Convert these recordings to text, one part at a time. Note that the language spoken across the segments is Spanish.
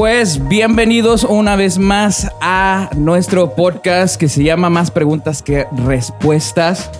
Pues bienvenidos una vez más a nuestro podcast que se llama Más preguntas que respuestas.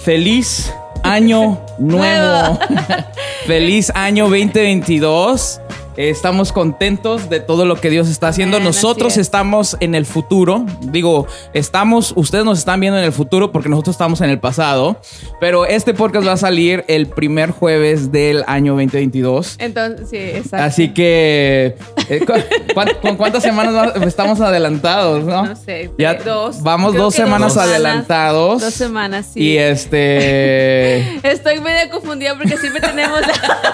Feliz año nuevo. Feliz año 2022. Estamos contentos de todo lo que Dios está haciendo. Nosotros es. estamos en el futuro. Digo, estamos, ustedes nos están viendo en el futuro porque nosotros estamos en el pasado. Pero este podcast va a salir el primer jueves del año 2022. Entonces, sí, exacto. Así que, eh, ¿cu- cuán- ¿con cuántas semanas estamos adelantados, no? No sé, Ya dos. Vamos dos dos semanas semanas. adelantados. Dos semanas, sí. Y este. Estoy medio confundida porque siempre tenemos.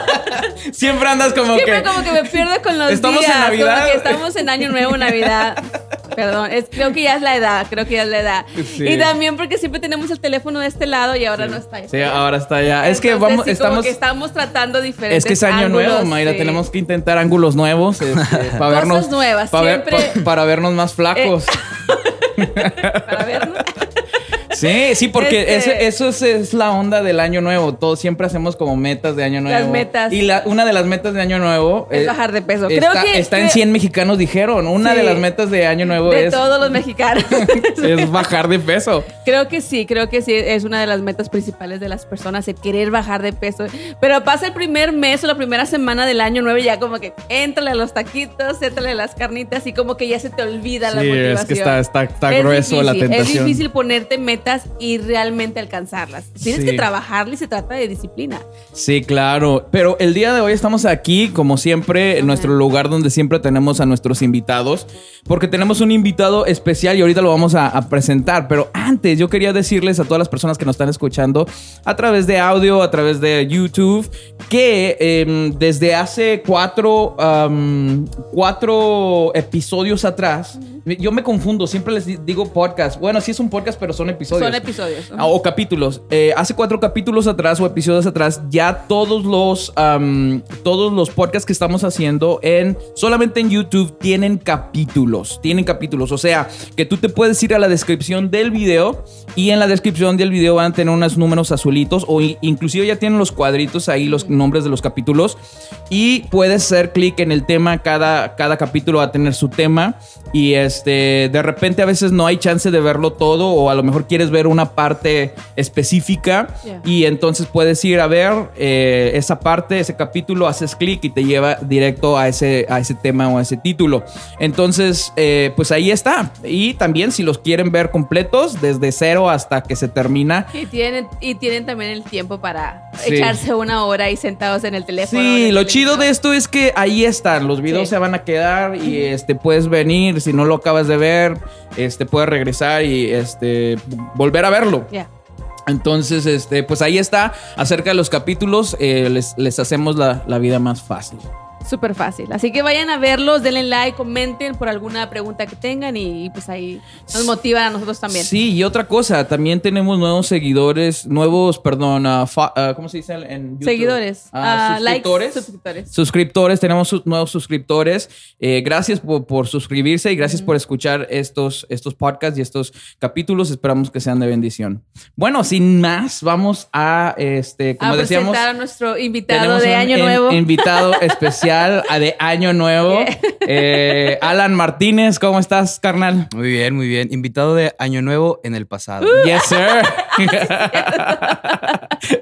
siempre andas como siempre que. como que me pierdo con los ¿Estamos en días. Navidad? Como que estamos en Año Nuevo, Navidad. Perdón, es, creo que ya es la edad, creo que ya es la edad. Sí. Y también porque siempre tenemos el teléfono de este lado y ahora no está. Sí, ahora está ya. Es que vamos, sí, como estamos. que estamos tratando diferentes Es que es año ángulos, nuevo, Mayra. sí. Tenemos que intentar ángulos nuevos este, para Cosas vernos. nuevas, para, ver- siempre- pa- para vernos más flacos. Para vernos. Sí, sí, porque Este- ese- eso es, es la onda del año nuevo. Todos siempre hacemos como metas de año nuevo. Las metas. Y la- una de las metas de año nuevo Es eh, bajar de peso. Está, Creo que- está en creo- 100 mexicanos, dijeron. Una Sí. de las metas de año nuevo De es, todos los mexicanos. es bajar de peso. Creo que sí, creo que sí, es una de las metas principales de las personas, el querer bajar de peso. Pero pasa el primer mes o la primera semana del año nuevo y ya como que éntrale a los taquitos, éntrale a las carnitas y como que ya se te olvida la Sí, motivación. es que está, está, está Es grueso la tentación. Es difícil ponerte metas y realmente alcanzarlas. Tienes Sí. que trabajarle y se trata de disciplina. Sí, claro. Pero el día de hoy estamos aquí, como siempre, en nuestro lugar donde siempre tenemos a nuestros invitados, porque tenemos un invitado especial y ahorita lo vamos a, a presentar. Pero antes, yo quería decirles a todas las personas que nos están escuchando a través de audio, a través de YouTube, que em, desde hace cuatro, am, cuatro episodios atrás, yo me confundo, siempre les di- digo podcast. Bueno, sí es un podcast, pero son episodios. Son episodios. Ah, O capítulos. Eh, hace cuatro capítulos atrás o episodios atrás, ya todos los, am, todos los podcasts que estamos haciendo en solamente en YouTube tienen capítulos. Tienen capítulos. O sea, que tú te puedes ir a la descripción del video y en la descripción del video van a tener unos números azulitos o inclusive ya tienen los cuadritos ahí, los nombres de los capítulos. Y puedes hacer clic en el tema. Cada, cada capítulo va a tener su tema. Y este, de repente a veces no hay chance de verlo todo o a lo mejor quieres ver una parte específica Yeah. y entonces puedes ir a ver eh, esa parte, ese capítulo, haces clic y te lleva directo a ese, a ese tema o a ese título. Entonces, eh, pues ahí está. Y también si los quieren ver completos, desde cero hasta que se termina. Y tienen, y tienen también el tiempo para Sí. echarse una hora ahí sentados en el teléfono. Sí, lo chido de esto es que ahí están, los videos Sí. se van a quedar y este puedes venir, si no lo acabas de ver, este puedes regresar y este volver a verlo. Entonces, este, pues ahí está, acerca de los capítulos, eh, les, les hacemos la, la vida más fácil. Súper fácil. Así que vayan a verlos, denle like, comenten por alguna pregunta que tengan y, pues ahí nos motivan a nosotros también. Sí, y otra cosa, también tenemos nuevos seguidores, nuevos, perdón, fa- ah, ¿cómo se dice en YouTube? Seguidores, Ah, ah, likes, suscriptores. suscriptores. Suscriptores, tenemos sus nuevos suscriptores. Eh, gracias por, por suscribirse y gracias por escuchar estos, estos podcasts y estos capítulos. Esperamos que sean de bendición. Bueno, sin más, vamos a, este, como a decíamos, presentar a nuestro invitado de Año Nuevo. invitado especial de Año Nuevo. Eh, Alan Martínez, ¿cómo estás, carnal? Muy bien, muy bien. Invitado de Año Nuevo en el pasado. Yes, sir.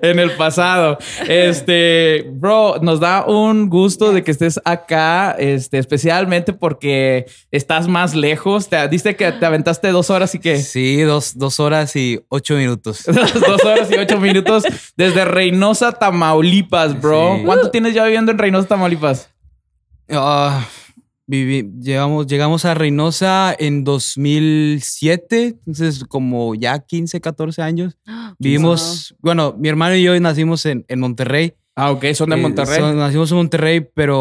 en el pasado. Este, bro, nos da un gusto de que estés acá, este, especialmente porque estás más lejos. Te diste que te aventaste dos horas y que Sí, dos, dos horas y ocho minutos. dos horas y ocho minutos desde Reynosa, Tamaulipas, bro. Sí. ¿Cuánto tienes ya viviendo en Reynosa, Tamaulipas? Ah, viví- llegamos, llegamos a Reynosa en 2007, entonces como ya 15, 14 años. Vivimos, bueno, mi hermano y yo nacimos en, en Monterrey. Ah, ok, son de Eh, Monterrey. son- nacimos en Monterrey, pero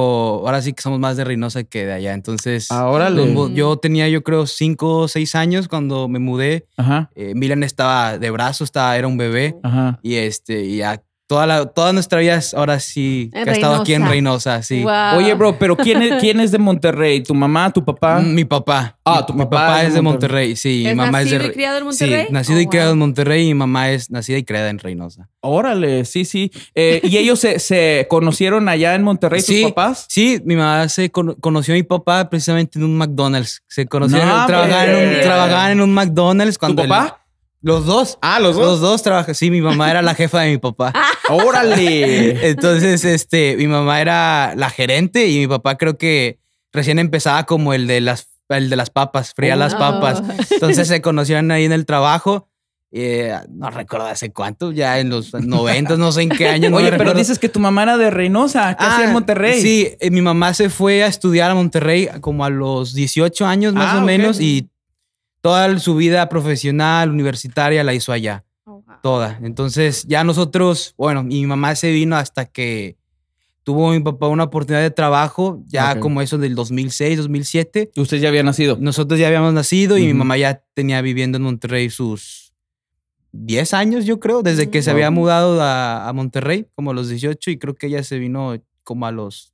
ahora sí que somos más de Reynosa que de allá. Entonces, Ahora yo tenía yo creo 5 o 6 años cuando me mudé. Ajá, Eh, Milan estaba de brazo, estaba, era un bebé. ajá. Y este, y ya toda, la, toda nuestra vida es- ahora sí En que ha estado aquí en Reynosa. Sí. Wow. Oye, bro, pero ¿quién es, quién es de Monterrey? ¿Tu mamá, tu papá? Mm, Mi papá. Ah, Mi- tu mi papá papá es es de Monterrey, sí. ¿Es mi mamá es de nacido y criado en Monterrey? Sí, nacido Oh, y criado wow. en Monterrey y mi mamá es nacida y criada en Reynosa. Órale, sí, sí. Eh, ¿Y ellos se, se conocieron allá en Monterrey, Sí, tus papás? Sí, mi mamá se cono- conoció a mi papá precisamente en un McDonald's. Se conocieron, No, trabajaban, en un, trabajaban en un McDonald's. ¿Tu Cuando el- papá? los dos. Ah, los Los dos trabajan. Sí, mi mamá era la jefa de mi papá. Órale. Entonces, este, mi mamá era la gerente y mi papá creo que recién empezaba como el de las, el de las papas, fría las Oh. papas. Entonces se conocieron ahí en el trabajo. eh, no recuerdo hace cuánto, ya en los 90, no sé en qué año. no Oye, pero recuerdo. dices que tu mamá era de Reynosa. ¿Qué hacía en Ah, Monterrey? Sí, eh, mi mamá se fue a estudiar a Monterrey como a los 18 años más Ah, o menos y toda su vida profesional, universitaria la hizo allá. Toda. Entonces ya nosotros, bueno, mi mamá se vino hasta que tuvo mi papá una oportunidad de trabajo, ya como eso del 2006, 2007. Usted ya había nacido. Nosotros ya habíamos nacido y mi mamá ya tenía viviendo en Monterrey sus 10 años, yo creo, desde que se había mudado a, a Monterrey, como a los 18, y creo que ella se vino como a los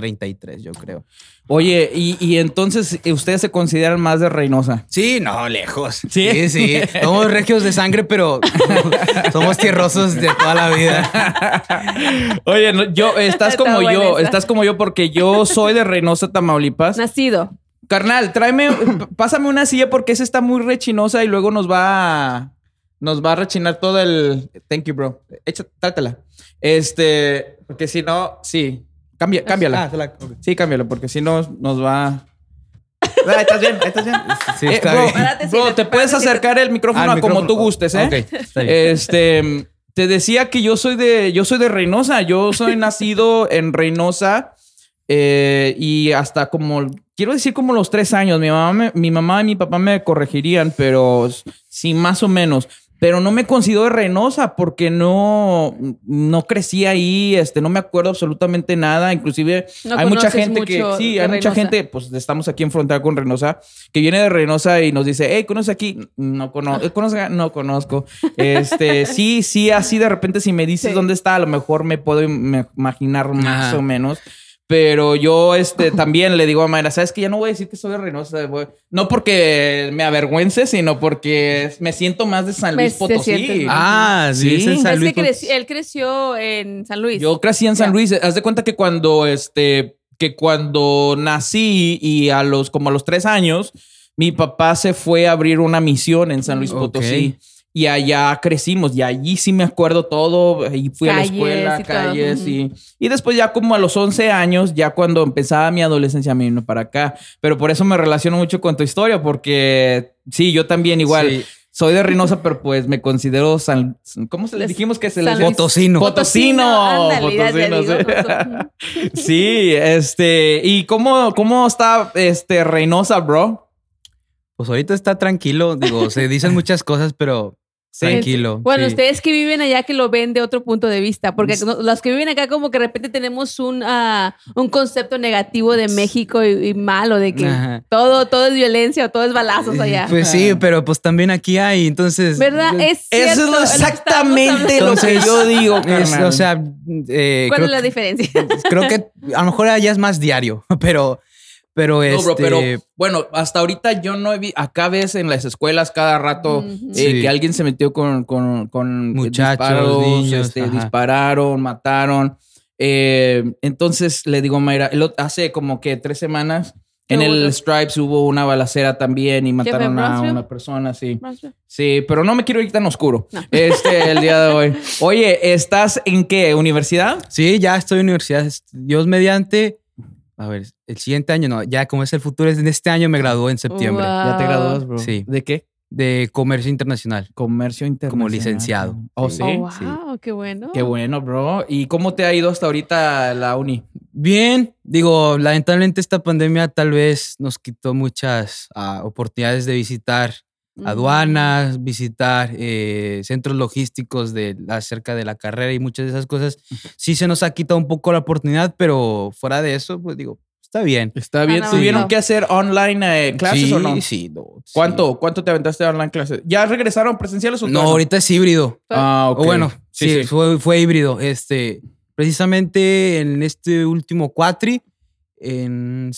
33, yo creo. Oye, y, y entonces eh, ustedes se consideran más de Reynosa. Sí, no, lejos. ¿Sí? Sí, sí. Somos regios de sangre, pero somos tierrosos de toda la vida. Oye, no, yo, estás Está como yo, esa. estás como yo porque yo soy de Reynosa, Tamaulipas. Nacido. Carnal, tráeme, pásame una silla porque esa está muy rechinosa y luego nos va a, nos va a rechinar todo el. Thank you, bro. Echa, trátela. Este, porque si no, sí. Cambia, cámbiala. Ah, se la- Sí, cámbiala, porque si no nos va. Ah, estás bien, estás bien. Sí, Eh, está bro, bien. Párate, bro, te puedes acercar el micrófono Ah, el como tú gustes, ¿eh? Ok, está bien. Este, te decía que yo soy de, yo soy de Reynosa. Yo soy nacido en Reynosa eh, y hasta como, quiero decir como los tres años. Mi mamá, me- mi mamá y mi papá me corregirían, pero sí, más o menos. Pero no me considero de Reynosa porque no, no crecí ahí, este, no me acuerdo absolutamente nada. Inclusive No hay mucha gente que, sí, hay mucha gente, pues estamos aquí en frontera con Reynosa, que viene de Reynosa y nos dice, hey, ¿conoces aquí? No conozco, ¿conoces? No conozco. Este, sí, sí, así de repente si me dices Sí. dónde está, a lo mejor me puedo im- imaginar más Ajá. o menos. Pero yo este, también le digo a Mayra, ¿sabes que Ya no voy a decir que soy de Reynosa. voy- No porque me avergüence, sino porque me siento más de San Luis Potosí. Ah, sí, Sí. es en Es San Luis. que Potosí. creci- él creció en San Luis. Yo crecí en San. Luis. Haz de cuenta que cuando este, que cuando nací y a los como a los tres años, mi papá se fue a abrir una misión en San Luis. Potosí. Y allá crecimos, y allí sí me acuerdo todo. Y fui a la escuela, y calles, y, y después ya como a los 11 años, ya cuando empezaba mi adolescencia, me vino para acá. Pero por eso me relaciono mucho con tu historia, porque sí, yo también igual Sí. soy de Reynosa, pero pues me considero San... ¿Cómo se les dijimos que se les... Potosino. Potosino. Potosino, sí. Sí, este, ¿y cómo, cómo está este Reynosa, bro? Pues ahorita está tranquilo. Digo, se dicen muchas cosas, pero tranquilo. Bueno, sí. ustedes que viven allá que lo ven de otro punto de vista, porque no- los que viven acá como que de repente tenemos un, ah, un concepto negativo de México y, y malo, de que Ajá. todo, todo es violencia o todo es balazos allá. Pues sí, pero pues también aquí hay, entonces. ¿Verdad? Es Eso cierto, es lo lo que exactamente lo que yo digo, es, o sea, eh, ¿Cuál creo, es la diferencia? creo que a lo mejor allá es más diario, pero, pero No, este, bro, pero bueno, hasta ahorita yo no he visto, acá ves en las escuelas cada rato eh, Sí. que alguien se metió con, con, con Muchachos, disparos, niños, este, dispararon, mataron. Eh, entonces le digo a Mayra, hace como que tres semanas en ¿Qué el? Stripes hubo una balacera también y mataron a una persona, sí. Sí, pero no me quiero ir tan oscuro. Este, el día de hoy. Oye, ¿estás en qué? ¿Universidad? sí, ya estoy en universidad. Dios mediante. A ver, el siguiente año, no, ya como es el futuro, es en este año me gradué en septiembre Wow. ¿Ya te gradúas, bro? Sí. ¿De qué? de comercio internacional. Comercio internacional. Como licenciado. Oh, Sí. sí. Oh, wow, sí. qué bueno. Qué bueno, bro. ¿Y cómo te ha ido hasta ahorita la uni? Bien, digo, lamentablemente esta pandemia tal vez nos quitó muchas ah, oportunidades de visitar. Aduanas, visitar eh, centros logísticos de, acerca de la carrera y muchas de esas cosas. Sí se nos ha quitado un poco la oportunidad, pero fuera de eso, pues digo, está bien. Está bien. no, ¿Tuvieron no. que hacer online eh, clases sí, o no? Sí, no, sí. ¿Cuánto? ¿Cuánto te aventaste de online clases? ¿Ya regresaron presenciales o No, todavía ahorita es híbrido. Ah, ok. O bueno, Sí, Sí, sí. Fue, fue híbrido. Este, precisamente en este último cuatri, en,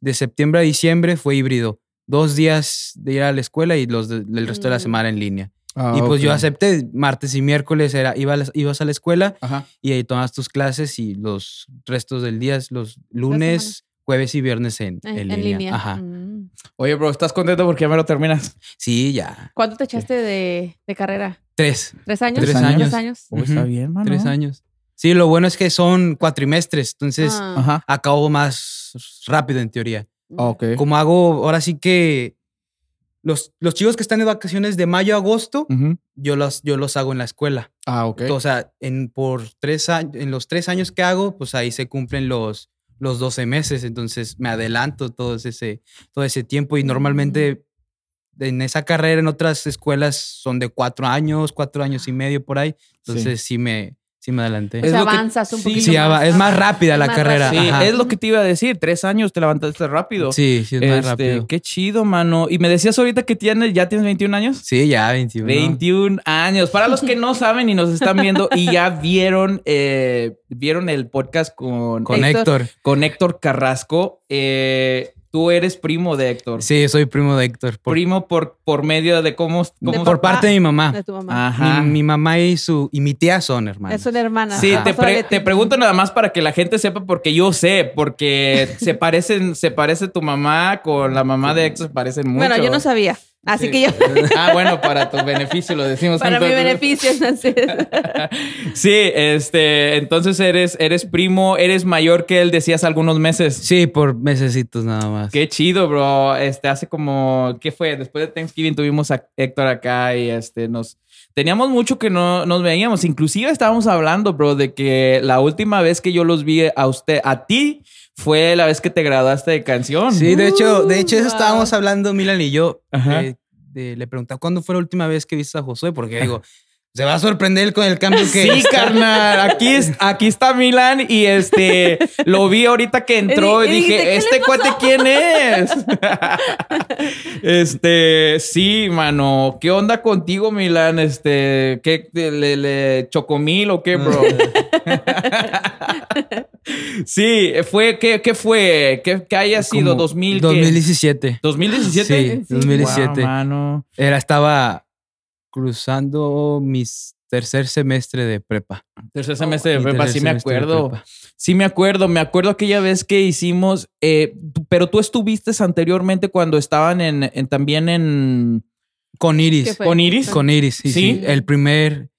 de septiembre a diciembre, fue híbrido. Dos días de ir a la escuela y los de- del resto de la semana en línea. Ah, y pues yo acepté, martes y miércoles era, iba a las- ibas a la escuela Ajá. y ahí tomabas tus clases y los restos del día, los lunes, jueves y viernes en, En, en en línea. línea. Ajá. Mm. Oye, bro, ¿estás contento porque ya me lo terminas? Sí, ya. ¿Cuánto te echaste de, de carrera? Tres. ¿Tres años? Tres años. ¿Tres años? Oh, está bien, mano. Tres años. Sí, lo bueno es que son cuatrimestres, entonces Ah. Ajá. acabo más rápido en teoría. Ok. Como hago, ahora sí que los, los chicos que están de vacaciones de mayo a agosto, Ujú. yo los, yo los hago en la escuela. Ah, ok. O sea, en, por tres años, en los tres años que hago, pues ahí se cumplen los, los 12 meses. Entonces me adelanto todo ese, todo ese tiempo y normalmente en esa carrera en otras escuelas son de cuatro años, cuatro años y medio por ahí. Entonces sí, me, sí me adelanté. O Es sea, lo que- avanzas un sí, poquito Sí, más. es más rápida Es la más carrera. rápido. Sí, Ajá. es lo que te iba a decir. Tres años te levantaste rápido. Sí, sí, es más Este, rápido. Qué chido, mano. Y me decías ahorita que tienes, ya tienes 21 años. Sí, ya, 21. 21 años. Para los que no saben y nos están viendo y ya vieron, eh, vieron el podcast con, Con Héctor. Héctor. con Héctor Carrasco, eh, tú eres primo de Héctor. Sí, soy primo de Héctor. Por, Primo por, por medio de cómo... cómo De por papá. parte de mi mamá. De tu mamá. Ajá. Mi, mi mamá y su y mi tía son hermanos. Es una hermana. Sí, te, pre- te pregunto nada más para que la gente sepa, porque yo sé, porque se parecen, se parece tu mamá con la mamá de Héctor, se parecen mucho. Bueno, yo no sabía. Así Sí. que yo, Ah, bueno, para tu beneficio lo decimos. para mi beneficio, entonces. Sí, este, entonces eres, eres primo, eres mayor que él, decías algunos meses. Sí, por mesecitos nada más. Qué chido, bro. Este, hace como, ¿qué fue? Después de Thanksgiving tuvimos a Héctor acá y este, nos, teníamos mucho que no nos veíamos. Inclusive estábamos hablando, bro, de que la última vez que yo los vi a usted, a ti, fue la vez que te graduaste de canción. Sí, de hecho, de hecho eso Uh, estábamos hablando Milan y yo. Ajá. eh, de- le preguntaba cuándo fue la última vez que viste a Josué, porque digo, se va a sorprender con el cambio que Sí, carnal. Aquí, es- aquí está Milan y este lo vi ahorita que entró y, Y di- y dije, dijiste, ¿qué ¿este cuate quién es? este, sí, mano. ¿Qué onda contigo, Milan? Este, ¿qué le, le chocomil o qué, bro? sí, fue, ¿qué, qué fue? ¿Qué, qué haya sido? Como 2000, ¿qué? 2017. 2017. Sí, 2017. Guau, mano. Era, estaba cruzando mis tercer semestre de prepa. Tercer semestre de Mi prepa, tercer sí me semestre de acuerdo. Sí, me acuerdo. Me acuerdo aquella vez que hicimos, eh, pero tú estuviste anteriormente cuando estaban en, en- también en Con ¿Qué Iris. con Iris. Con Iris, sí, ¿Sí? sí. El primer,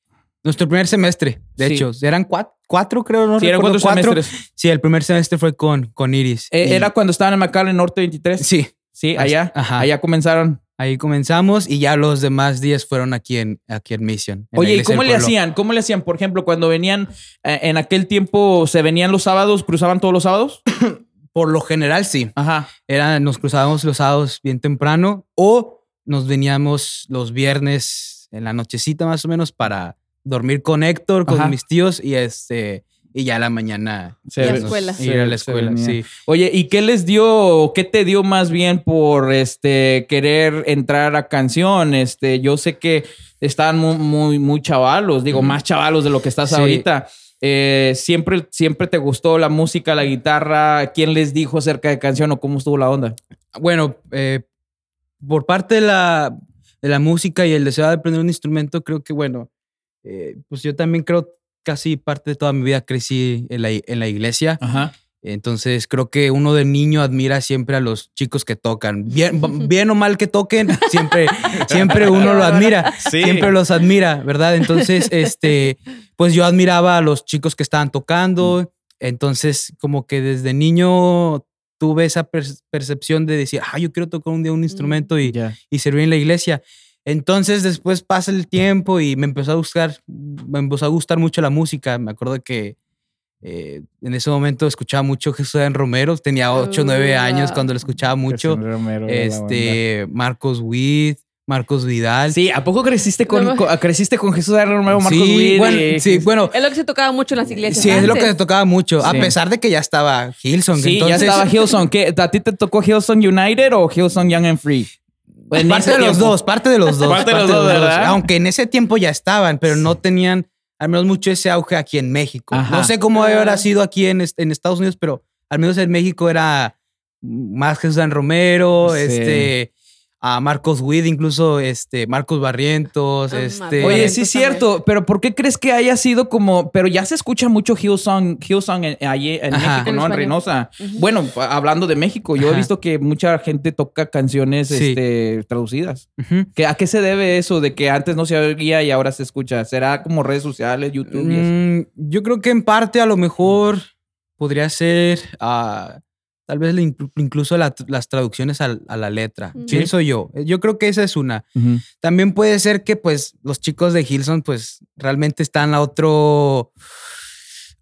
nuestro primer semestre, de Sí. hecho. Eran cuatro, cuatro creo, no Sí, eran recuerdo, cuatro semestres. Sí, el primer semestre fue con, con Iris. Eh, Y- era cuando estaban en McAllen Norte 23. Sí, Sí, allá. Ajá. Allá comenzaron. ahí comenzamos y ya los demás días fueron aquí en, aquí en Mission. en Oye, ¿y cómo le hacían? ¿Cómo le hacían? Por ejemplo, cuando venían eh, en aquel tiempo, ¿se venían los sábados? ¿Cruzaban todos los sábados? Por lo general, sí. Ajá. Era, nos cruzábamos los sábados bien temprano o nos veníamos los viernes en la nochecita más o menos para dormir con Héctor, con Ajá. mis tíos y este y ya a la mañana Se Y a la escuela. ir a la escuela, sí. Oye, ¿y qué les dio, qué te dio más bien por este querer entrar a canción? Este, yo sé que estaban muy, muy, muy chavalos, digo, más chavalos de lo que estás Sí. ahorita. Eh, siempre, siempre te gustó la música, la guitarra. ¿Quién les dijo acerca de canción o cómo estuvo la onda? Bueno, eh, por parte de la, de la música y el deseo de aprender un instrumento, creo que, bueno, eh, pues yo también creo casi parte de toda mi vida crecí en la, en la iglesia. Ajá. Entonces creo que uno de niño admira siempre a los chicos que tocan. Bien, bien o mal que toquen, siempre, siempre uno lo admira. Sí. Siempre los admira, ¿verdad? Entonces, este, pues yo admiraba a los chicos que estaban tocando. Entonces, como que desde niño tuve esa per- percepción de decir, ah, yo quiero tocar un día un instrumento y, Ya. y servir en la iglesia. Entonces después pasa el tiempo y me empezó a gustar, me empezó a gustar mucho la música. Me acuerdo que eh, en ese momento escuchaba mucho Jesús en Romero, tenía 8 o 9 Uh, años cuando lo escuchaba mucho. Este, Marcos Witt, Marcos Vidal. Sí, ¿a poco creciste con, No. con- creciste con Jesús R. Romero, Marcos sí, Witt bueno, y- sí, bueno, Es lo que se tocaba mucho en las iglesias. sí, es lo que le tocaba mucho, a pesar de que ya estaba Hilson. Sí, entonces, ya estaba Hillsong. ¿Qué, ¿A ti te tocó Hillsong United o Hillsong Young and Free? En Parte de los dos, parte de los dos. Parte de los dos, ¿verdad? Aunque en ese tiempo ya estaban, pero no tenían al menos mucho ese auge aquí en México. Ajá. No sé cómo Ah. habrá sido aquí en, est- en Estados Unidos, pero al menos en México era más Jesús Dan Romero, Sí. este, a Marcos Witt, incluso este, Marcos Barrientos, Ah, este. Oye, sí es también. cierto, pero ¿por qué crees que haya sido como, pero ya se escucha mucho Hillsong, Hillsong en, allí en Ajá. México, En ¿no? En. Reynosa. Bueno, hablando de México, yo he visto que mucha gente toca canciones Sí. este, traducidas. ¿Qué- ¿A qué se debe eso de que antes no se oía y ahora se escucha? ¿Será como redes sociales, YouTube? y eso? Mm, yo creo que en parte a lo mejor podría ser ah, tal vez incluso la- las traducciones a, la letra. Pienso yo. Yo creo que esa es una. También puede ser que pues los chicos de Hilson pues realmente están a otro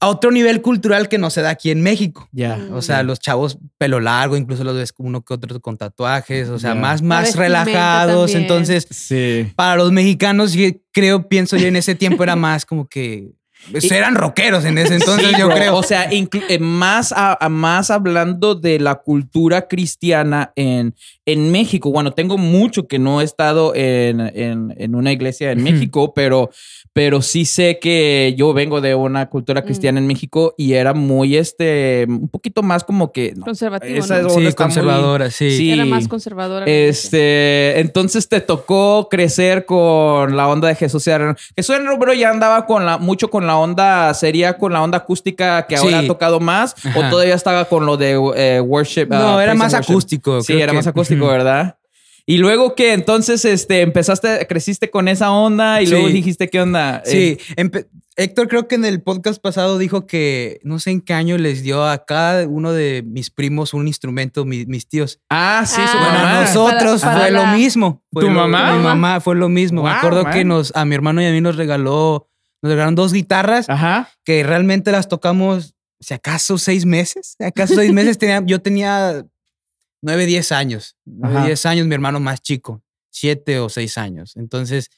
a otro nivel cultural que no se da aquí en México. Ya. Mm. O sea, los chavos pelo largo, incluso los ves uno que otro con tatuajes, o sea, más más relajados, también. entonces Sí. para los mexicanos, yo creo, pienso yo en ese tiempo era más como que pues, eran rockeros en ese entonces, Sí, yo bro. creo. O sea, eh, más, a, a más hablando de la cultura cristiana en, en México. Bueno, tengo mucho que no he estado en, en- en una iglesia en. México, pero, pero sí sé que yo vengo de una cultura Mm. cristiana en México y era muy, este, un poquito más como que... no, esa ¿no? onda sí, está muy- conservadora, sí. Sí. Era más conservadora. Este, entonces te tocó crecer con la onda de Jesús. Jesús Serrano ya andaba con la, mucho con la onda, sería con la onda acústica que ahora Sí. ha tocado más, o todavía estaba con lo de eh, worship. No, ah, era más worship? acústico. Sí, creo era que- más acústico. ¿verdad? Y luego que entonces este, empezaste, creciste con esa onda y Sí. luego dijiste qué onda. Sí, Eh, empe- Héctor creo que en el podcast pasado dijo que no sé en qué año les dio a cada uno de mis primos un instrumento, mi- mis tíos. ah, sí, su Ah. Bueno, a nosotros Para- fue lo mismo. Fue ¿Tu lo- mamá? Mi mamá fue lo mismo. Me acuerdo man. que nos, a mi hermano y a mí nos regaló, nos regalaron dos guitarras Ajá. que realmente las tocamos, si acaso seis meses. Si acaso seis meses tenía, yo tenía nueve, diez años. Nueve, diez años, mi hermano más chico, siete o seis años. Entonces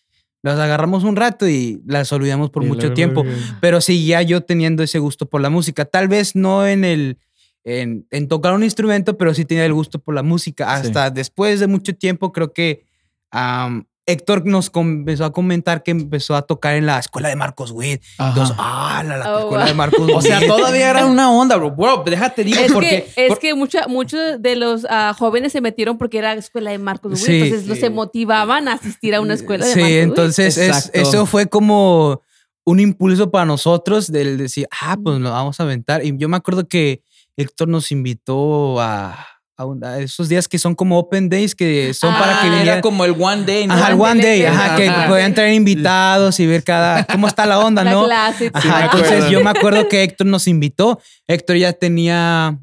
las agarramos un rato y las olvidamos por Y mucho tiempo. Pero seguía yo teniendo ese gusto por la música. Tal vez no en el. En, en tocar un instrumento, pero sí tenía el gusto por la música. Sí. Hasta después de mucho tiempo, creo que am, Héctor nos comenzó a comentar que empezó a tocar en la escuela de Marcos Witt. Ajá. Entonces, ah, la, la Oh, escuela wow. de Marcos O sea, Witt. todavía era una onda, bro. Bro, déjate digo Es porque... que, es por- que mucha- muchos de los ah, jóvenes se metieron porque era escuela de Marcos Witt, Sí. entonces los se motivaban a asistir a una escuela de Sí, Marcos Witt. entonces es- eso fue como un impulso para nosotros del decir, ah, pues lo vamos a aventar. Y yo me acuerdo que Héctor nos invitó a, a un- a esos días que son como open days, que son para Ah, que era vinieran. como el one day, ¿no? Ajá, el one day, Ajá. que Ajá. podían traer invitados y ver cada, cómo está la onda, La ¿no? clase, sí. Ajá, me entonces yo me acuerdo que Héctor nos invitó. Héctor ya tenía,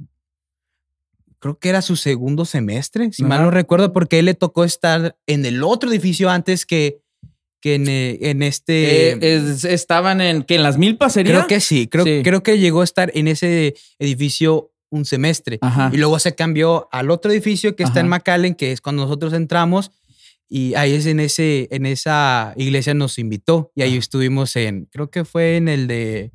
creo que era su segundo semestre, si mal no recuerdo, porque él le tocó estar en el otro edificio antes que, que en, eh, en este... Eh, es- estaban en que en las milpas sería. creo que sí, creo, Sí. creo que llegó a estar en ese edificio un semestre. Ajá. Y luego se cambió al otro edificio que está en. McAllen, que es cuando nosotros entramos. Y ahí es en, ese, en esa iglesia nos invitó. Y ahí Ajá. estuvimos en, creo que fue en el de,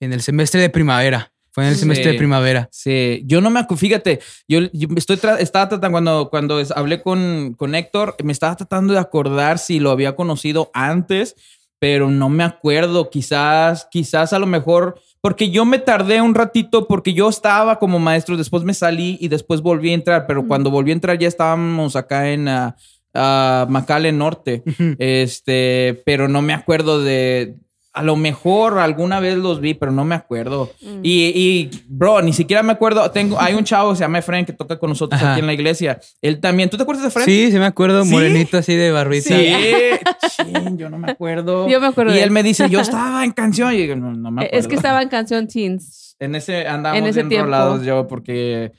en el semestre de primavera. Fue en el Sí. semestre de primavera. Sí, yo no me acu- fíjate, yo, yo estoy tra- estaba tratando cuando cuando hablé con, con Héctor, me estaba tratando de acordar si lo había conocido antes, pero no me acuerdo, quizás quizás a lo mejor porque yo me tardé un ratito porque yo estaba como maestro, después me salí y después volví a entrar, pero cuando volví a entrar ya estábamos acá en ah, McAllen Norte. Este, pero no me acuerdo de. A lo mejor alguna vez los vi, pero no me acuerdo. Mm. Y, y, bro, ni siquiera me acuerdo. Tengo, hay un chavo que se llama Efraín que toca con nosotros Ajá. aquí en la iglesia. Él también. ¿Tú te acuerdas de Efraín? Sí, sí me acuerdo, ¿Sí? morenito así de barbita. Sí. Chin, yo no me acuerdo. Yo me acuerdo Y él me dice, yo estaba en canción. Y yo, no, no me acuerdo. Es que estaba en canción Teens. En ese andamos en ese bien tiempo. rolados yo porque...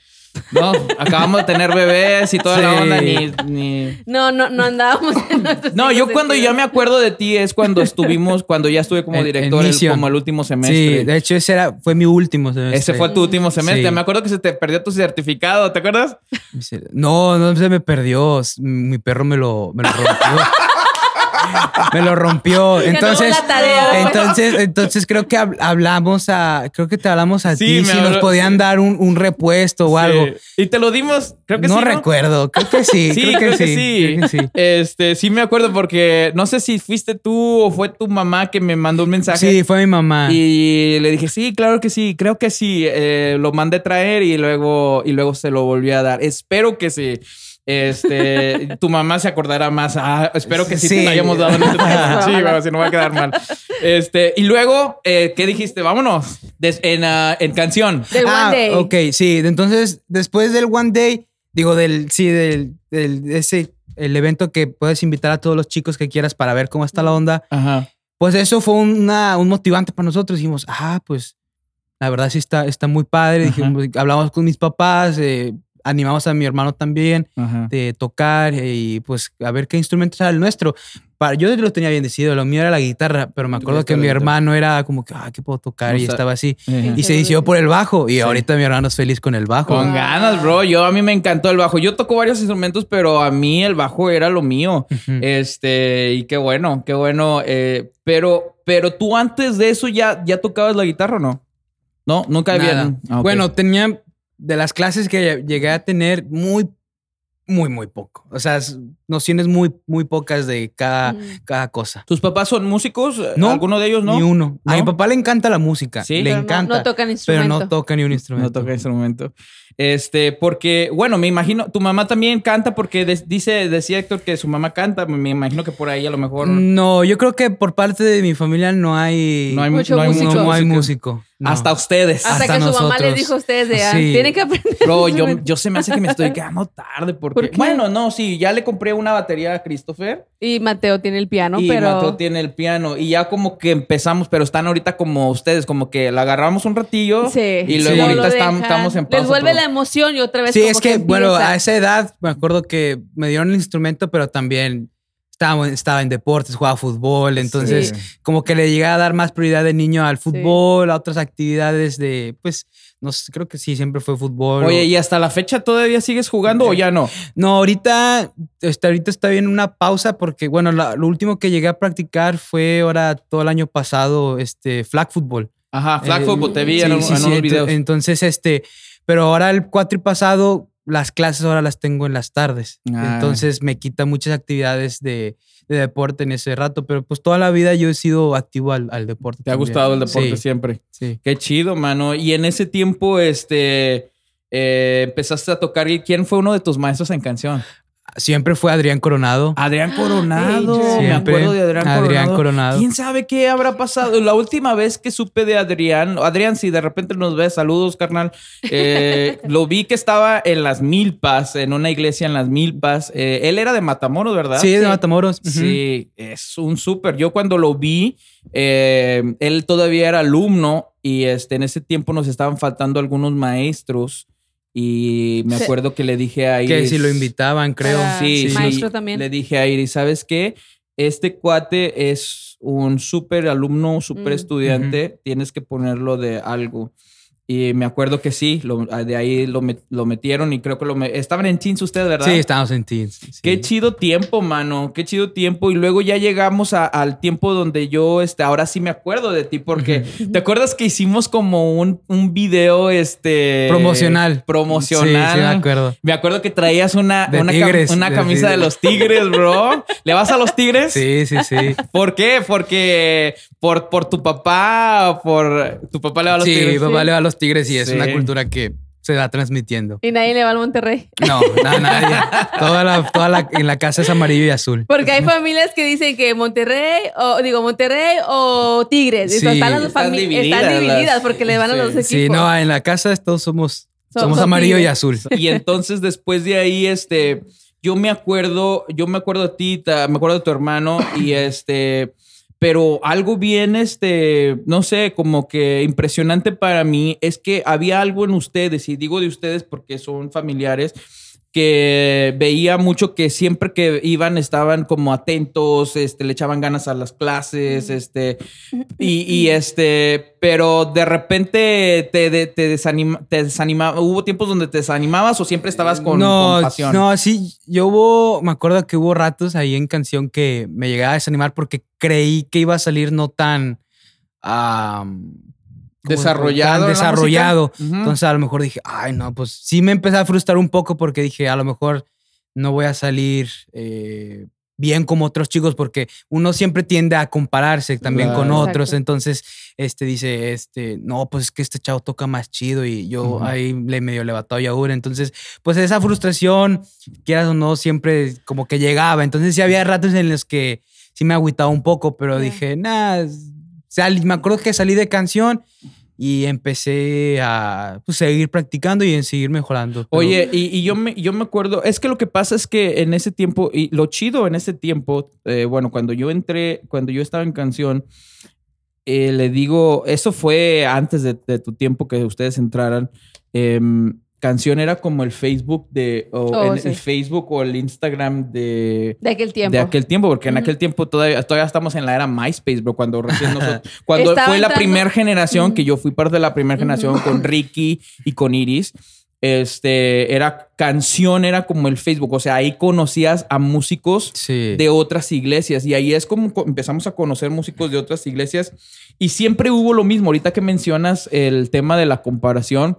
No, acabamos de tener bebés y toda la Sí. onda. Ni, ni, No, no, no andábamos en No, yo cuando ya me acuerdo de ti es cuando estuvimos, cuando ya estuve como director, el- como el último Sí, semestre. de hecho ese era, fue mi último semestre. Ese fue tu último semestre. Sí. Me acuerdo que se te perdió tu certificado, ¿te acuerdas? No, no se me perdió. Mi perro me lo, me lo rompió. me lo rompió. No Entonces, tarea, entonces, entonces creo que hab- hablamos a, creo que te hablamos a Sí, ti si nos podían dar un, un repuesto o algo. Y te lo dimos, creo que no sí. recuerdo, creo que sí, Sí, creo, que, sí, sí. creo que sí. Este, sí me acuerdo porque no sé si fuiste tú o fue tu mamá que me mandó un mensaje. Sí, fue mi mamá. Y le dije, sí, claro que sí, creo que sí. Eh, lo mandé traer y luego, y luego se lo volví a dar. Espero que sí. Este, tu mamá se acordará más. Ah, espero que sí, te Sí. lo hayamos dado este. Sí, bueno, si no va a quedar mal. Este, y luego, eh, ¿qué dijiste? Vámonos. Des- en, ah, en canción. The ah, One Day. ok, sí. Entonces, después del One Day, digo, del, sí, del, del ese, el evento que puedes invitar a todos los chicos que quieras para ver cómo está la onda, Ajá. pues eso fue una, un motivante para nosotros. Dijimos, ah, pues la verdad sí está, está muy padre. Dijimos, hablamos con mis papás, eh, animamos a mi hermano también Ajá. de tocar y pues a ver qué instrumento era el nuestro. Para, yo lo tenía bien decidido, lo mío era la guitarra, pero me acuerdo que mi hermano era como que, ah, ¿qué puedo tocar? O y sea, estaba así. Ajá. Y se decidió por el bajo y ahorita mi hermano es feliz con el bajo. Con ganas, bro. Yo a mí me encantó el bajo. Yo toco varios instrumentos, pero a mí el bajo era lo mío. Este, y qué bueno, qué bueno. eh, pero, pero tú antes de eso ya, ya tocabas la guitarra o no? No, nunca había. Ah. Bueno, tenía de las clases que llegué a tener muy, muy, muy poco. O sea, nociones muy, muy pocas de cada, Mm. cada cosa. ¿tus papás son músicos? No, ¿Alguno de ellos no? Ni uno. A ¿No? mi papá le encanta la música. Sí, le Pero no- encanta. No, tocan pero instrumento. no toca ni un No instrumento. toca instrumento. Este, porque, bueno, me imagino, tu mamá también canta porque des- dice, decía Héctor que su mamá canta. Me imagino que por ahí a lo mejor No, yo creo que por parte de mi familia no hay, no hay, Mucho no hay músico. no, no hay músico. No. Hasta ustedes. Hasta, hasta que su mamá les dijo a ustedes de, ah, Sí. tienen que aprender. Bro, yo, instrumento". yo se me hace que me estoy quedando tarde porque... ¿Por qué? Bueno, no, sí, ya le compré una batería a Christopher. Y Mateo tiene el piano, y pero... Mateo tiene el piano. Y ya como que empezamos, pero están ahorita como ustedes, como que la agarramos un ratillo. Sí. Y luego Sí. Ahorita estamos, en pausa. Les vuelve pero- la emoción y otra vez Sí, como es que, bueno, a esa edad me acuerdo que me dieron el instrumento, pero también estaba, estaba en deportes, jugaba fútbol, entonces Sí. como que le llegué a dar más prioridad de niño al fútbol, a otras actividades de, pues, no sé, creo que sí, siempre fue fútbol. Oye, o- ¿y hasta la fecha todavía sigues jugando o ya no? No, ahorita, este, ahorita está bien una pausa porque, bueno, la- lo último que llegué a practicar fue ahora todo el año pasado, este, flag football. Ajá, flag Eh, football, te vi sí, en, en unos videos. Entonces, este, pero ahora el cuatri pasado, las clases ahora las tengo en las tardes. Ah. Entonces me quita muchas actividades de, de deporte en ese rato, pero pues toda la vida yo he sido activo al, al deporte. ¿Te ha gustado el deporte Sí, siempre? Sí. Qué chido, mano. Y en ese tiempo, este, eh, empezaste a tocar. ¿Y quién fue uno de tus maestros en canción? Siempre fue Adrián Coronado. Adrián Coronado. Adrián. Me Siempre. acuerdo de Adrián, Adrián Coronado. Coronado. ¿Quién sabe qué habrá pasado? La última vez que supe de Adrián, Adrián, si de repente nos ves, saludos, carnal. Eh, lo vi que estaba en las Milpas, en una iglesia en las Milpas. Eh, él era de Matamoros, ¿verdad? Sí, de. Matamoros. Sí, es un súper. Yo cuando lo vi, eh, él todavía era alumno y este, en ese tiempo nos estaban faltando algunos maestros y me Sí. acuerdo que le dije a Iris... Que si lo invitaban, creo. Sí, sí. Maestro también. Le dije a Iris, ¿sabes qué? Este cuate es un súper alumno, súper Mm. estudiante. Tienes que ponerlo de algo. Y me acuerdo que sí, lo- de ahí lo, met- lo metieron y creo que lo me- estaban en Chins ustedes, ¿verdad? Sí, estábamos en Teens. sí. Qué chido tiempo, mano. Qué chido tiempo. Y luego ya llegamos a- al tiempo donde yo, este, ahora sí me acuerdo de ti, porque ¿te acuerdas que hicimos como un, un video, este. Promocional. Promocional. Sí, sí, me acuerdo. Me acuerdo que traías una, De una, cam- tigres, una de camisa de los tigres, bro. ¿Le vas a los tigres? Sí, sí, sí. ¿Por qué? Porque por, por tu papá o por tu papá le va a los sí, tigres. mi papá le va a los tigres y es Sí. una cultura que se va transmitiendo. Y nadie le va al Monterrey. No, nada, nadie. Toda la, toda la, en la casa es amarillo y azul. Porque hay familias que dicen que Monterrey, o digo, Monterrey o Tigres. Sí. están, las Están divididas están divididas las- porque le van a los equipos. Sí, no, en la casa todos somos, somos amarillo y azul. Y entonces después de ahí, este, yo me acuerdo, yo me acuerdo de ti, me acuerdo de tu hermano y este, pero algo bien, este, no sé, como que impresionante para mí es que había algo en ustedes, y digo de ustedes porque son familiares, que veía mucho que siempre que iban estaban como atentos, este, le echaban ganas a las clases, este, y, y este, pero de repente te, de- te, desanima, te desanimaba, hubo tiempos donde te desanimabas o siempre estabas con, no, con pasión. no, sí, yo hubo, me acuerdo que hubo ratos ahí en canción que me llegaba a desanimar porque creí que iba a salir no tan am, ¿cómo se- Desarrollado desarrollado. Entonces a lo mejor dije, ay, no, pues sí me empecé a frustrar un poco porque dije, a lo mejor no voy a salir eh, bien como otros chicos porque uno siempre tiende a compararse también con otros. Exacto. Entonces, este dice, este, no, pues es que este chavo toca más chido y yo Ujú. ahí le medio le batalla ahora. Entonces, pues esa frustración, quieras o no, siempre como que llegaba. Entonces sí había ratos en los que sí me agüitaba un poco, pero dije, nada, sal- me acuerdo que salí de canción y empecé a pues, seguir practicando y en seguir mejorando. Oye, y, yo, me, yo me acuerdo, es que lo que pasa es que en ese tiempo, y lo chido en ese tiempo, eh, bueno, cuando yo entré, cuando yo estaba en canción, eh, le digo, eso fue antes de, de tu tiempo que ustedes entraran. em, canción era como el Facebook de, o Oh, en- sí. el Facebook o el Instagram de, De aquel tiempo. de aquel tiempo, porque en aquel tiempo todavía, todavía estamos en la era MySpace, bro, cuando recién nosotros, cuando Estaba fue la primera generación, que yo fui parte de la primera generación con Ricky y con Iris, este, era canción, era como el Facebook, o sea, ahí conocías a músicos sí. de otras iglesias y ahí es como co- empezamos a conocer músicos de otras iglesias y siempre hubo lo mismo, ahorita que mencionas el tema de la comparación,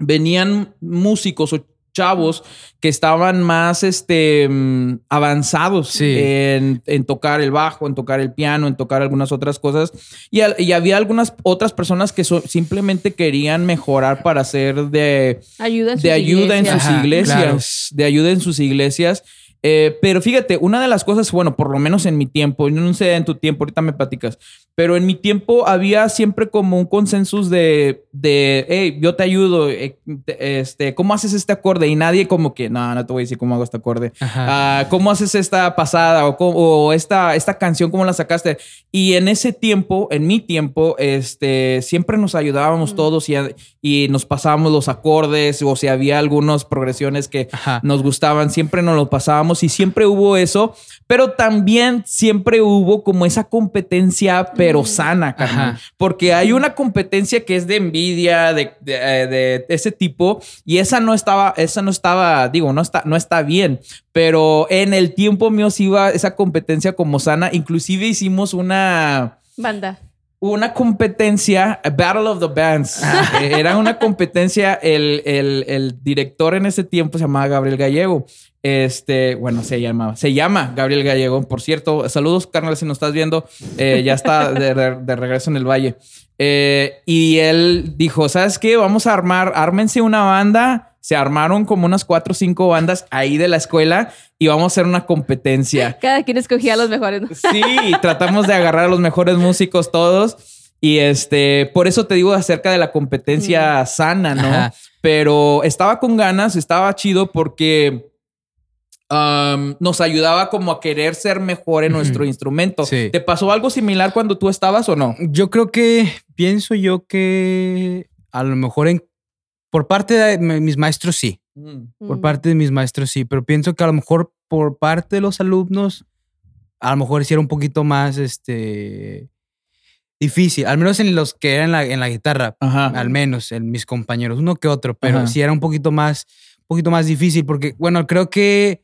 venían músicos o chavos que estaban más este, mm, avanzados Sí. en, en tocar el bajo, en tocar el piano, en tocar algunas otras cosas. Y, al- y había algunas otras personas que so- simplemente querían mejorar para ser de, Ayuda en sus de ayuda en sus iglesias. Ajá, iglesias, de ayuda en sus iglesias. Eh, pero fíjate, una de las cosas, bueno, por lo menos en mi tiempo, yo no sé en tu tiempo, ahorita me platicas, pero en mi tiempo había siempre como un consenso de, de hey, yo te ayudo, eh, te- este, ¿cómo haces este acorde? Y nadie como que, no, no te voy a decir cómo hago este acorde. Ah, ¿Cómo haces esta pasada o, cómo- o esta, esta canción, cómo la sacaste? Y en ese tiempo, en mi tiempo, este, siempre nos ayudábamos Mm. todos y, y nos pasábamos los acordes o si había algunas progresiones que Ajá. nos gustaban, siempre nos lo pasábamos y siempre hubo eso, pero también siempre hubo como esa competencia, pero Mm. sana, carnal. Porque hay una competencia que es de envidia, de, de, de ese tipo, y esa no estaba, esa no estaba, digo, no está, no está bien. Pero en el tiempo mío sí iba esa competencia como sana. Inclusive hicimos una Banda. una competencia, a Battle of the Bands. Eh, Era una competencia, el, el- el director en ese tiempo se llamaba Gabriel Gallego. Este, bueno, se llamaba, se llama Gabriel Gallego, por cierto. Saludos, carnal, si nos estás viendo. Eh, ya está de, de- de regreso en el valle. Eh, y él dijo: ¿Sabes qué? Vamos a armar, ármense una banda. Se armaron como unas cuatro o cinco bandas ahí de la escuela y vamos a hacer una competencia. Cada quien escogía a los mejores. ¿no? Sí, tratamos de agarrar a los mejores músicos todos. Y este, por eso te digo acerca de la competencia sana, ¿no? Ajá. Pero estaba con ganas, estaba chido porque um, nos ayudaba como a querer ser mejor en nuestro instrumento. Sí. ¿Te pasó algo similar cuando tú estabas o no? Yo creo que pienso yo que a lo mejor en, por parte de mi- mis maestros sí, por Mm. parte de mis maestros sí, pero pienso que a lo mejor por parte de los alumnos a lo mejor sí era un poquito más este difícil, al menos en los que eran en la, en la guitarra, Ajá. al menos en mis compañeros, uno que otro, pero Ajá. sí era un poquito más un poquito más difícil porque bueno, creo que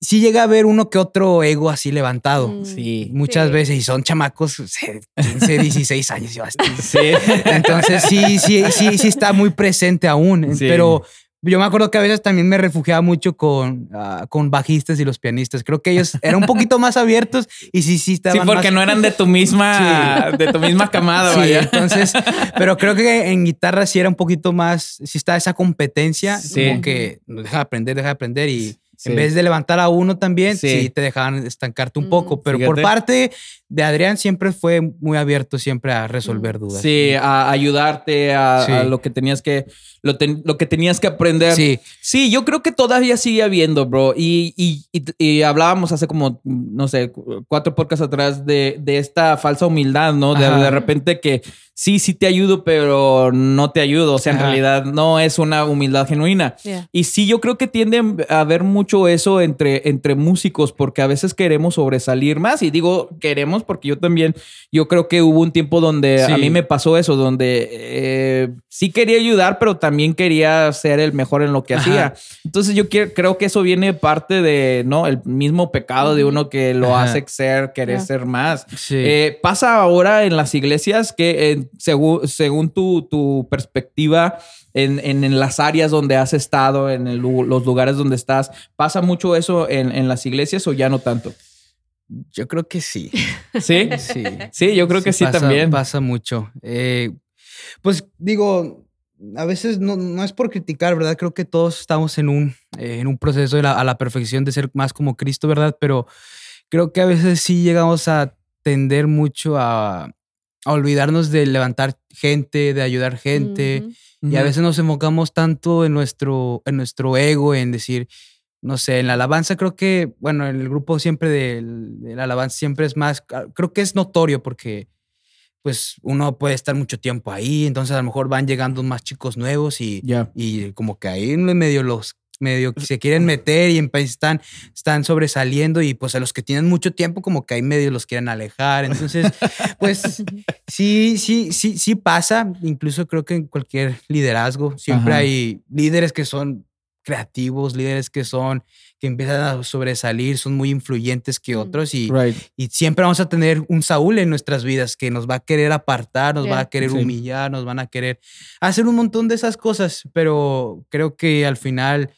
sí llega a haber uno que otro ego así levantado. Mm. Sí. Muchas Sí. veces y son chamacos o sea, 15, 16 años. yo hasta- Sí. Entonces sí, sí, sí, sí está muy presente aún. Sí. Pero yo me acuerdo que a veces también me refugiaba mucho con, ah, con bajistas y los pianistas. Creo que ellos eran un poquito más abiertos y sí, sí estaban Sí, porque más- no eran de tu misma, de tu misma camada, Sí, vaya. entonces, pero creo que en guitarra sí era un poquito más, sí está esa competencia, Sí. como que deja de aprender, deja de aprender y Sí. En vez de levantar a uno también, Sí. sí, te dejaban estancarte un Mm. poco. Pero por parte de Adrián siempre fue muy abierto siempre a resolver dudas. Sí, a ayudarte a, Sí. a lo que tenías que lo, ten- lo que tenías que aprender. Sí. Sí, yo creo que todavía sigue habiendo, bro. Y, y- y- y hablábamos hace como, no sé, cu- cuatro podcasts atrás de, de esta falsa humildad, ¿no? De, de repente que sí, sí te ayudo, pero no te ayudo. O sea, en realidad no es una humildad genuina. Yeah. Y sí, yo creo que tiende a haber mucho eso entre, entre músicos, porque a veces queremos sobresalir más. Y digo queremos porque yo también, yo creo que hubo un tiempo donde Sí. a mí me pasó eso, donde eh, sí quería ayudar, pero también quería ser el mejor en lo que Ajá. hacía. Entonces yo quiero- creo que eso viene parte de, ¿no? El mismo pecado de uno que lo Ajá. hace ser, querer ser más. Sí. Eh, pasa ahora en las iglesias que eh, según, según tu, tu perspectiva en, en- en las áreas donde has estado, en el los lugares donde estás, ¿pasa mucho eso en, en las iglesias o ya no tanto? Yo creo que sí. Sí, Sí. sí, yo creo que sí, pasa, también. Pasa mucho. Eh, pues digo, a veces no, no es por criticar, ¿verdad? Creo que todos estamos en un, eh, en un proceso de la- a la perfección de ser más como Cristo, ¿verdad? Pero creo que a veces sí llegamos a tender mucho a, a olvidarnos de levantar gente, de ayudar gente. Y a veces nos enfocamos tanto en nuestro, en nuestro ego, en decir, no sé, en la alabanza creo que, bueno, en el grupo siempre del- de, la alabanza siempre es más, ah, creo que es notorio porque pues uno puede estar mucho tiempo ahí, entonces a lo mejor van llegando más chicos nuevos y, y como que ahí en medio los medio que se quieren meter y en- están, están sobresaliendo y pues a los que tienen mucho tiempo como que ahí medio los quieren alejar. Entonces, pues sí, sí, sí, sí pasa. Incluso creo que en cualquier liderazgo siempre Ajá. hay líderes que son creativos, líderes que son, que empiezan a sobresalir, son muy influyentes que Mm. otros y, Right. y siempre vamos a tener un Saúl en nuestras vidas que nos va a querer apartar, nos va a querer Sí. humillar, nos van a querer hacer un montón de esas cosas, pero creo que al final,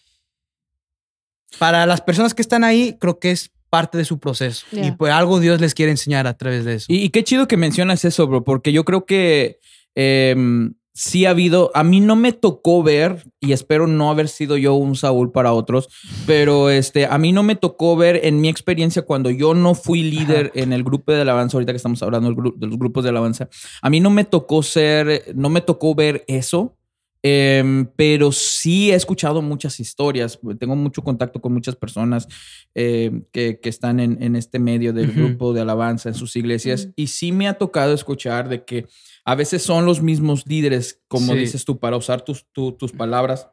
para las personas que están ahí, creo que es parte de su proceso y pues algo Dios les quiere enseñar a través de eso. Y, y qué chido que mencionas eso, bro, porque yo creo que em, sí ha habido, a mí no me tocó ver, y espero no haber sido yo un Saúl para otros, pero este, a mí no me tocó ver en mi experiencia cuando yo no fui líder en el grupo de alabanza, ahorita que estamos hablando de los grupos de alabanza, a mí no me tocó ser, no me tocó ver eso. em, pero sí he escuchado muchas historias. Tengo mucho contacto con muchas personas em, que, que están en, en este medio del grupo de alabanza en sus iglesias. Y sí me ha tocado escuchar de que a veces son los mismos líderes, como Sí. dices tú, para usar tus, tu- tus palabras,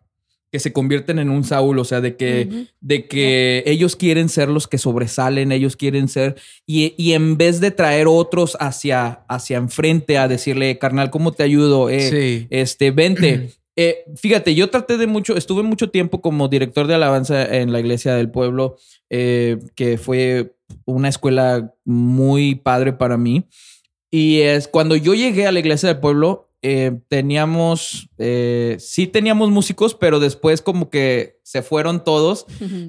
que se convierten en un Saúl, o sea, de que, de que ellos quieren ser los que sobresalen, ellos quieren ser, y, y en vez de traer otros hacia, hacia enfrente a decirle, carnal, ¿cómo te ayudo? Eh, sí. este, vente. Eh, fíjate, yo traté de mucho, estuve mucho tiempo como director de alabanza en la iglesia del pueblo, eh, que fue una escuela muy padre para mí. Y es cuando yo llegué a la iglesia del pueblo, eh, teníamos, eh, sí teníamos músicos, pero después como que se fueron todos.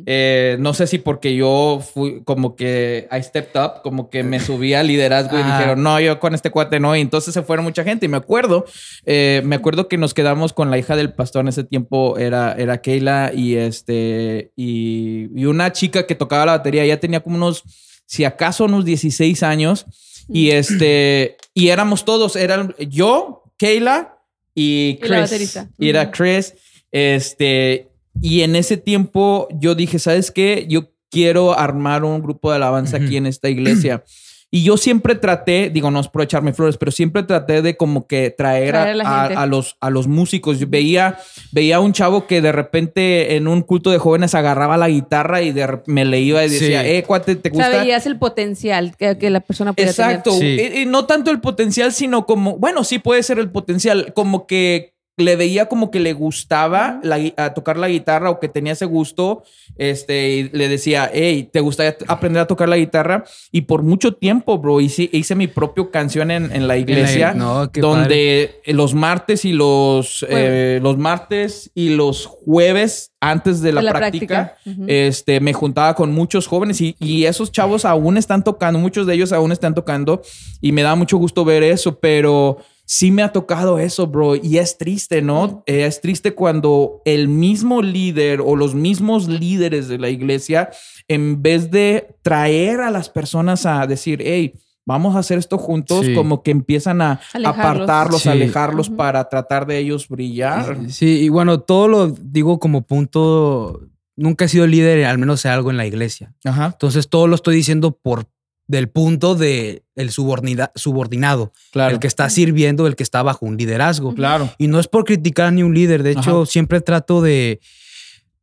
Eh, no sé si porque yo fui como que I stepped up, como que me subí al liderazgo y Ajá. dijeron, no, yo con este cuate no. Y entonces se fueron mucha gente. Y me acuerdo, me acuerdo que nos quedamos con la hija del pastor en ese tiempo, era, era Keila y este, y, y una chica que tocaba la batería, ya tenía como unos, si acaso unos 16 años. Y este, y éramos todos, eran yo, Keila y Y Chris. baterista. Y era. Chris. Este, y en ese tiempo yo dije, ¿sabes qué? Yo quiero armar un grupo de alabanza aquí en esta iglesia. Y yo siempre traté, digo, no es por echarme flores, pero siempre traté de como que traer, a- Traer a la a, gente. a los, a los músicos. Yo veía, veía a un chavo que de repente en un culto de jóvenes agarraba la guitarra y de me le iba y decía, Sí. eh, cuate, ¿te O sea, gusta? veías el potencial que, que la persona podía Exacto. tener. Sí. Y, y no tanto el potencial, sino como, bueno, sí puede ser el potencial, como que le veía como que le gustaba la a tocar la guitarra o que tenía ese gusto, este, y le decía, hey, ¿te gustaría aprender a tocar la guitarra? Y por mucho tiempo, bro, hice, hice mi propia canción en, en la iglesia, no, donde los martes y los, eh, los martes y los jueves antes de la, práctica, este, me juntaba con muchos jóvenes y, y esos chavos aún están tocando, muchos de ellos aún están tocando y me da mucho gusto ver eso, pero sí me ha tocado eso, bro. Y es triste, ¿no? Eh, es triste cuando el mismo líder o los mismos líderes de la iglesia, en vez de traer a las personas a decir, hey, vamos a hacer esto juntos, Sí. como que empiezan a Alejarlos. apartarlos, Sí. alejarlos para tratar de ellos brillar. Sí, y bueno, todo lo digo como punto. Nunca he sido líder, al menos en algo en la iglesia. Ajá. Entonces todo lo estoy diciendo por del punto de el subordina- subordinado, Claro. el que está sirviendo, el que está bajo un liderazgo. Claro. Y no es por criticar a ni un líder, de hecho Ajá. siempre trato de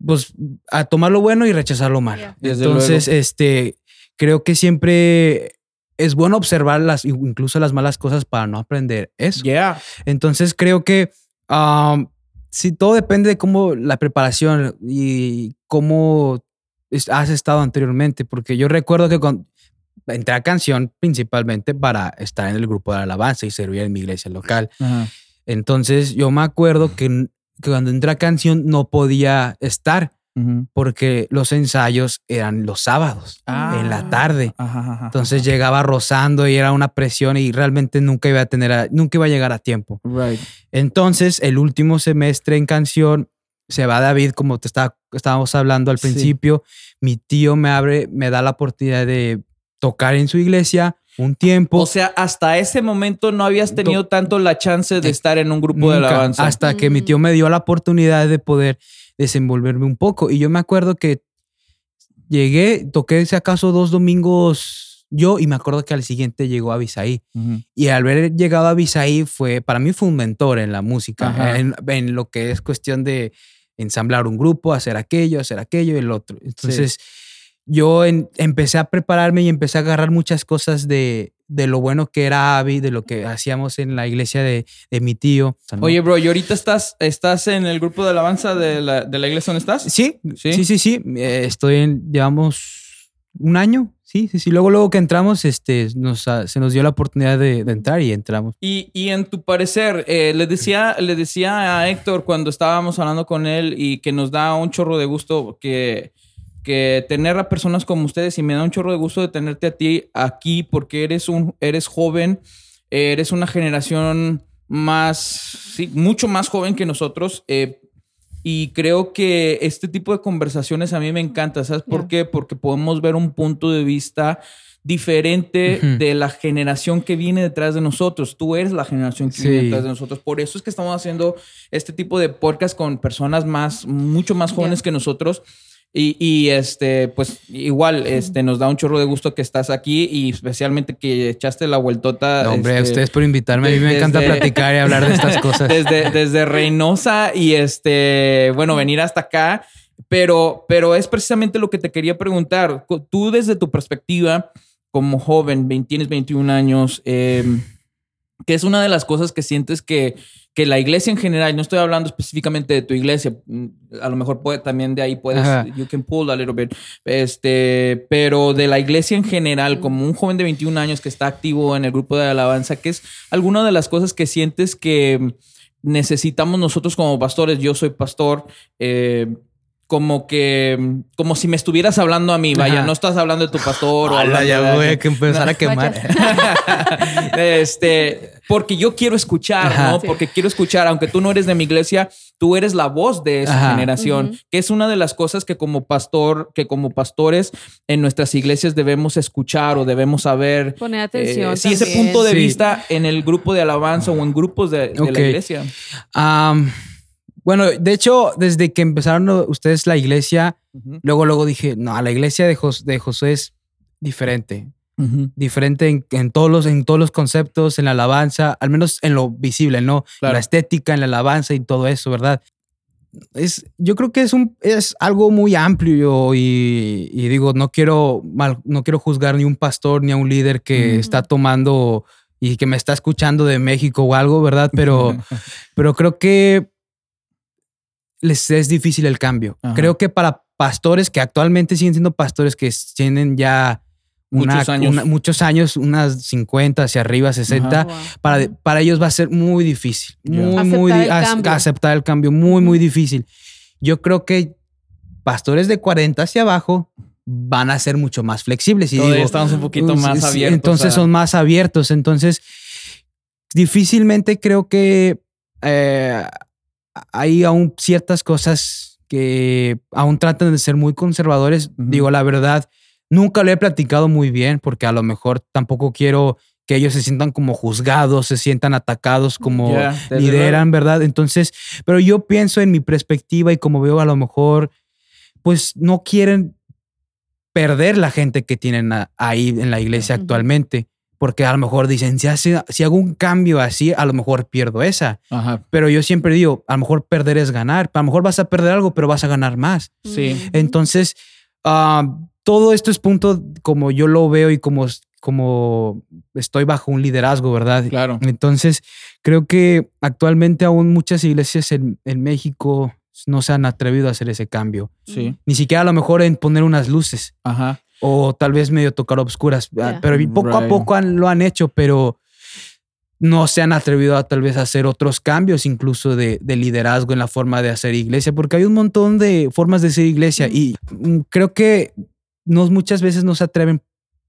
pues a tomar lo bueno y rechazar lo malo. Entonces, luego. este creo que siempre es bueno observar las incluso las malas cosas para no aprender eso. Yeah. Entonces creo que um, sí, todo depende de cómo la preparación y cómo has estado anteriormente, porque yo recuerdo que cuando entré a canción principalmente para estar en el grupo de alabanza y servir en mi iglesia local. Ajá. Entonces yo me acuerdo que, cuando entré a canción no podía estar porque los ensayos eran los sábados en la Ah. tarde. Ajá, ajá. Entonces llegaba rozando y era una presión y realmente nunca iba a tener, a- nunca iba a llegar a tiempo. Right. Entonces, el último semestre en canción se va David, como te está, estábamos hablando al Sí. principio. Mi tío me abre, me da la oportunidad de tocar en su iglesia un tiempo. O sea, hasta ese momento no habías tenido tanto la chance de Eh, estar en un grupo de Nunca, alabanza. Hasta que mi tío me dio la oportunidad de poder desenvolverme un poco. Y yo me acuerdo que llegué, toqué si acaso dos domingos yo y me acuerdo que al siguiente llegó Abisaí. Ujú. Y al haber llegado a Abisaí fue, para mí fue un mentor en la música, en, en lo que es cuestión de ensamblar un grupo, hacer aquello, hacer aquello y el otro. Entonces yo en- empecé a prepararme y empecé a agarrar muchas cosas de, de lo bueno que era Avi, de lo que hacíamos en la iglesia de, de mi tío. Oye, bro, ¿y ahorita estás, estás en el grupo de alabanza de la, de la iglesia donde estás? Sí, ¿Sí? sí, sí, sí. Eh, estoy en, llevamos un año. Sí, sí, sí. Luego, luego que entramos, este, nos, ah, se nos dio la oportunidad de, de entrar y entramos. Y, y en tu parecer, eh, le, decía, le decía a Héctor cuando estábamos hablando con él y que nos da un chorro de gusto que, que tener a personas como ustedes y me da un chorro de gusto de tenerte a ti aquí porque eres, un, eres joven, eh, eres una generación más, sí, mucho más joven que nosotros. eh, y creo que este tipo de conversaciones a mí me encanta. ¿Sabes por qué? Porque podemos ver un punto de vista diferente de la generación que viene detrás de nosotros. Tú eres la generación que Sí. viene detrás de nosotros. Por eso es que estamos haciendo este tipo de podcast con personas más, mucho más jóvenes que nosotros. Y, y, este, pues igual, este, nos da un chorro de gusto que estás aquí y especialmente que echaste la vueltota. No, hombre, a este, ustedes por invitarme. A mí me desde- encanta platicar y hablar de estas cosas. desde, desde Reynosa y este, bueno, venir hasta acá. Pero, pero es precisamente lo que te quería preguntar. Tú desde tu perspectiva, como joven, 20, tienes 21 años, eh, ¿qué es una de las cosas que sientes que, que la iglesia en general, no estoy hablando específicamente de tu iglesia, mm, a lo mejor puede, también de ahí puedes, Ajá. you can pull a little bit, este, pero de la iglesia en general, como un joven de 21 años que está activo en el grupo de alabanza, ¿qué es alguna de las cosas que sientes que necesitamos nosotros como pastores? Yo soy pastor, eh, como que, como si me estuvieras hablando a mí, vaya, Ajá. no estás hablando de tu pastor. o Ala, ya de- voy a que empezar a quemar. este, porque yo quiero escuchar, Ajá. ¿no? Sí. Porque quiero escuchar, aunque tú no eres de mi iglesia, tú eres la voz de esa Ajá. generación, que es una de las cosas que como pastor, que como pastores en nuestras iglesias debemos escuchar o debemos saber. Poner atención. Eh, sí, ese también. punto de Sí. vista en el grupo de alabanza o en grupos de, la iglesia. Am, bueno, de hecho, desde que empezaron ustedes la iglesia, luego, luego dije, no, la iglesia de, Jos- de Josué es diferente. Diferente en, en todos los, en todos los conceptos, en la alabanza, al menos en lo visible, ¿no? Claro. La estética, en la alabanza y todo eso, ¿verdad? Es, yo creo que es, un, es algo muy amplio y, y digo, no quiero, mal, no quiero juzgar ni un pastor ni a un líder que está tomando y que me está escuchando de México o algo, ¿verdad? Pero, pero creo que les es difícil el cambio. Ajá. Creo que para pastores que actualmente siguen siendo pastores que tienen ya una- Muchos años. una- muchos años, unas 50 hacia arriba, 60, Wow. para, para ellos va a ser muy difícil. Muy, Aceptar muy el aceptar el cambio, muy, muy difícil. Yo creo que pastores de 40 hacia abajo van a ser mucho más flexibles. Y digo, estamos un poquito pues, más abiertos. Entonces a- son más abiertos. Entonces, difícilmente creo que eh, hay aún ciertas cosas que aún tratan de ser muy conservadores. Digo, la verdad, nunca lo he platicado muy bien porque a lo mejor tampoco quiero que ellos se sientan como juzgados, se sientan atacados como lideran, ¿verdad? Entonces, pero yo pienso en mi perspectiva y como veo a lo mejor, pues no quieren perder la gente que tienen ahí en la iglesia actualmente, porque a lo mejor dicen, si, hace- si hago un cambio así, a lo mejor pierdo esa. Ajá. Pero yo siempre digo, a lo mejor perder es ganar, a lo mejor vas a perder algo, pero vas a ganar más. Sí. Entonces, ah, todo esto es punto como yo lo veo y como, como estoy bajo un liderazgo, ¿verdad? Claro. Entonces, creo que actualmente aún muchas iglesias en, en México no se han atrevido a hacer ese cambio. Sí. Ni siquiera a lo mejor en poner unas luces Ajá. O tal vez medio tocar obscuras. ah. Pero poco a poco han- lo han hecho, pero no se han atrevido a tal vez hacer otros cambios, incluso de, de liderazgo en la forma de hacer iglesia, porque hay un montón de formas de ser iglesia y mm, creo que no, muchas veces no se atreven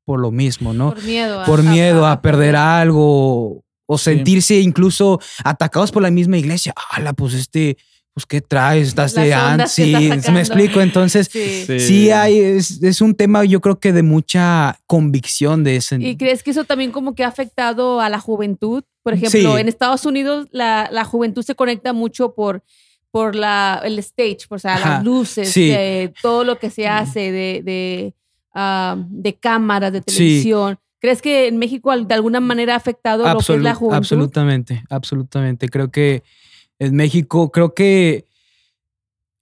por lo mismo, ¿no? Por miedo. por miedo a perder algo o Sí. sentirse incluso atacados por la misma iglesia. ¡Hala, pues este, pues qué traes, estás de Las ansi, me explico. Entonces, Sí. Sí. sí hay, es, es un tema yo creo que de mucha convicción de ese. ¿Y crees que eso también como que ha afectado a la juventud? Por ejemplo, Sí. en Estados Unidos la, la juventud se conecta mucho por, por la, el stage, o sea, Ajá, las luces, sí. eh, todo lo que se hace de, de, ah, de cámaras, de Sí. televisión. ¿Crees que en México de alguna manera ha afectado lo que es la juventud? Absolutamente, absolutamente. Creo que en México, creo que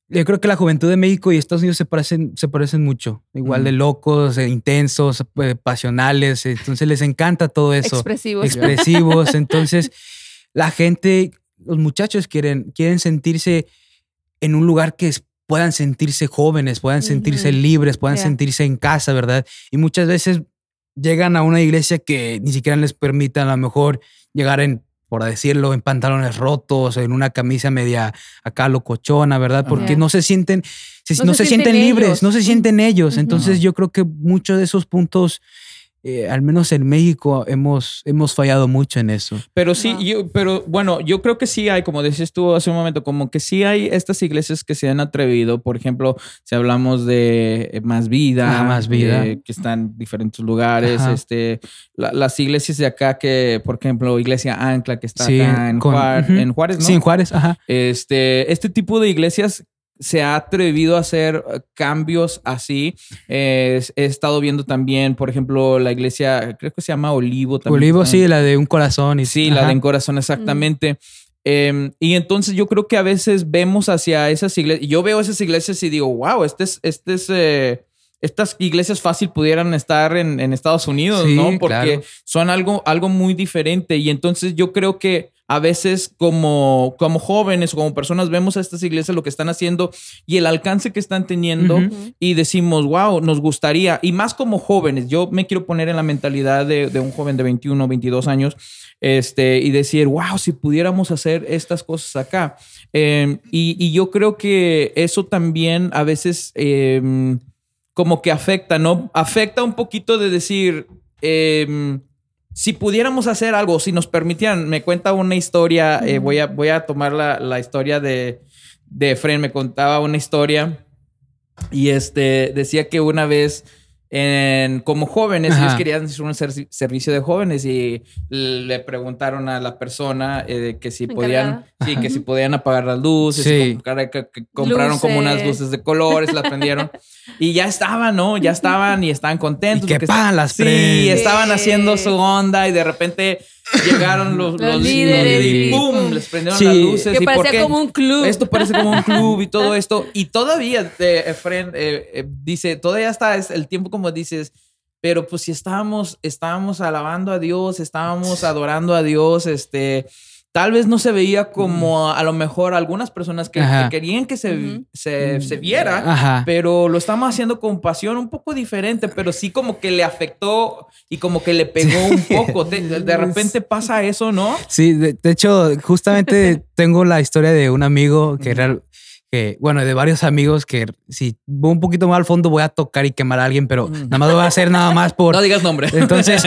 yo creo que la juventud de México y Estados Unidos se parecen, se parecen mucho. Igual de locos, intensos, eh, pasionales. Entonces les encanta todo eso. Expresivos. expresivos. Entonces, la gente, los muchachos quieren, quieren sentirse en un lugar que es- puedan sentirse jóvenes, puedan sentirse libres, puedan sentirse en casa, ¿verdad? Y muchas veces llegan a una iglesia que ni siquiera les permite a lo mejor llegar en, por decirlo, en pantalones rotos en una camisa media acá locochona, ¿verdad? Porque Ajá. no se sienten, se- No no, se se, sienten sienten libres, no se sienten ellos. Entonces Ajá. yo creo que muchos de esos puntos, eh, al menos en México, hemos, hemos fallado mucho en eso. Pero sí, yo, pero bueno, yo creo que sí hay, como decías tú hace un momento, como que sí hay estas iglesias que se han atrevido. Por ejemplo, si hablamos de eh, Más Vida, Ah, Más Vida. eh, que están en diferentes lugares, Ajá. este, la- las iglesias de acá que, por ejemplo, Iglesia Ancla, que está Sí, acá en, con- Juar- ujú. en Juárez, ¿no? Sí, en Juárez, ajá. Este, este tipo de iglesias se ha atrevido a hacer eh, cambios así. Eh, he estado viendo también, por ejemplo, la iglesia, creo que se llama Olivo también. Olivo, sí, la de un corazón. Y, Sí, la de en corazón, exactamente. Eh, y entonces yo creo que a veces vemos hacia esas iglesias, yo veo esas iglesias y digo, wow, este es, este es, eh, estas iglesias fácil pudieran estar en, en Estados Unidos, Sí, ¿no? Porque claro. son algo, algo muy diferente. Y entonces yo creo que a veces como, como jóvenes o como personas vemos a estas iglesias lo que están haciendo y el alcance que están teniendo y decimos, wow, nos gustaría, y más como jóvenes, yo me quiero poner en la mentalidad de, de un joven de 21, 22 años, este, y decir, wow, si pudiéramos hacer estas cosas acá. Eh, y, y yo creo que eso también a veces eh, como que afecta, ¿no? Afecta un poquito de decir, eh, si pudiéramos hacer algo, si nos permitieran, me cuenta una historia, eh, voy, a, voy a tomar la, la historia de, de Efren, me contaba una historia y este decía que una vez en, como jóvenes, Ajá. ellos querían hacer un ser- servicio de jóvenes y le preguntaron a la persona eh, que si podían, sí, que si podían apagar las luces, Sí. comprar- que- que compraron como unas Luces. luces de colores, las prendieron y ya estaban, ¿no? Ya estaban y estaban contentos. Y que porque pan, esta- las Sí, estaban haciendo su onda y de repente llegaron los, Los los líderes y ¡pum! Les prendieron Sí. las luces. Que ¿Y por parecía qué? como un club. Esto parece como un club y todo esto. Y todavía, eh, Efren eh, eh, dice, todavía está es el tiempo como dices, pero pues si estábamos, estábamos alabando a Dios, estábamos adorando a Dios, este, tal vez no se veía como a lo mejor algunas personas que, querían que se, se, se viera, Ajá. pero lo estamos haciendo con pasión un poco diferente, pero sí como que le afectó y como que le pegó un poco. De, de repente pasa eso, ¿no? Sí, de, de hecho, justamente tengo la historia de un amigo que, real- que, bueno, de varios amigos que si voy un poquito más al fondo voy a tocar y quemar a alguien, pero Mm. nada más lo voy a hacer nada más por... No digas nombre. Entonces,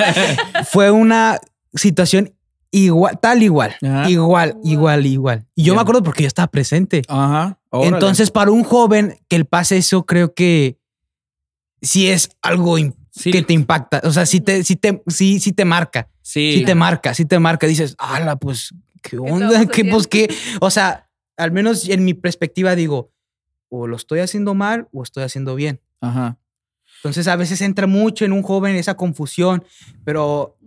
fue una situación igual, tal igual, Ajá. igual, igual, igual. Y yo Bien. me acuerdo porque yo estaba presente. Ajá. órale. Entonces, para un joven que le pase eso, creo que sí es algo Sí. que te impacta. O sea, sí te, sí te, sí, sí te marca. sí. Sí te marca, sí te marca. Dices, ala, pues, ¿qué onda? ¿Qué, pues, qué? O sea, al menos en mi perspectiva digo, o lo estoy haciendo mal o estoy haciendo bien. Ajá. Entonces, a veces entra mucho en un joven esa confusión, pero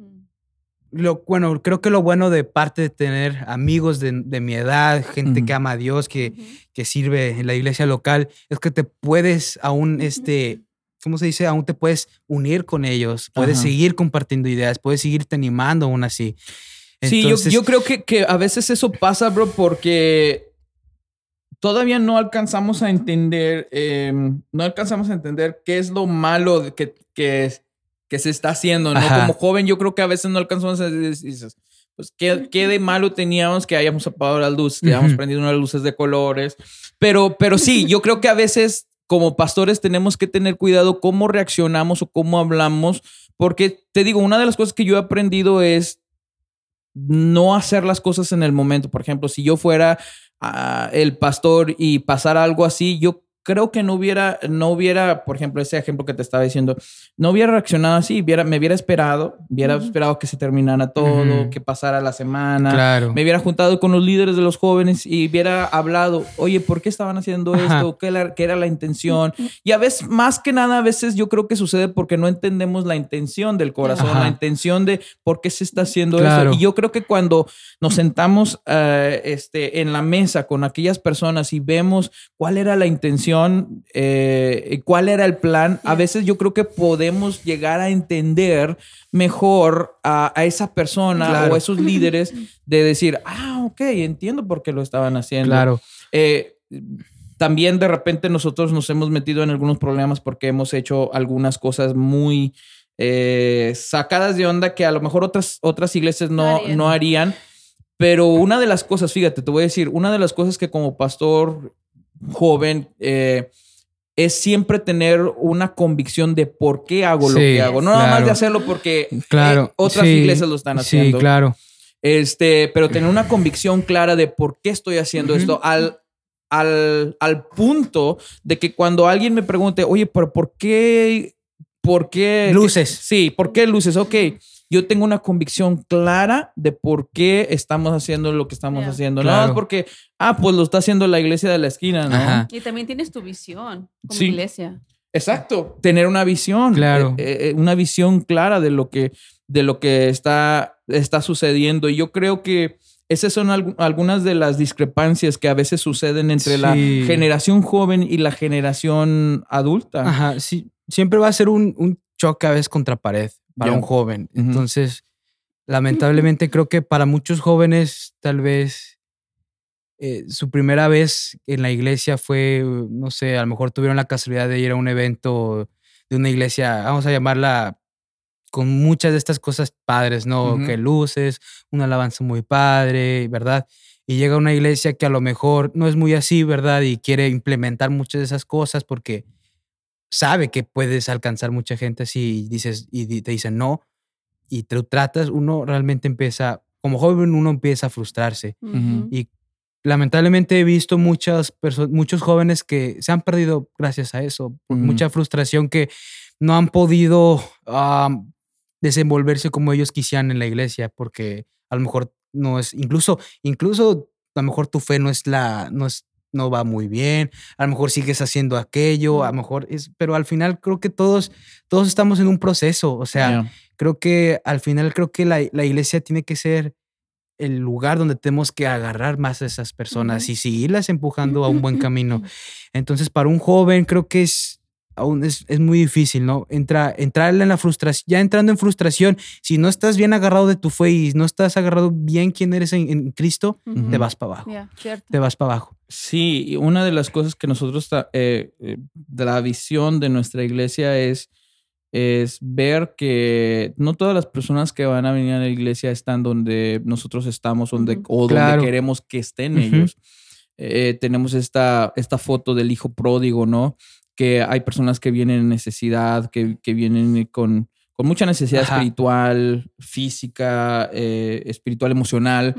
lo, bueno, creo que lo bueno de parte de tener amigos de, de mi edad, gente que ama a Dios, que, que sirve en la iglesia local, es que te puedes aún, este, ¿cómo se dice? Aún te puedes unir con ellos, puedes seguir compartiendo ideas, puedes seguirte animando aún así. Sí, yo, yo creo que, que a veces eso pasa, bro, porque todavía no alcanzamos a entender, eh, no alcanzamos a entender qué es lo malo de que, que, que se está haciendo, ¿no? Ajá. Como joven, yo creo que a veces no alcanzamos a decir, pues, ¿qué, qué de malo teníamos que hayamos apagado las luces, que hayamos prendido unas luces de colores? Pero, pero sí, yo creo que a veces como pastores tenemos que tener cuidado cómo reaccionamos o cómo hablamos, porque te digo, una de las cosas que yo he aprendido es no hacer las cosas en el momento. Por ejemplo, si yo fuera ah, el pastor y pasara algo así, yo creo que no hubiera, no hubiera, por ejemplo, ese ejemplo que te estaba diciendo, no hubiera reaccionado así, hubiera, me hubiera esperado, hubiera esperado que se terminara todo, que pasara la semana. claro. Me hubiera juntado con los líderes de los jóvenes y hubiera hablado, oye, ¿por qué estaban haciendo Ajá. esto? ¿Qué, la- qué era la intención? Y a veces, más que nada, a veces yo creo que sucede porque no entendemos la intención del corazón, Ajá. la intención de por qué se está haciendo Claro. eso. Y yo creo que cuando nos sentamos eh, este, en la mesa con aquellas personas y vemos cuál era la intención, eh, cuál era el plan, a veces yo creo que podemos llegar a entender mejor a, a esa persona Claro. o a esos líderes de decir, ah, ok, entiendo por qué lo estaban haciendo. Claro. Eh, también de repente nosotros nos hemos metido en algunos problemas porque hemos hecho algunas cosas muy eh, sacadas de onda que a lo mejor otras, otras iglesias no, no harían. Pero una de las cosas, fíjate, te voy a decir, una de las cosas que como pastor joven eh, es siempre tener una convicción de por qué hago lo Sí, que hago. No nada más claro. de hacerlo porque Claro. eh, otras sí, iglesias lo están haciendo. Sí, claro. Este, pero tener una convicción clara de por qué estoy haciendo esto al, al, al punto de que cuando alguien me pregunte, oye, pero ¿por qué? ¿Por qué? Luces. Sí, ¿por qué luces? Ok, yo tengo una convicción clara de por qué estamos haciendo lo que estamos haciendo. Nada más Claro. porque, ah, pues lo está haciendo la iglesia de la esquina, ¿no? Ajá. Y también tienes tu visión como Sí. iglesia. Exacto, tener una visión, Claro. eh, eh, una visión clara de lo que, de lo que está, está sucediendo. Y yo creo que esas son algu- algunas de las discrepancias que a veces suceden entre la generación joven y la generación adulta. Ajá, sí. Siempre va a ser un, un choque a veces contra pared para un joven. Entonces, lamentablemente creo que para muchos jóvenes tal vez eh, su primera vez en la iglesia fue, no sé, a lo mejor tuvieron la casualidad de ir a un evento de una iglesia, vamos a llamarla con muchas de estas cosas padres, ¿no? Que luces, una alabanza muy padre, ¿verdad? Y llega a una iglesia que a lo mejor no es muy así, ¿verdad? Y quiere implementar muchas de esas cosas porque sabe que puedes alcanzar mucha gente así y dices y te dicen no y te tratas, uno realmente empieza, como joven uno empieza a frustrarse. Y lamentablemente he visto muchas perso- muchos jóvenes que se han perdido gracias a eso, por mucha frustración que no han podido am, desenvolverse como ellos quisieran en la iglesia, porque a lo mejor no es, incluso, incluso a lo mejor tu fe no es la, no es, no va muy bien, a lo mejor sigues haciendo aquello, a lo mejor es, pero al final creo que todos, todos estamos en un proceso, o sea, creo que al final creo que la, la iglesia tiene que ser el lugar donde tenemos que agarrar más a esas personas y seguirlas empujando a un buen camino. Entonces, para un joven creo que es aún es, es muy difícil, ¿no? Entra, entrar en la frustración, ya entrando en frustración, si no estás bien agarrado de tu fe y no estás agarrado bien quién eres en, en Cristo, te vas para abajo, te vas para abajo. Sí, y una de las cosas que nosotros, ta- eh, eh, de la visión de nuestra iglesia es, es ver que no todas las personas que van a venir a la iglesia están donde nosotros estamos donde, o Claro. donde queremos que estén ellos. Eh, tenemos esta, esta foto del hijo pródigo, ¿no? Que hay personas que vienen en necesidad, que, que vienen con, con mucha necesidad Ajá. espiritual, física, eh, espiritual, emocional.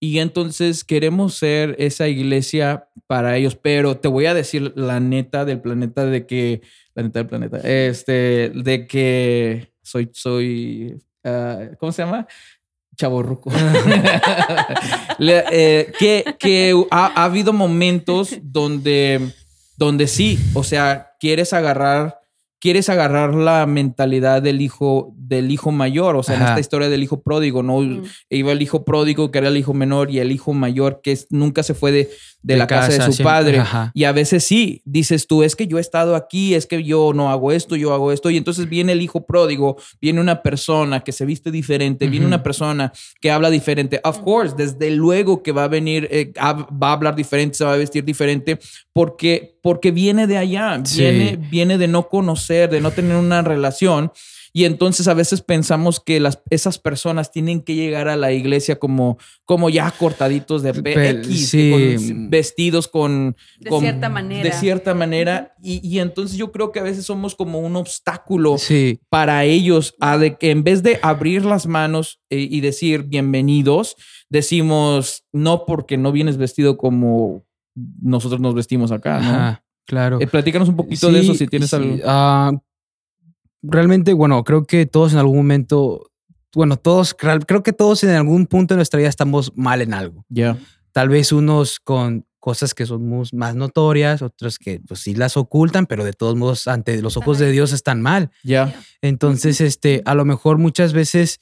Y entonces queremos ser esa iglesia para ellos, pero te voy a decir la neta del planeta de que, la neta del planeta, este, de que soy, soy, ah, ¿cómo se llama? Chaborruco. Eh, que que ha, ha habido momentos donde, donde sí, o sea, quieres agarrar, quieres agarrar la mentalidad del hijo, del hijo mayor, o sea, en Ajá. esta historia del hijo pródigo, ¿no? Mm. iba el hijo pródigo, que era el hijo menor, y el hijo mayor, que es- nunca se fue de, de De la casa, de su siempre, padre. ajá. Y a veces sí, dices tú, es que yo he estado aquí, es que yo no hago esto, yo hago esto. Y entonces viene el hijo pródigo, viene una persona que se viste diferente, viene Ujú. una persona que habla diferente. Of course, desde luego que va a venir, eh, va a hablar diferente, se va a vestir diferente, porque, porque viene de allá, Sí. viene, viene de no conocer, de no tener una relación. Y entonces a veces pensamos que las, esas personas tienen que llegar a la iglesia como, como ya cortaditos de pe- Pe- X, sí. con- vestidos con... De con- cierta manera. De cierta manera. Y, y entonces yo creo que a veces somos como un obstáculo Sí, para ellos a de que en vez de abrir las manos eh, y decir bienvenidos, decimos no porque no vienes vestido como nosotros nos vestimos acá, ¿no? ajá, claro. Eh, platícanos un poquito de eso si tienes sí, algo. ah, realmente, bueno, creo que todos en algún momento, bueno, todos, creo que todos en algún punto de nuestra vida estamos mal en algo. Ya. Tal vez unos con cosas que son más notorias, otros que pues sí las ocultan, pero de todos modos ante los ojos de Dios están mal. Ya. Entonces, este, a lo mejor muchas veces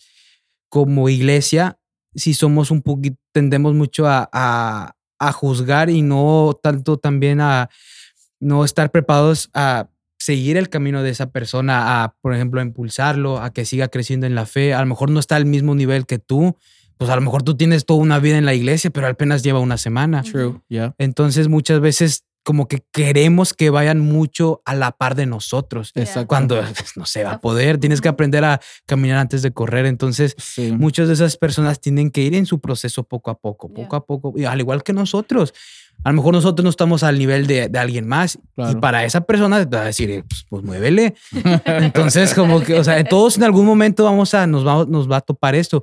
como iglesia, si somos un poquito, tendemos mucho a, a, a juzgar y no tanto también a no estar preparados a seguir el camino de esa persona, a, por ejemplo, a impulsarlo, a que siga creciendo en la fe. A lo mejor no está al mismo nivel que tú, pues a lo mejor tú tienes toda una vida en la iglesia, pero apenas lleva una semana. True. Ya. Entonces, muchas veces como que queremos que vayan mucho a la par de nosotros Exacto. cuando pues, no se va a poder. Tienes que aprender a caminar antes de correr. Entonces, Sí. muchas de esas personas tienen que ir en su proceso poco a poco, poco a poco, y al igual que nosotros. A lo mejor nosotros no estamos al nivel de, de alguien más y para esa persona va a decir, eh, pues, pues muévele. Entonces, como que, o sea, todos en algún momento vamos a, nos va, nos va a topar esto.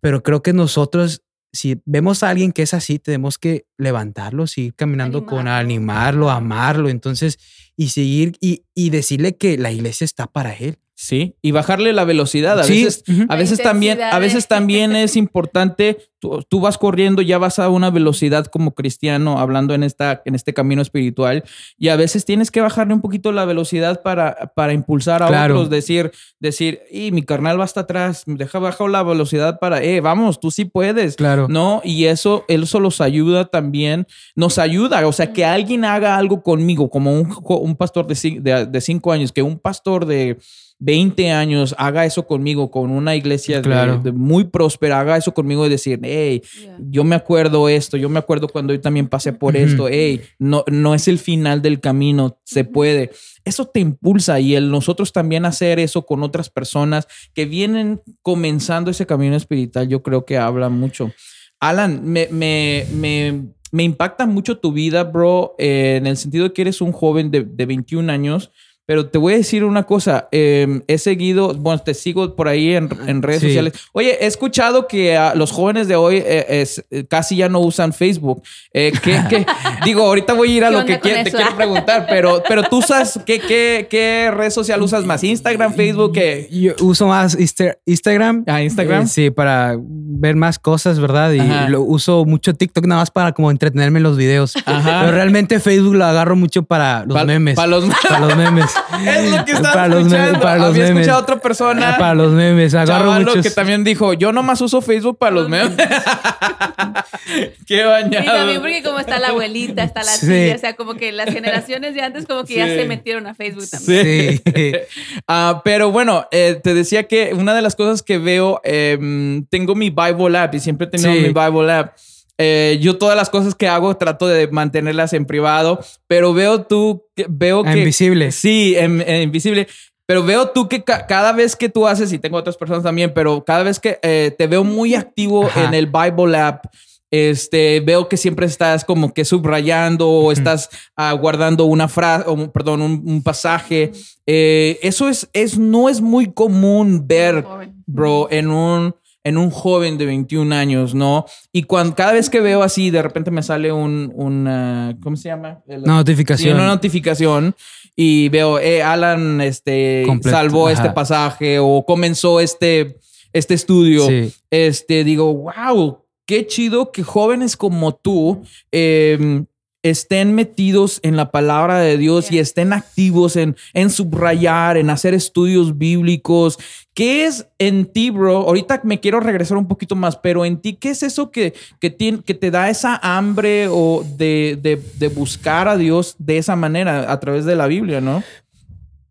Pero creo que nosotros, si vemos a alguien que es así, tenemos que levantarlo, seguir caminando con Animarlo. animarlo, amarlo. Entonces, y seguir y, y decirle que la iglesia está para él. Sí, y bajarle la velocidad. A Sí, veces, a veces también, a veces también es importante. Tú, tú vas corriendo, ya vas a una velocidad como cristiano, hablando en esta, en este camino espiritual, y a veces tienes que bajarle un poquito la velocidad para, para impulsar a Claro. otros, decir, decir, y mi carnal va hasta atrás, deja bajo la velocidad para, eh, vamos, tú sí puedes. Claro. No, y eso, eso los ayuda también, nos ayuda, o sea, que alguien haga algo conmigo, como un, pastor de, de cinco años, que un pastor de 20 años haga eso conmigo, con una iglesia de- Claro. de muy próspera, haga eso conmigo y decir, hey, Yeah. yo me acuerdo esto, yo me acuerdo cuando yo también pasé por esto, hey, no, no es el final del camino, se puede. Eso te impulsa y el nosotros también hacer eso con otras personas que vienen comenzando ese camino espiritual, yo creo que habla mucho. Alan, me, me, me, me impacta mucho tu vida, bro, eh, en el sentido de que eres un joven de, de 21 años. Pero te voy a decir una cosa, eh, he seguido, bueno, te sigo por ahí en, en redes Sí. sociales. Oye, he escuchado que ah, los jóvenes de hoy eh, es- eh, casi ya no usan Facebook. Eh, ¿qué- qué? Digo, ahorita voy a ir a ¿Qué lo que quiero- te quiero preguntar, pero, pero tú usas, ¿qué, qué, ¿qué red social usas más? ¿Instagram, Facebook? ¿qué? Yo uso más Insta- Instagram. Ah, Instagram. Eh, sí, para ver más cosas, ¿verdad? Y Ajá. lo uso mucho TikTok nada más para como entretenerme en los videos. Ajá. Pero realmente Facebook lo agarro mucho para los Pa- memes. para los- Para los memes. Es lo que estaba Para los escuchando. memes, para los Había memes. escuchado a otra persona. Ah, para los memes. Agarro Chavalo muchos. que también dijo, yo nomás uso Facebook para los memes. Qué bañado. también porque como está la abuelita, está la Sí. tía, o sea, como que las generaciones de antes como que ya se metieron a Facebook también. Sí. Sí. Ah, pero bueno, eh, te decía que una de las cosas que veo, eh, tengo mi Bible app y siempre he tenido Sí. mi Bible app. Eh, yo todas las cosas que hago trato de mantenerlas en privado, pero veo tú, que- veo Ah, que... invisible. Sí, en, en invisible. Pero veo tú que ca- cada vez que tú haces, y tengo otras personas también, pero cada vez que eh, te veo muy activo Ajá. en el Bible app, Este, veo que siempre estás como que subrayando o estás ah, guardando una frase, o, perdón, un, un pasaje. Eh, eso es, es, no es muy común ver, bro, en un, en un joven de 21 años, ¿no? Y cuando cada vez que veo así, de repente me sale un, una, ¿cómo se llama? Una Sí, notificación. una notificación y veo, eh, Alan, este, Completo, salvó ajá. este pasaje o comenzó este, este estudio. Sí. Este, digo, wow, qué chido que jóvenes como tú eh, estén metidos en la palabra de Dios y estén activos en, en subrayar, en hacer estudios bíblicos. ¿Qué es en ti, bro? Ahorita me quiero regresar un poquito más, pero en ti, ¿qué es eso que, que, tien- que te da esa hambre o de, de- de buscar a Dios de esa manera, a través de la Biblia, no?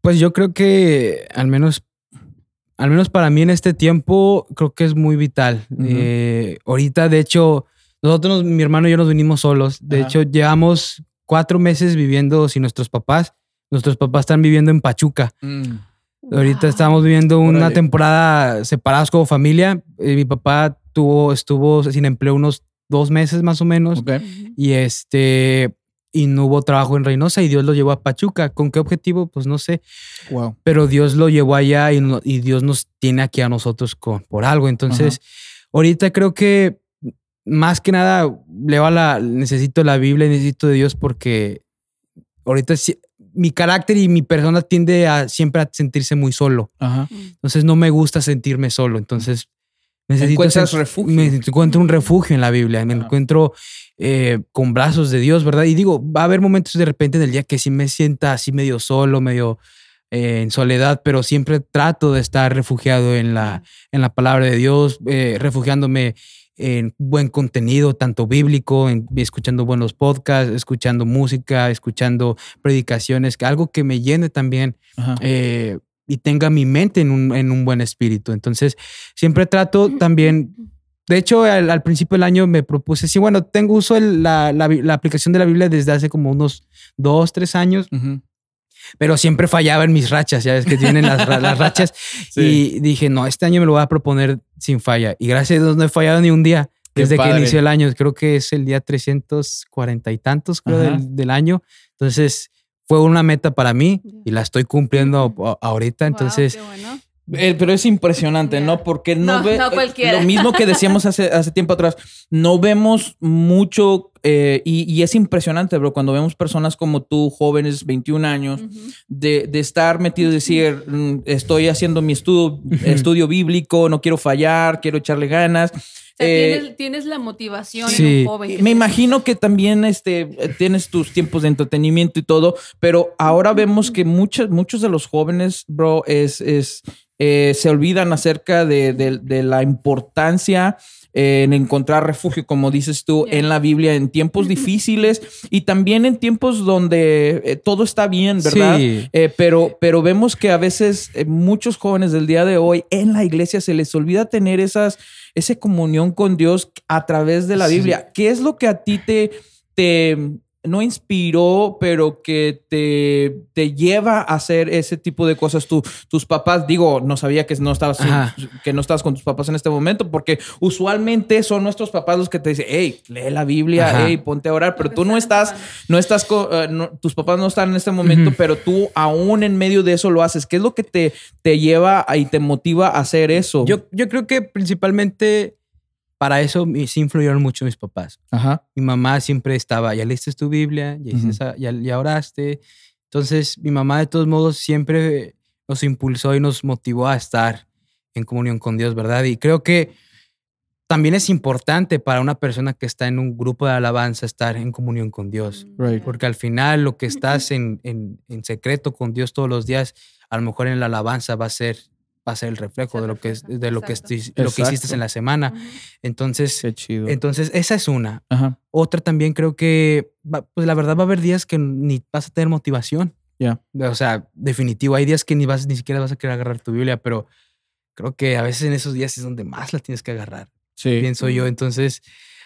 Pues yo creo que al menos, al menos para mí en este tiempo, creo que es muy vital. Eh, ahorita, de hecho, nosotros, nos- mi hermano y yo nos vinimos solos. De Ajá. hecho, llevamos cuatro meses viviendo sin nuestros papás. Nuestros papás están viviendo en Pachuca. Ahorita Wow. estamos viviendo una Órale. temporada separados como familia. Eh, mi papá tuvo, estuvo sin empleo unos dos meses más o menos. Y este, y no hubo trabajo en Reynosa y Dios lo llevó a Pachuca. ¿Con qué objetivo? Pues no sé. Wow. Pero Dios lo llevó allá y, no- y Dios nos tiene aquí a nosotros con, por algo. Entonces, ahorita creo que más que nada leo a la, necesito la Biblia, necesito de Dios porque ahorita mi carácter y mi persona tiende a siempre a sentirse muy solo. Ajá. Entonces no me gusta sentirme solo. Entonces necesito Encuentras refugio. Me encuentro un refugio en la Biblia. Me Ajá. encuentro eh, con brazos de Dios, ¿verdad? Y digo, va a haber momentos de repente en el día que sí me sienta así medio solo, medio eh, en soledad, pero siempre trato de estar refugiado en la, en la palabra de Dios, eh, refugiándome en buen contenido, tanto bíblico, en, escuchando buenos podcasts, escuchando música, escuchando predicaciones, que algo que me llene también eh, y tenga mi mente en un, en un buen espíritu. Entonces, siempre trato también, de hecho, al, al principio del año me propuse, sí, bueno, tengo uso el- la, la aplicación de la Biblia desde hace como unos dos, tres años. Pero siempre fallaba en mis rachas, ya ves que tienen las, las rachas. Sí. Y dije, no, este año me lo voy a proponer sin falla. Y gracias a Dios no he fallado ni un día. Qué Desde que inició el año, creo que es el día 340 y tantos, creo, del, del año. Entonces, fue una meta para mí y la estoy cumpliendo a- ahorita. Wow, Entonces, qué bueno. Eh, pero es impresionante, Ya. ¿no? Porque no, No, ve no eh, lo mismo que decíamos hace, hace tiempo atrás. No vemos mucho eh, y, y es impresionante, bro, cuando vemos personas como tú, jóvenes, 21 años, Ujú. de, de estar metido y decir, mm, estoy haciendo mi estudio, estudio bíblico, no quiero fallar, quiero echarle ganas. Sea, Eh, tienes, tienes la motivación sí. en un joven. me imagino que también este, tienes tus tiempos de entretenimiento y todo, pero ahora vemos que muchos, muchos de los jóvenes, bro, es, es, eh, se olvidan acerca de, de- de la importancia en encontrar refugio, como dices tú, Yeah. en la Biblia, en tiempos difíciles y también en tiempos donde eh, todo está bien, ¿verdad? Sí. Eh, pero, pero vemos que a veces eh, muchos jóvenes del día de hoy en la iglesia se les olvida tener esas, esa comunión con Dios a través de la Sí. Biblia. ¿Qué es lo que a ti te, te no inspiró, pero que te, te lleva a hacer ese tipo de cosas? Tú, tus papás, digo, no sabía que no estabas que no estabas con tus papás en este momento, porque usualmente son nuestros papás los que te dicen, hey, lee la Biblia, Ajá. hey, ponte a orar, pero tú no estás, no estás, no- tus papás no están en este momento, pero tú aún en medio de eso lo haces. ¿Qué es lo que te, te lleva a- y te motiva a hacer eso? yo, yo creo que principalmente para eso me- sí influyeron mucho mis papás. Ajá. Mi mamá siempre estaba, ya leíste tu Biblia, ya, hiciste Ujú. esa- ya, ya oraste. Entonces, mi mamá de todos modos siempre nos impulsó y nos motivó a estar en comunión con Dios, ¿verdad? Y creo que también es importante para una persona que está en un grupo de alabanza estar en comunión con Dios. Right. Porque al final lo que estás en, en, en secreto con Dios todos los días, a lo mejor en la alabanza va a ser, va a ser el reflejo de lo que, es, de lo que, exacto. esti- lo que hiciste en la semana. Entonces, Qué chido. entonces esa es una. Ajá. Otra también creo que, va- pues la verdad va a haber días que ni vas a tener motivación. Ya. O sea, definitivo, hay días que ni, vas, ni siquiera vas a querer agarrar tu Biblia, pero creo que a veces en esos días es donde más la tienes que agarrar, Sí. pienso yo. Entonces,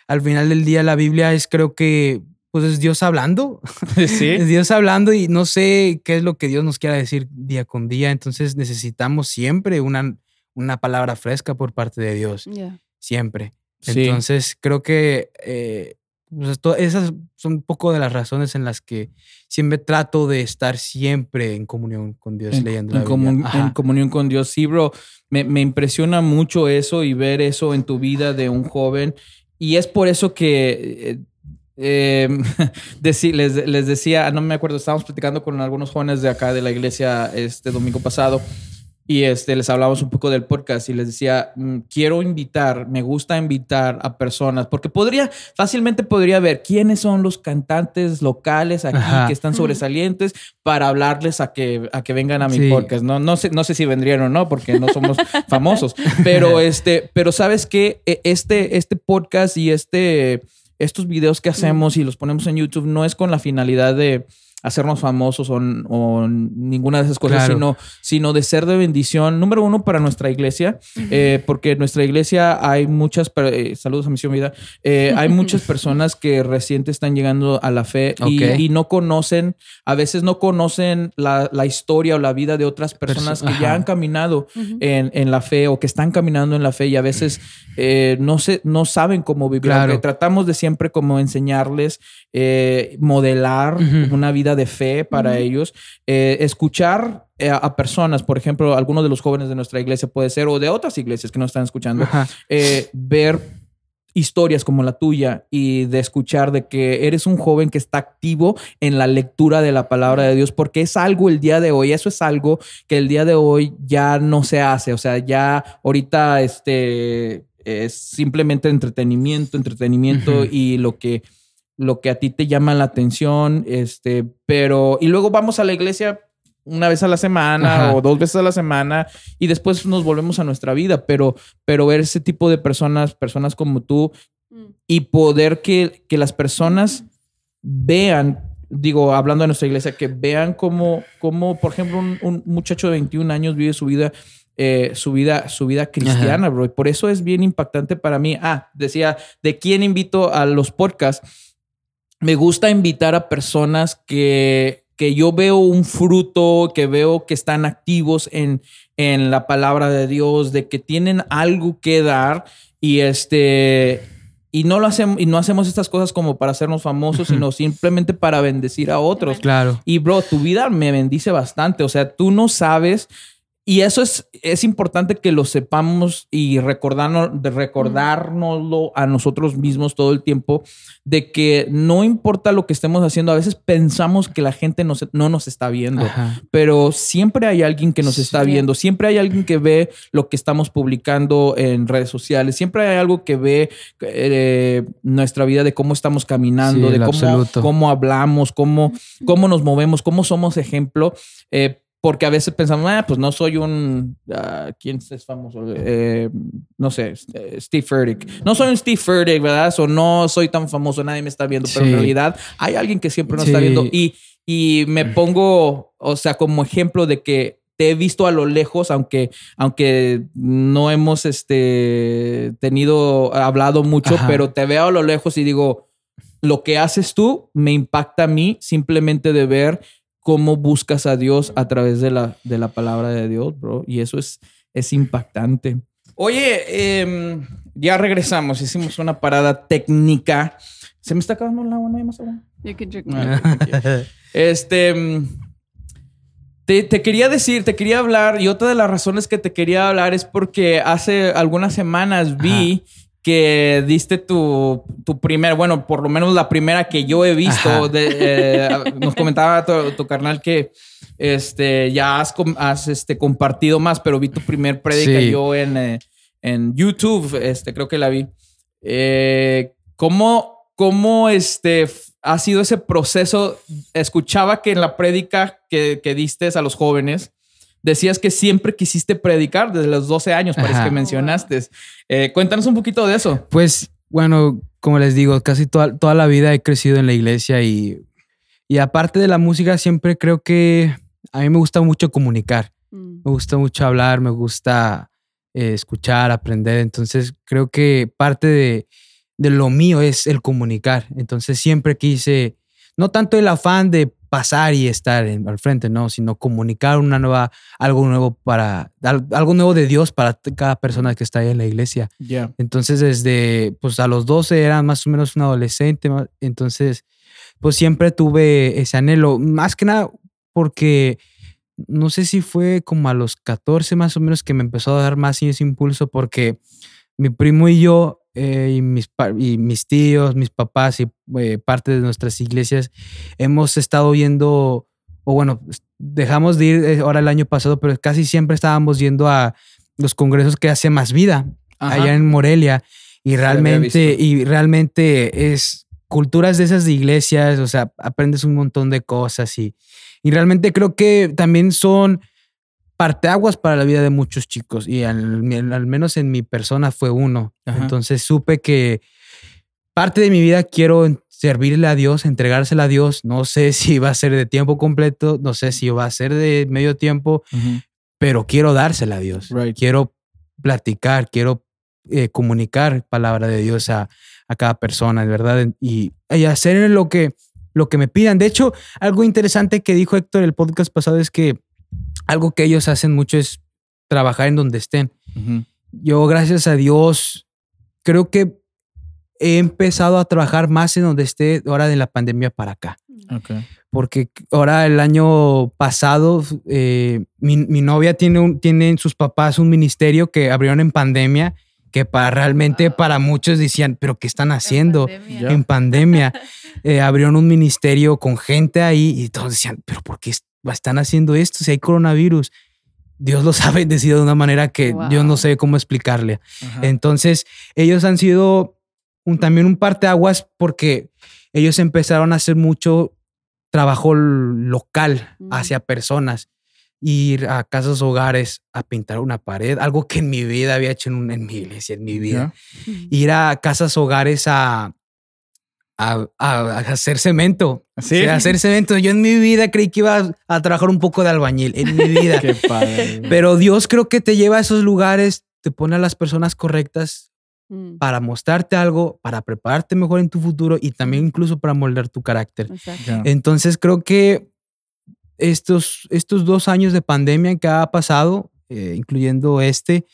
al final del día la Biblia es creo que, pues es Dios hablando. sí. Es Dios hablando y no sé qué es lo que Dios nos quiera decir día con día. Entonces necesitamos siempre una, una palabra fresca por parte de Dios. Siempre. Sí. Entonces, creo que eh, pues, esto- esas son un poco de las razones en las que siempre trato de estar siempre en comunión con Dios en, leyendo en la Biblia. comun- en comunión con Dios. Sí, bro, me, me impresiona mucho eso y ver eso en tu vida de un joven. Y es por eso que eh, eh, deci- les, les decía, no me acuerdo, estábamos platicando con algunos jóvenes de acá de la iglesia este domingo pasado. Y este, les hablamos un poco del podcast y les decía, mm, quiero invitar, me gusta invitar a personas, porque podría, fácilmente podría ver quiénes son los cantantes locales aquí Ajá. que están sobresalientes para hablarles a que, a que vengan a mi Sí. podcast. No, no, sé, no sé si vendrían o no, porque no somos famosos, pero, este, pero sabes que este, este podcast y este, estos videos que hacemos y los ponemos en YouTube no es con la finalidad de hacernos famosos o, o ninguna de esas cosas, Claro. sino, sino de ser de bendición, número uno, para nuestra iglesia, eh, porque en nuestra iglesia hay muchas, eh, saludos a Misión Vida, eh, hay muchas personas que recién te están llegando a la fe y- no conocen, a veces no conocen la, la historia o la vida de otras personas Perso- que ya han caminado Ujú. en, en la fe o que están caminando en la fe y a veces eh, no, se, no saben cómo vivir. Claro. Tratamos de siempre como enseñarles, eh, modelar una vida de fe para ellos, eh, escuchar eh, a personas, por ejemplo, algunos de los jóvenes de nuestra iglesia puede ser, o de otras iglesias que nos están escuchando, eh, ver historias como la tuya y de escuchar de que eres un joven que está activo en la lectura de la palabra de Dios, porque es algo el día de hoy, eso es algo que el día de hoy ya no se hace, o sea, ya ahorita este es simplemente entretenimiento, entretenimiento y lo que lo que a ti te llama la atención, este, pero y luego vamos a la iglesia una vez a la semana Ajá. o dos veces a la semana y después nos volvemos a nuestra vida, pero pero ver ese tipo de personas, personas como tú Mm. y poder que, que las personas vean, digo, hablando de nuestra iglesia, que vean cómo, cómo por ejemplo, un, un muchacho de 21 años vive su vida, eh, su vida, su vida cristiana, bro. Y por eso es bien impactante para mí. Ah, decía, ¿de quién invito a los podcasts? Me gusta invitar a personas que, que yo veo un fruto, que veo que están activos en, en la palabra de Dios, de que tienen algo que dar y este y no lo hacemos y no hacemos estas cosas como para hacernos famosos, sino simplemente para bendecir a otros. Claro. Y bro, tu vida me bendice bastante. O sea, tú no sabes. Y eso es, es importante que lo sepamos y recordarnos, de recordárnoslo a nosotros mismos todo el tiempo, de que no importa lo que estemos haciendo, a veces pensamos que la gente no, nos está viendo, Ajá. pero siempre hay alguien que nos está Sí. viendo, siempre hay alguien que ve lo que estamos publicando en redes sociales, siempre hay algo que ve eh, nuestra vida de cómo estamos caminando, Sí, de cómo, cómo hablamos, cómo, cómo nos movemos, cómo somos ejemplo. eh, porque a veces pensamos, ah, pues no soy un. ah, ¿Quién es famoso? Eh, no sé, eh, Steve Furtick. No soy un Steve Furtick, ¿verdad? O no soy tan famoso, nadie me está viendo, pero en Sí. realidad hay alguien que siempre nos Sí. está viendo. Y, y me pongo, o sea, como ejemplo de que te he visto a lo lejos, aunque, aunque no hemos este, tenido, hablado mucho, Ajá. pero te veo a lo lejos y digo, lo que haces tú me impacta a mí simplemente de ver cómo buscas a Dios a través de la, de la palabra de Dios, bro. Y eso es, es impactante. Oye, em, ya regresamos. Hicimos una parada técnica. Se me está acabando el agua, no hay más agua. You can drink Ah. Este. Te, te quería decir, te quería hablar, y otra de las razones que te quería hablar es porque hace algunas semanas vi que diste tu, tu primer, bueno, por lo menos la primera que yo he visto. De- eh, nos comentaba tu, tu carnal que este, ya has, has, este, compartido más, pero vi tu primer prédica Sí. yo en, eh, en YouTube, este, creo que la vi. Eh, ¿Cómo, cómo este, ha sido ese proceso? Escuchaba que en la prédica que, que diste a los jóvenes, decías que siempre quisiste predicar desde los 12 años, parece Ajá. que mencionaste. Eh, cuéntanos un poquito de eso. Pues bueno, como les digo, casi toda, toda la vida he crecido en la iglesia y, y aparte de la música, siempre creo que a mí me gusta mucho comunicar. Mm. Me gusta mucho hablar, me gusta eh, escuchar, aprender. Entonces creo que parte de, de lo mío es el comunicar. Entonces siempre quise, no tanto el afán de pasar y estar en- al frente, no, sino comunicar una nueva, algo nuevo para, al- algo nuevo de Dios para cada persona que está ahí en la iglesia. Ya. Entonces, desde, pues a los 12 era más o menos un adolescente, entonces, pues siempre tuve ese anhelo, más que nada porque no sé si fue como a los 14 más o menos que me empezó a dar más ese impulso porque mi primo y yo eh, y, mis, y mis tíos, mis papás y eh, parte de nuestras iglesias hemos estado yendo, o bueno, dejamos de ir eh, ahora el año pasado, pero casi siempre estábamos yendo a los congresos que hace más vida Ajá. allá en Morelia y realmente y realmente es culturas de esas de iglesias, o sea, aprendes un montón de cosas y, y realmente creo que también son parteaguas para la vida de muchos chicos y al, al menos en mi persona fue uno. Ajá. Entonces supe que parte de mi vida quiero servirle a Dios, entregársela a Dios. No sé si va a ser de tiempo completo, no sé si va a ser de medio tiempo, pero quiero dársela a Dios. Right. Quiero platicar, quiero eh, comunicar palabra de Dios a, a cada persona, ¿verdad? Y, y hacer lo que, lo que me pidan. De hecho, algo interesante que dijo Héctor el podcast pasado es que algo que ellos hacen mucho es trabajar en donde estén. Yo, gracias a Dios, creo que he empezado a trabajar más en donde esté ahora de la pandemia para acá. Porque ahora el año pasado eh, mi, mi novia tiene, un, tiene en sus papás un ministerio que abrieron en pandemia que para realmente para muchos decían, pero ¿qué están haciendo en pandemia? Eh, abrieron un ministerio con gente ahí y todos decían, pero ¿por qué están haciendo esto si hay coronavirus? Dios los ha bendecido de una manera que yo no sé cómo explicarle. Ajá. Entonces, ellos han sido un, también un parteaguas porque ellos empezaron a hacer mucho trabajo local Mm. hacia personas, ir a casas hogares a pintar una pared, algo que en mi vida había hecho en, un- en mi iglesia, en mi vida. Ir a casas hogares a, a, hacer cemento. ¿Sí? O sea, hacer cemento. Yo en mi vida creí que iba a, a trabajar un poco de albañil, en mi vida. Qué padre. Pero Dios creo que te lleva a esos lugares, te pone a las personas correctas Mm, para mostrarte algo, para prepararte mejor en tu futuro y también incluso para moldear tu carácter. Entonces creo que estos, estos dos años de pandemia que ha pasado, eh, incluyendo este,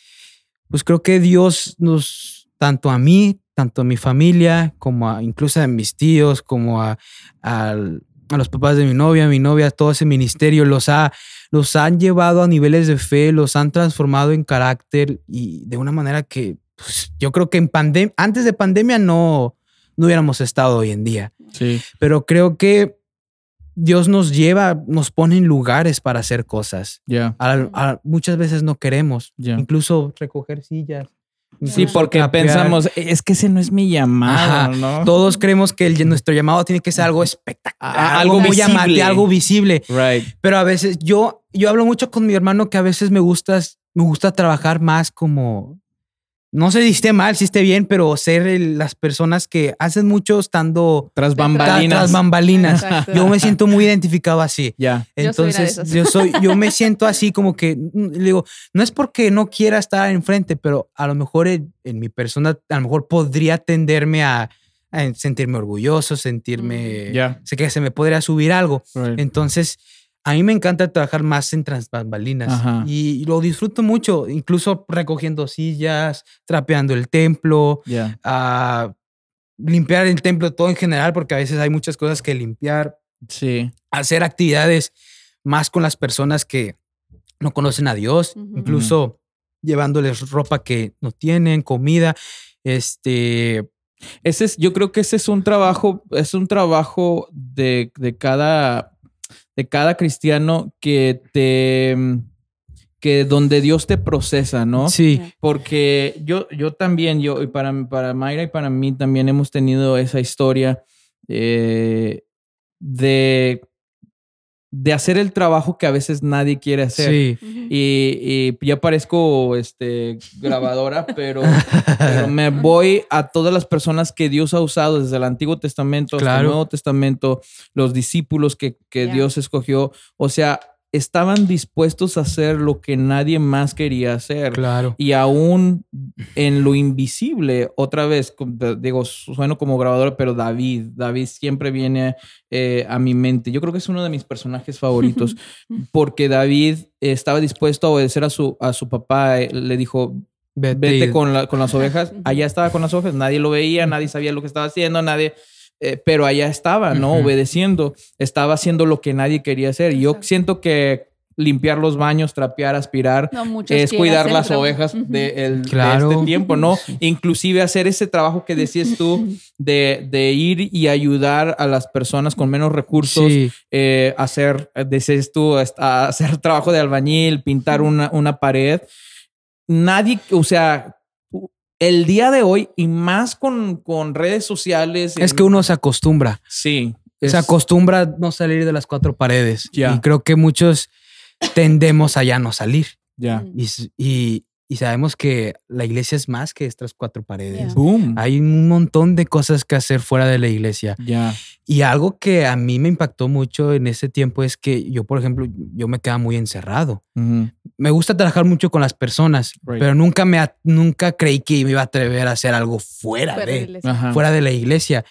pues creo que Dios nos, tanto a mí, tanto a mi familia, como a, incluso a mis tíos, como a, al- a los papás de mi novia, mi novia, todo ese ministerio, los, ha, los han llevado a niveles de fe, los han transformado en carácter y de una manera que pues, yo creo que en pandemia, antes de pandemia no, no hubiéramos estado hoy en día Sí. pero creo que Dios nos lleva, nos pone en lugares para hacer cosas. Ya. A- a- muchas veces no queremos, incluso recoger sillas. Sí, incluso porque pensamos, es que ese no es mi llamado. Todos creemos que el- nuestro llamado tiene que ser algo espectacular, Ah, algo, algo muy llamativo, algo visible. Right. Pero a veces yo, yo hablo mucho con mi hermano que a veces me gusta, me gusta trabajar más como, no sé si esté mal, si esté bien, pero ser el- las personas que hacen mucho estando Tras bambalinas. tras bambalinas. Exacto. Yo me siento muy identificado así. Ya. Yo soy Entonces, yo soy, yo me siento así como que, mm, le digo, no es porque no quiera estar enfrente, pero a lo mejor en, en mi persona, a lo mejor podría tenderme a, a sentirme orgulloso, sentirme, Ya. sé que se me podría subir algo. Right. Entonces, a mí me encanta trabajar más en tras bambalinas Ajá. y lo disfruto mucho, incluso recogiendo sillas, trapeando el templo, Ya. a limpiar el templo todo en general, porque a veces hay muchas cosas que limpiar Sí. hacer actividades más con las personas que no conocen a Dios, incluso llevándoles ropa que no tienen, comida, este, Ese es, yo creo que ese es un trabajo, es un trabajo de, de cada, de cada cristiano que te, que donde Dios te procesa, ¿no? sí, Porque yo, yo también, yo, y para, para Mayra y para mí también hemos tenido esa historia eh, de, de hacer el trabajo que a veces nadie quiere hacer. sí. Y, y ya parezco este, grabadora, pero, pero me voy a todas las personas que Dios ha usado desde el Antiguo Testamento hasta el. Nuevo Testamento, los discípulos que, que. Dios escogió. O sea, estaban dispuestos a hacer lo que nadie más quería hacer. Claro. Y aún en lo invisible, otra vez, digo, sueno como grabador, pero David, David siempre viene eh, a mi mente. Yo creo que es uno de mis personajes favoritos, porque David estaba dispuesto a obedecer a su, a su papá. eh, Le dijo, Vete, vete con, la- con las ovejas. Allá estaba con las ovejas, nadie lo veía, nadie sabía lo que estaba haciendo, nadie... eh, pero allá estaba, ¿no? Obedeciendo. Estaba haciendo lo que nadie quería hacer. Y yo siento que limpiar los baños, trapear, aspirar, No, es cuidar las ovejas de, el- de Claro. este tiempo, ¿no? Inclusive hacer ese trabajo que decías tú de, de ir y ayudar a las personas con menos recursos, Sí, eh, hacer, decías tú, hacer trabajo de albañil, pintar una, una pared. Nadie, o sea, el día de hoy y más con, con redes sociales. es en- que uno se acostumbra. Sí. Se es- acostumbra a no salir de las cuatro paredes. Ya. Y creo que muchos tendemos a ya no salir. Ya. Y, s- y- y sabemos que la iglesia es más que estas cuatro paredes. Boom. Hay un montón de cosas que hacer fuera de la iglesia. Ya. Y algo que a mí me impactó mucho en ese tiempo es que yo, por ejemplo, yo me quedaba muy encerrado. Me gusta trabajar mucho con las personas, Right. pero nunca me a- nunca creí que me iba a atrever a hacer algo fuera Pero de, Ajá. fuera de la iglesia.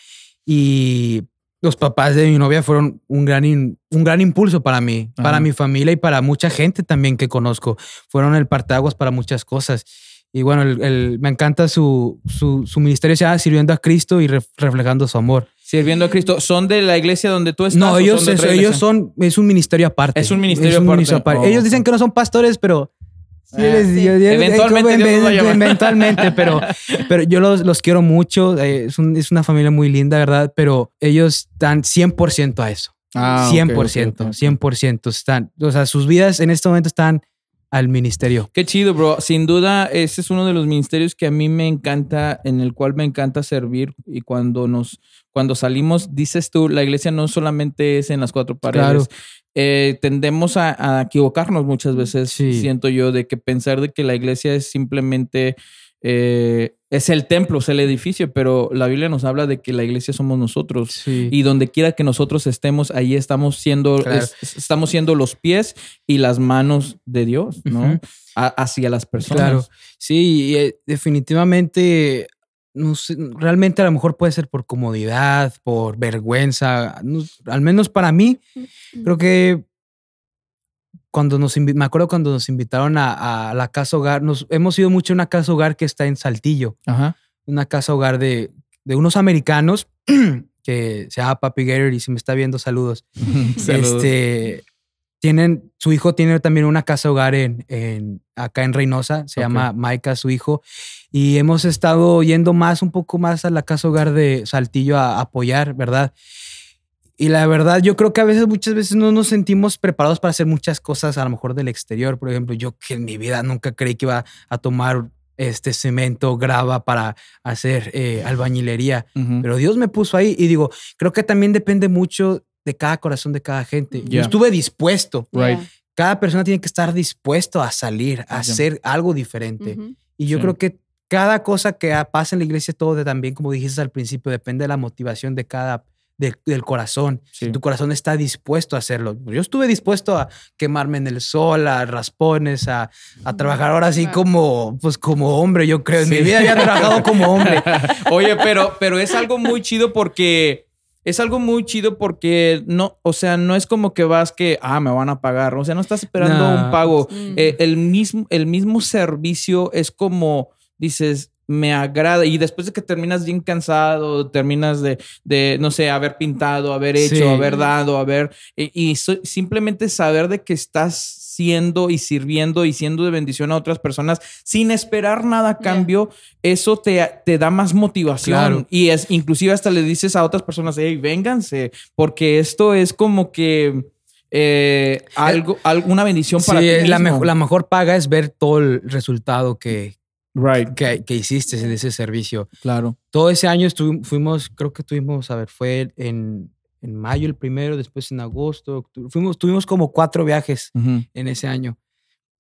Y los papás de mi novia fueron un gran, in- un gran impulso para mí, Ajá. para mi familia y para mucha gente también que conozco. Fueron el partaguas para muchas cosas. Y bueno, el- el- me encanta su, su, su ministerio, se llama Sirviendo a Cristo y ref- reflejando su amor. Sirviendo a Cristo. ¿Son de la iglesia donde tú estás? No, ellos, son ellos son, es un ministerio aparte. Es un ministerio aparte. Oh, ellos dicen que no son pastores, pero... sí, Ah, les- sí. yo- yo- Eventualmente eventualmente, pero, pero yo los, los quiero mucho. eh, es, un- es una familia muy linda, ¿verdad? Pero ellos están 100% a eso. Ah, ok, 100%, ok, ok. 100%. Están, o sea, sus vidas en este momento están al ministerio. Qué chido, bro. Sin duda, ese es uno de los ministerios que a mí me encanta, en el cual me encanta servir. Y cuando nos, cuando salimos, dices tú, la iglesia no solamente es en las cuatro paredes. Claro. Eh, tendemos a, a equivocarnos muchas veces, Sí. siento yo, de que pensar de que la iglesia es simplemente eh, es el templo, es el edificio, pero la Biblia nos habla de que la iglesia somos nosotros. Sí. Y donde quiera que nosotros estemos, ahí estamos siendo, Claro. es- estamos siendo los pies y las manos de Dios, ¿no? A- hacia las personas. Claro, sí, y, eh, definitivamente, no sé, realmente a lo mejor puede ser por comodidad, por vergüenza, no- al menos para mí, creo que cuando nos me acuerdo cuando nos invitaron a, a la casa hogar, nos hemos ido mucho a una casa hogar que está en Saltillo, Ajá. una casa hogar de, de unos americanos que se llama Papi Gator y si me está viendo, saludos. Saludos. Este, tienen, su hijo tiene también una casa hogar en, en- acá en Reynosa, se llama Maika, su hijo, y hemos estado yendo más, un poco más a la casa hogar de Saltillo a, apoyar, ¿verdad? Y la verdad, yo creo que a veces, muchas veces no nos sentimos preparados para hacer muchas cosas, a lo mejor del exterior. Por ejemplo, yo que en mi vida nunca creí que iba a tomar este cemento, grava para hacer eh, albañilería. Pero Dios me puso ahí y digo, creo que también depende mucho de cada corazón de cada gente. Yo estuve dispuesto. Right. Cada persona tiene que estar dispuesto a salir, a hacer algo diferente. Y yo Sí. creo que cada cosa que pasa en la iglesia, todo de también, como dijiste al principio, depende de la motivación de cada, de- del corazón. Sí. Si tu corazón está dispuesto a hacerlo. Yo estuve dispuesto a quemarme en el sol, a raspones, a, a trabajar ahora sí Wow. como, pues como hombre, yo creo. En Sí. mi vida había trabajado como hombre. Oye, pero, pero es algo muy chido porque es algo muy chido porque no, o sea, no es como que vas que, ah, me van a pagar. O sea, no estás esperando un pago. Mm. Eh, el, mismo, el mismo servicio es como dices, me agrada. Y después de que terminas bien cansado, terminas de, de no sé, haber pintado, haber hecho, Sí. haber dado, haber. Y, y so- simplemente saber de que estás siendo y sirviendo y siendo de bendición a otras personas sin esperar nada a cambio, eso te, te da más motivación. Claro. Y es inclusive hasta le dices a otras personas, hey, vénganse, porque esto es como que eh, algo, alguna bendición para sí, ti es la, mismo. mejo- la mejor paga es ver todo el resultado que, Right, que, que hiciste en ese servicio. claro. Todo ese año fuimos, creo que tuvimos, a ver, fue en, en mayo el primero, después en agosto, octubre. Fuimos, tuvimos como cuatro viajes en ese año.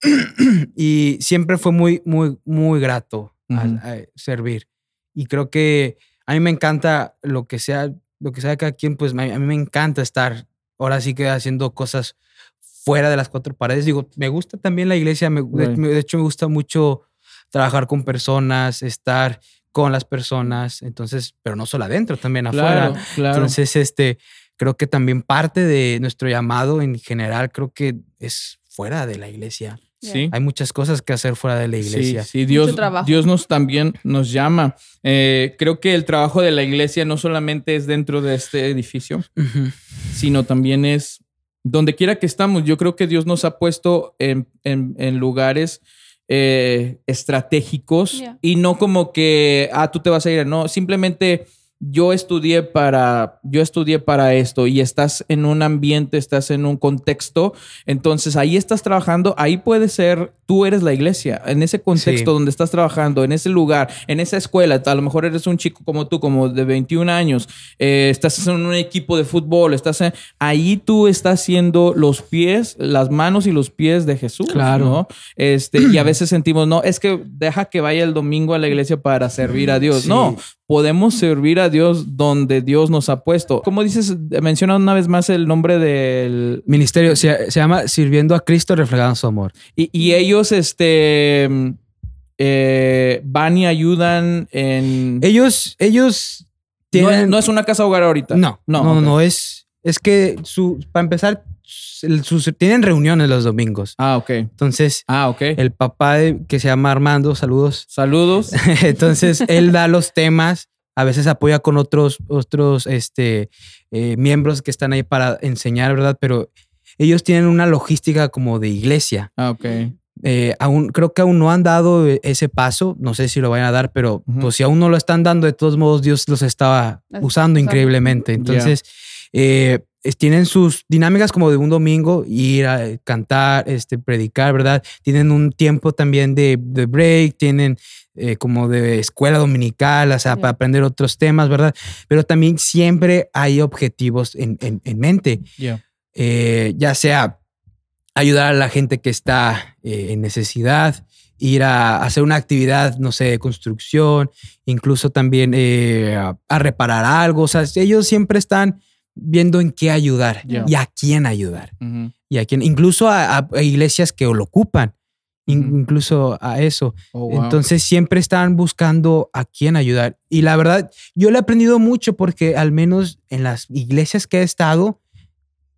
y siempre fue muy, muy, muy grato a- servir. Y creo que a mí me encanta lo que sea, lo que sea cada quien, pues a mí, a mí me encanta estar ahora sí que haciendo cosas fuera de las cuatro paredes. Digo, me gusta también la iglesia, me- de- Right. de hecho me gusta mucho trabajar con personas, estar con las personas, entonces, pero no solo adentro, también afuera. Claro, claro. Entonces, este, creo que también parte de nuestro llamado en general, creo que es fuera de la iglesia. sí. Hay muchas cosas que hacer fuera de la iglesia. Sí, sí, Dios. Dios nos también nos llama. Eh, creo que el trabajo de la iglesia no solamente es dentro de este edificio, sino también es donde quiera que estamos. Yo creo que Dios nos ha puesto en, en- en lugares eh, estratégicos Yeah. y no como que, ah, tú te vas a ir, no, simplemente yo estudié para, yo estudié para esto y estás en un ambiente, estás en un contexto, entonces ahí estás trabajando, ahí puede ser, tú eres la iglesia, en ese contexto Sí. donde estás trabajando, en ese lugar, en esa escuela, a lo mejor eres un chico como tú, como de 21 años, eh, estás en un equipo de fútbol, estás en- ahí tú estás siendo los pies, las manos y los pies de Jesús, Claro. ¿no? Este, y a veces sentimos, no, es que deja que vaya el domingo a la iglesia para servir a Dios. Sí. No, podemos servir a Dios donde Dios nos ha puesto. ¿Cómo dices? Menciona una vez más el nombre del... Ministerio se, se llama Sirviendo a Cristo reflejando su amor. Y, y ellos, este... eh, van y ayudan en... Ellos, ellos no, tienen. es, no es una casa hogar ahorita. No, no, no, no, es, es que su, para empezar, sus- tienen reuniones los domingos. Ah, ok. Entonces, Ah, ok. el papá de- que se llama Armando, saludos. Saludos. Entonces, él da los temas, a veces apoya con otros, otros este, eh, miembros que están ahí para enseñar, ¿verdad? Pero ellos tienen una logística como de iglesia. Ah, ok. Eh, aún, creo que aún no han dado eh, ese paso, no sé si lo vayan a dar, pero pues si aún no lo están dando, de todos modos Dios los está Las- usando increíblemente. Entonces, eh, tienen sus dinámicas como de un domingo, ir a cantar, este, predicar, ¿verdad? Tienen un tiempo también de, de break, tienen eh, como de escuela dominical, o sea, para aprender otros temas, ¿verdad? Pero también siempre hay objetivos en, en- en mente Ya. eh, ya sea ayudar a la gente que está eh, en necesidad, ir a hacer una actividad, no sé, de construcción, incluso también eh, a, a reparar algo. O sea, ellos siempre están viendo en qué ayudar y a quién ayudar. Y a quién, incluso a, a iglesias que lo ocupan, in- incluso a eso. Oh, wow. Entonces siempre están buscando a quién ayudar. Y la verdad, yo le he aprendido mucho porque al menos en las iglesias que he estado,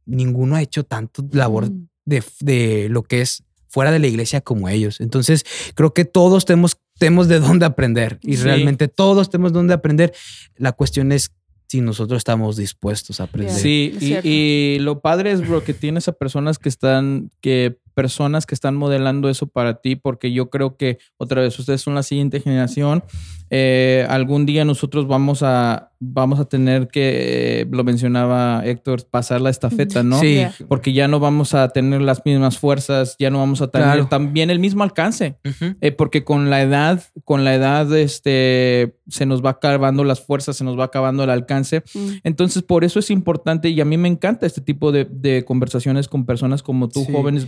ninguno ha hecho tanto labor Mm. de, de lo que es fuera de la iglesia como ellos. Entonces creo que todos tenemos, tenemos de dónde aprender y Sí. realmente todos tenemos dónde aprender. La cuestión es si nosotros estamos dispuestos a aprender. Sí, y lo padre es, bro, que tienes a personas que están, que personas que están modelando eso para ti, porque yo creo que, otra vez, ustedes son la siguiente generación. Eh, algún día nosotros vamos a, vamos a tener que, eh, lo mencionaba Héctor, pasar la estafeta, ¿no? Sí. Porque ya no vamos a tener las mismas fuerzas, ya no vamos a tener Claro. también el mismo alcance. Eh, porque con la edad, con la edad, este, se nos va acabando las fuerzas, se nos va acabando el alcance. Mm. Entonces, por eso es importante y a mí me encanta este tipo de, de conversaciones con personas como tú, Sí. jóvenes,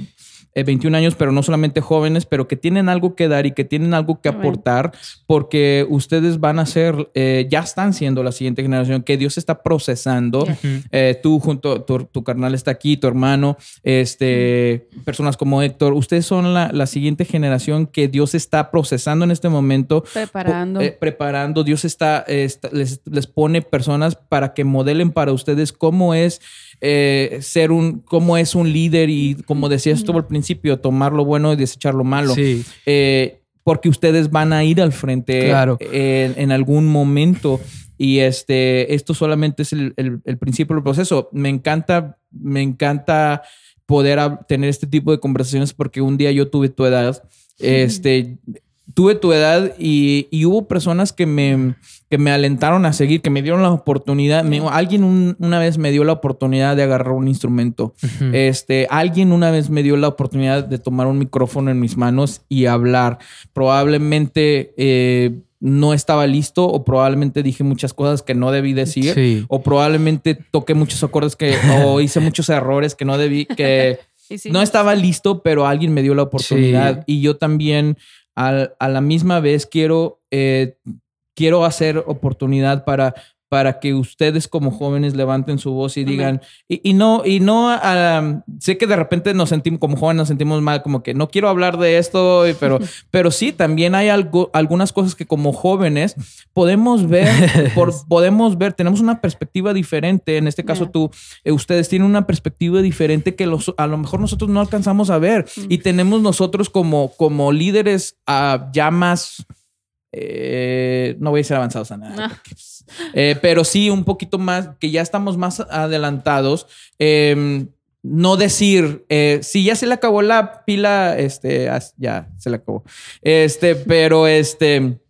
eh, 21 años, pero no solamente jóvenes, pero que tienen algo que dar y que tienen algo que aportar, porque ustedes van a ser, eh, ya están siendo la siguiente generación que Dios está procesando. Eh, tú junto, tu, tu carnal está aquí, tu hermano, este, personas como Héctor, ustedes son la, la siguiente generación que Dios está procesando en este momento Preparando. eh, preparando. Dios está, eh, está- les, les pone personas para que modelen para ustedes cómo es eh, ser un, cómo es un líder y como decías tú al principio, tomar lo bueno y desechar lo malo. Sí. Eh, porque ustedes van a ir al frente Claro. en, en algún momento. Y este, esto solamente es el, el- el principio del proceso. Me encanta, me encanta poder tener este tipo de conversaciones porque un día yo tuve tu edad. Este, tuve tu edad y, y hubo personas que me, que me alentaron a seguir, que me dieron la oportunidad. Me- alguien un- una vez me dio la oportunidad de agarrar un instrumento. Este, alguien una vez me dio la oportunidad de tomar un micrófono en mis manos y hablar. Probablemente eh, no estaba listo o probablemente dije muchas cosas que no debí decir. Sí. O probablemente toqué muchos acordes que o hice muchos errores que no debí, que sí. no estaba listo, pero alguien me dio la oportunidad. Y yo también al- a la misma vez quiero, eh, quiero hacer oportunidad para, para que ustedes como jóvenes levanten su voz y digan, y, y no, y no, ah, sé que de repente nos sentimos, como jóvenes nos sentimos mal, como que no quiero hablar de esto, pero, pero sí, también hay algo, algunas cosas que como jóvenes podemos ver, por, podemos ver, tenemos una perspectiva diferente, en este caso Yeah. tú, eh, ustedes tienen una perspectiva diferente que los, a lo mejor nosotros no alcanzamos a ver y tenemos nosotros como, como líderes ah, ya más, eh, no voy a decir avanzados a nada. Ah. Eh, pero sí un poquito más, que ya estamos más adelantados. Eh, no decir, eh, si ya se le acabó la pila, este, as- ya se le acabó. Este, pero este,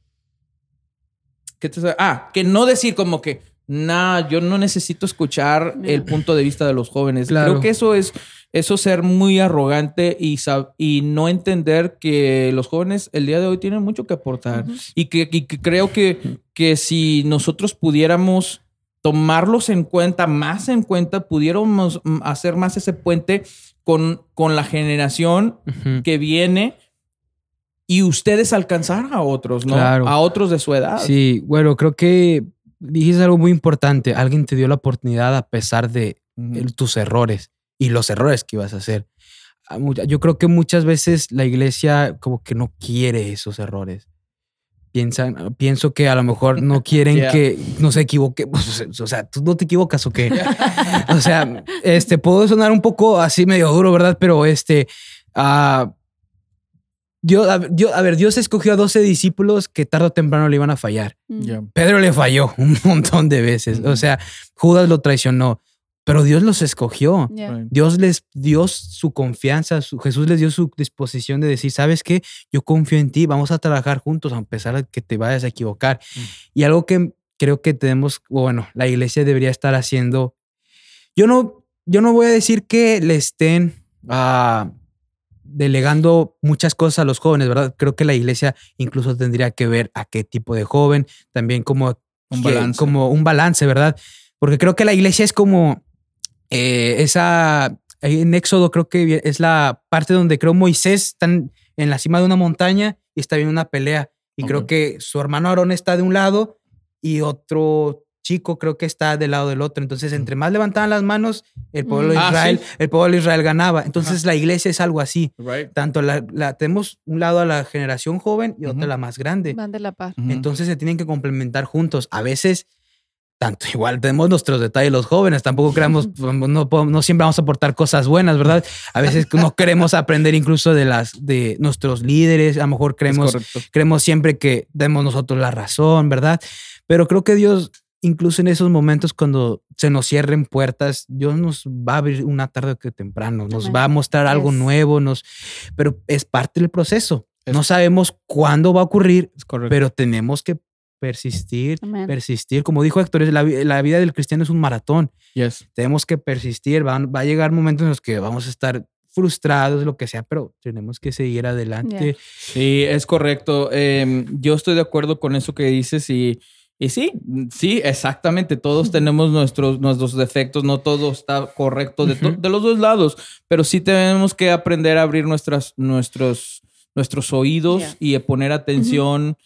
¿qué te Ah, que no decir como que, nah, yo no necesito escuchar el punto de vista de los jóvenes. Claro. Creo que eso es, eso ser muy arrogante y, sab- y no entender que los jóvenes el día de hoy tienen mucho que aportar. Y que, y que creo que, que si nosotros pudiéramos tomarlos en cuenta, más en cuenta, pudiéramos mm, hacer más ese puente con, con la generación que viene y ustedes alcanzar a otros, ¿no? Claro. A otros de su edad. Sí, bueno, creo que dijiste algo muy importante. Alguien te dio la oportunidad a pesar de tus errores y los errores que ibas a hacer. Yo creo que muchas veces la iglesia como que no quiere esos errores. Piensan, pienso que a lo mejor no quieren Yeah. que no se equivoque. Pues, O sea, tú no te equivocas o qué. o sea, este puedo sonar un poco así medio duro, ¿verdad? Pero este, ah, Dios, a, ver, Dios, a ver, Dios escogió a 12 discípulos que tarde o temprano le iban a fallar. Mm. Pedro le falló un montón de veces. O sea, Judas lo traicionó, pero Dios los escogió. Yeah. Right. Dios les dio su confianza, su- Jesús les dio su disposición de decir, ¿sabes qué? Yo confío en ti, vamos a trabajar juntos a pesar de que te vayas a equivocar. Mm. Y algo que creo que tenemos, bueno, la iglesia debería estar haciendo, yo no, yo no voy a decir que le estén ah, delegando muchas cosas a los jóvenes, ¿verdad? Creo que la iglesia incluso tendría que ver a qué tipo de joven, también como Un balance. como un balance, ¿verdad? Porque creo que la iglesia es como eh, esa, en Éxodo creo que es la parte donde creo Moisés está en la cima de una montaña y está viendo una pelea. Y creo que su hermano Aarón está de un lado y otro chico creo que está del lado del otro. Entonces, entre más levantaban las manos, el pueblo de Ah, Israel, sí. el pueblo de Israel ganaba. Entonces, la iglesia es algo así. Right. Tanto la, la- tenemos un lado a la generación joven y otro Ujú. a la más grande. Van de la par. Ujú. Entonces se tienen que complementar juntos. A veces, tanto igual tenemos nuestros detalles los jóvenes, tampoco creamos, no, podemos- no siempre vamos a aportar cosas buenas, ¿verdad? A veces no queremos aprender incluso de las de nuestros líderes, a lo mejor creemos, creemos siempre que demos nosotros la razón, ¿verdad? Pero creo que Dios, incluso en esos momentos cuando se nos cierren puertas, Dios nos va a abrir una tarde o que temprano, nos va a mostrar algo nuevo, nos, pero es parte del proceso. Es- No sabemos cuándo va a ocurrir, pero tenemos que persistir, Amén. persistir. Como dijo Héctor, la, vi- la vida del cristiano es un maratón. yes. Tenemos que persistir. Va, va a llegar momentos en los que vamos a estar frustrados, lo que sea, pero tenemos que seguir adelante. Sí, es correcto. Eh, yo estoy de acuerdo con eso que dices y, y sí, sí, exactamente. Todos tenemos nuestros, nuestros defectos, no todo está correcto de, to- Ujú. de los dos lados, pero sí tenemos que aprender a abrir nuestras, nuestros, nuestros oídos Yeah. y a poner atención.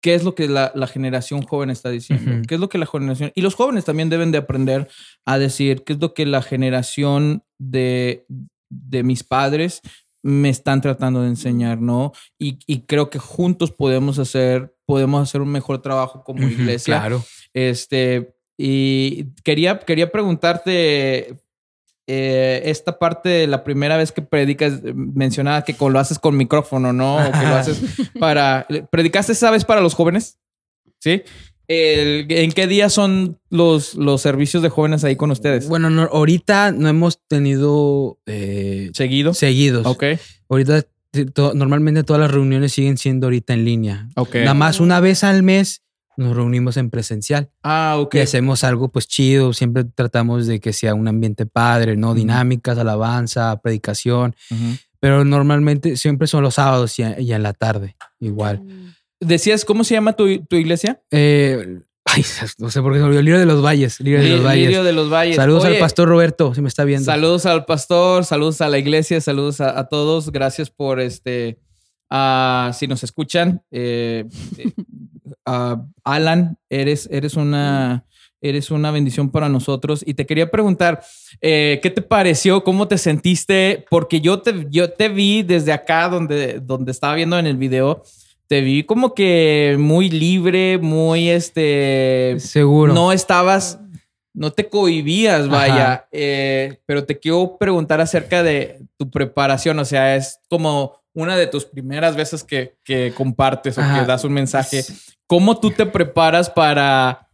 ¿Qué es lo que la, la generación joven está diciendo? ¿Qué es lo que la generación... Y los jóvenes también deben de aprender a decir qué es lo que la generación de, de mis padres me están tratando de enseñar, ¿no? Y, y creo que juntos podemos hacer, podemos hacer un mejor trabajo como iglesia. Claro. Este, y quería, quería preguntarte eh, esta parte de la primera vez que predicas, eh, mencionaba que lo haces con micrófono, ¿no? O que lo haces para... ¿Predicaste esa vez para los jóvenes? ¿Sí? El- ¿En qué día son los, los servicios de jóvenes ahí con ustedes? Bueno, no, ahorita no hemos tenido eh, ¿Seguido? seguidos. Ok. Ahorita to- normalmente todas las reuniones siguen siendo ahorita en línea. Ok. Nada más una vez al mes nos reunimos en presencial. Ah, ok. y hacemos algo pues chido, siempre tratamos de que sea un ambiente padre, ¿no? Dinámicas, alabanza, predicación, pero normalmente siempre son los sábados y, y en la tarde, igual. Mm. Decías, ¿cómo se llama tu, tu iglesia? Eh, ay, no sé por qué se me olvidó, Lirio de los Valles, Lirio de los Valles. Lirio de los Valles. Saludos Oye, al pastor Roberto, si me está viendo. Saludos al pastor, saludos a la iglesia, saludos a, a todos. Gracias por este. si nos escuchan, eh, eh, Alan, eres, eres una... Eres una bendición para nosotros. Y te quería preguntar, eh, ¿qué te pareció? ¿Cómo te sentiste? Porque yo te, yo te vi desde acá donde, donde estaba viendo en el video. Te vi como que muy libre, muy este... Seguro. No estabas, no te cohibías, vaya. Eh, pero te quiero preguntar acerca de tu preparación. O sea, es como una de tus primeras veces que, que compartes o que das un mensaje. ¿Cómo tú te preparas para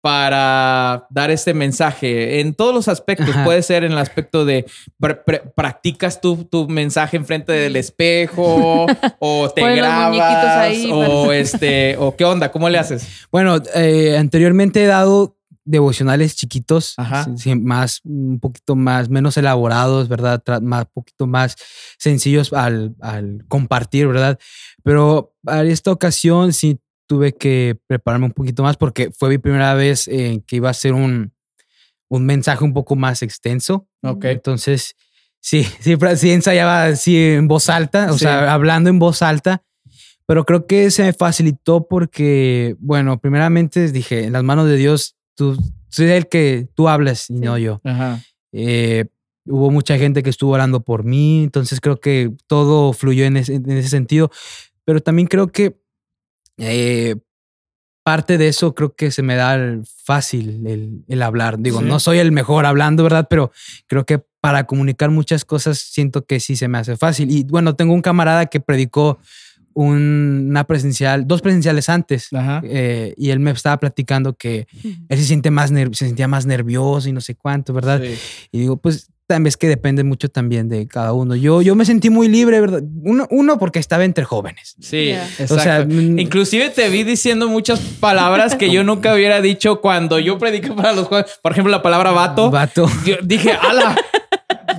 para dar este mensaje en todos los aspectos. Ajá. Puede ser en el aspecto de pr- pr- practicas tu, tu mensaje enfrente del espejo o te grabas ahí o para- este o qué onda, ¿cómo le haces? Bueno, eh, anteriormente he dado devocionales chiquitos, Ajá. más, un poquito más, menos elaborados, ¿verdad? Tra- Más, poquito más sencillos al, al compartir, ¿verdad? Pero para esta ocasión sí tuve que prepararme un poquito más porque fue mi primera vez eh, que iba a ser un, un mensaje un poco más extenso. Ok. Entonces, sí, sí, sí ensayaba así en voz alta, o Sí. sea, hablando en voz alta, pero creo que se me facilitó porque, bueno, primeramente dije, en las manos de Dios, tú, soy el que tú hablas y no yo. Ajá. Eh, hubo mucha gente que estuvo orando por mí, entonces creo que todo fluyó en ese, en ese sentido, pero también creo que eh, parte de eso creo que se me da el- fácil el, el hablar. Digo, Sí. no soy el mejor hablando, ¿verdad? Pero creo que para comunicar muchas cosas siento que sí se me hace fácil. Y bueno, tengo un camarada que predicó un- una presencial, dos presenciales antes, eh, y él me estaba platicando que él se siente más se sentía más nervioso y no sé cuánto, ¿verdad? Sí. Y digo, pues también es que depende mucho también de cada uno. Yo, yo me sentí muy libre, ¿verdad? Uno, uno porque estaba entre jóvenes. Sí, exacto. O sea, mm, Inclusive te vi diciendo muchas palabras que yo nunca hubiera dicho cuando yo prediqué para los jóvenes. Por ejemplo, la palabra vato. Vato. Yo dije, ala.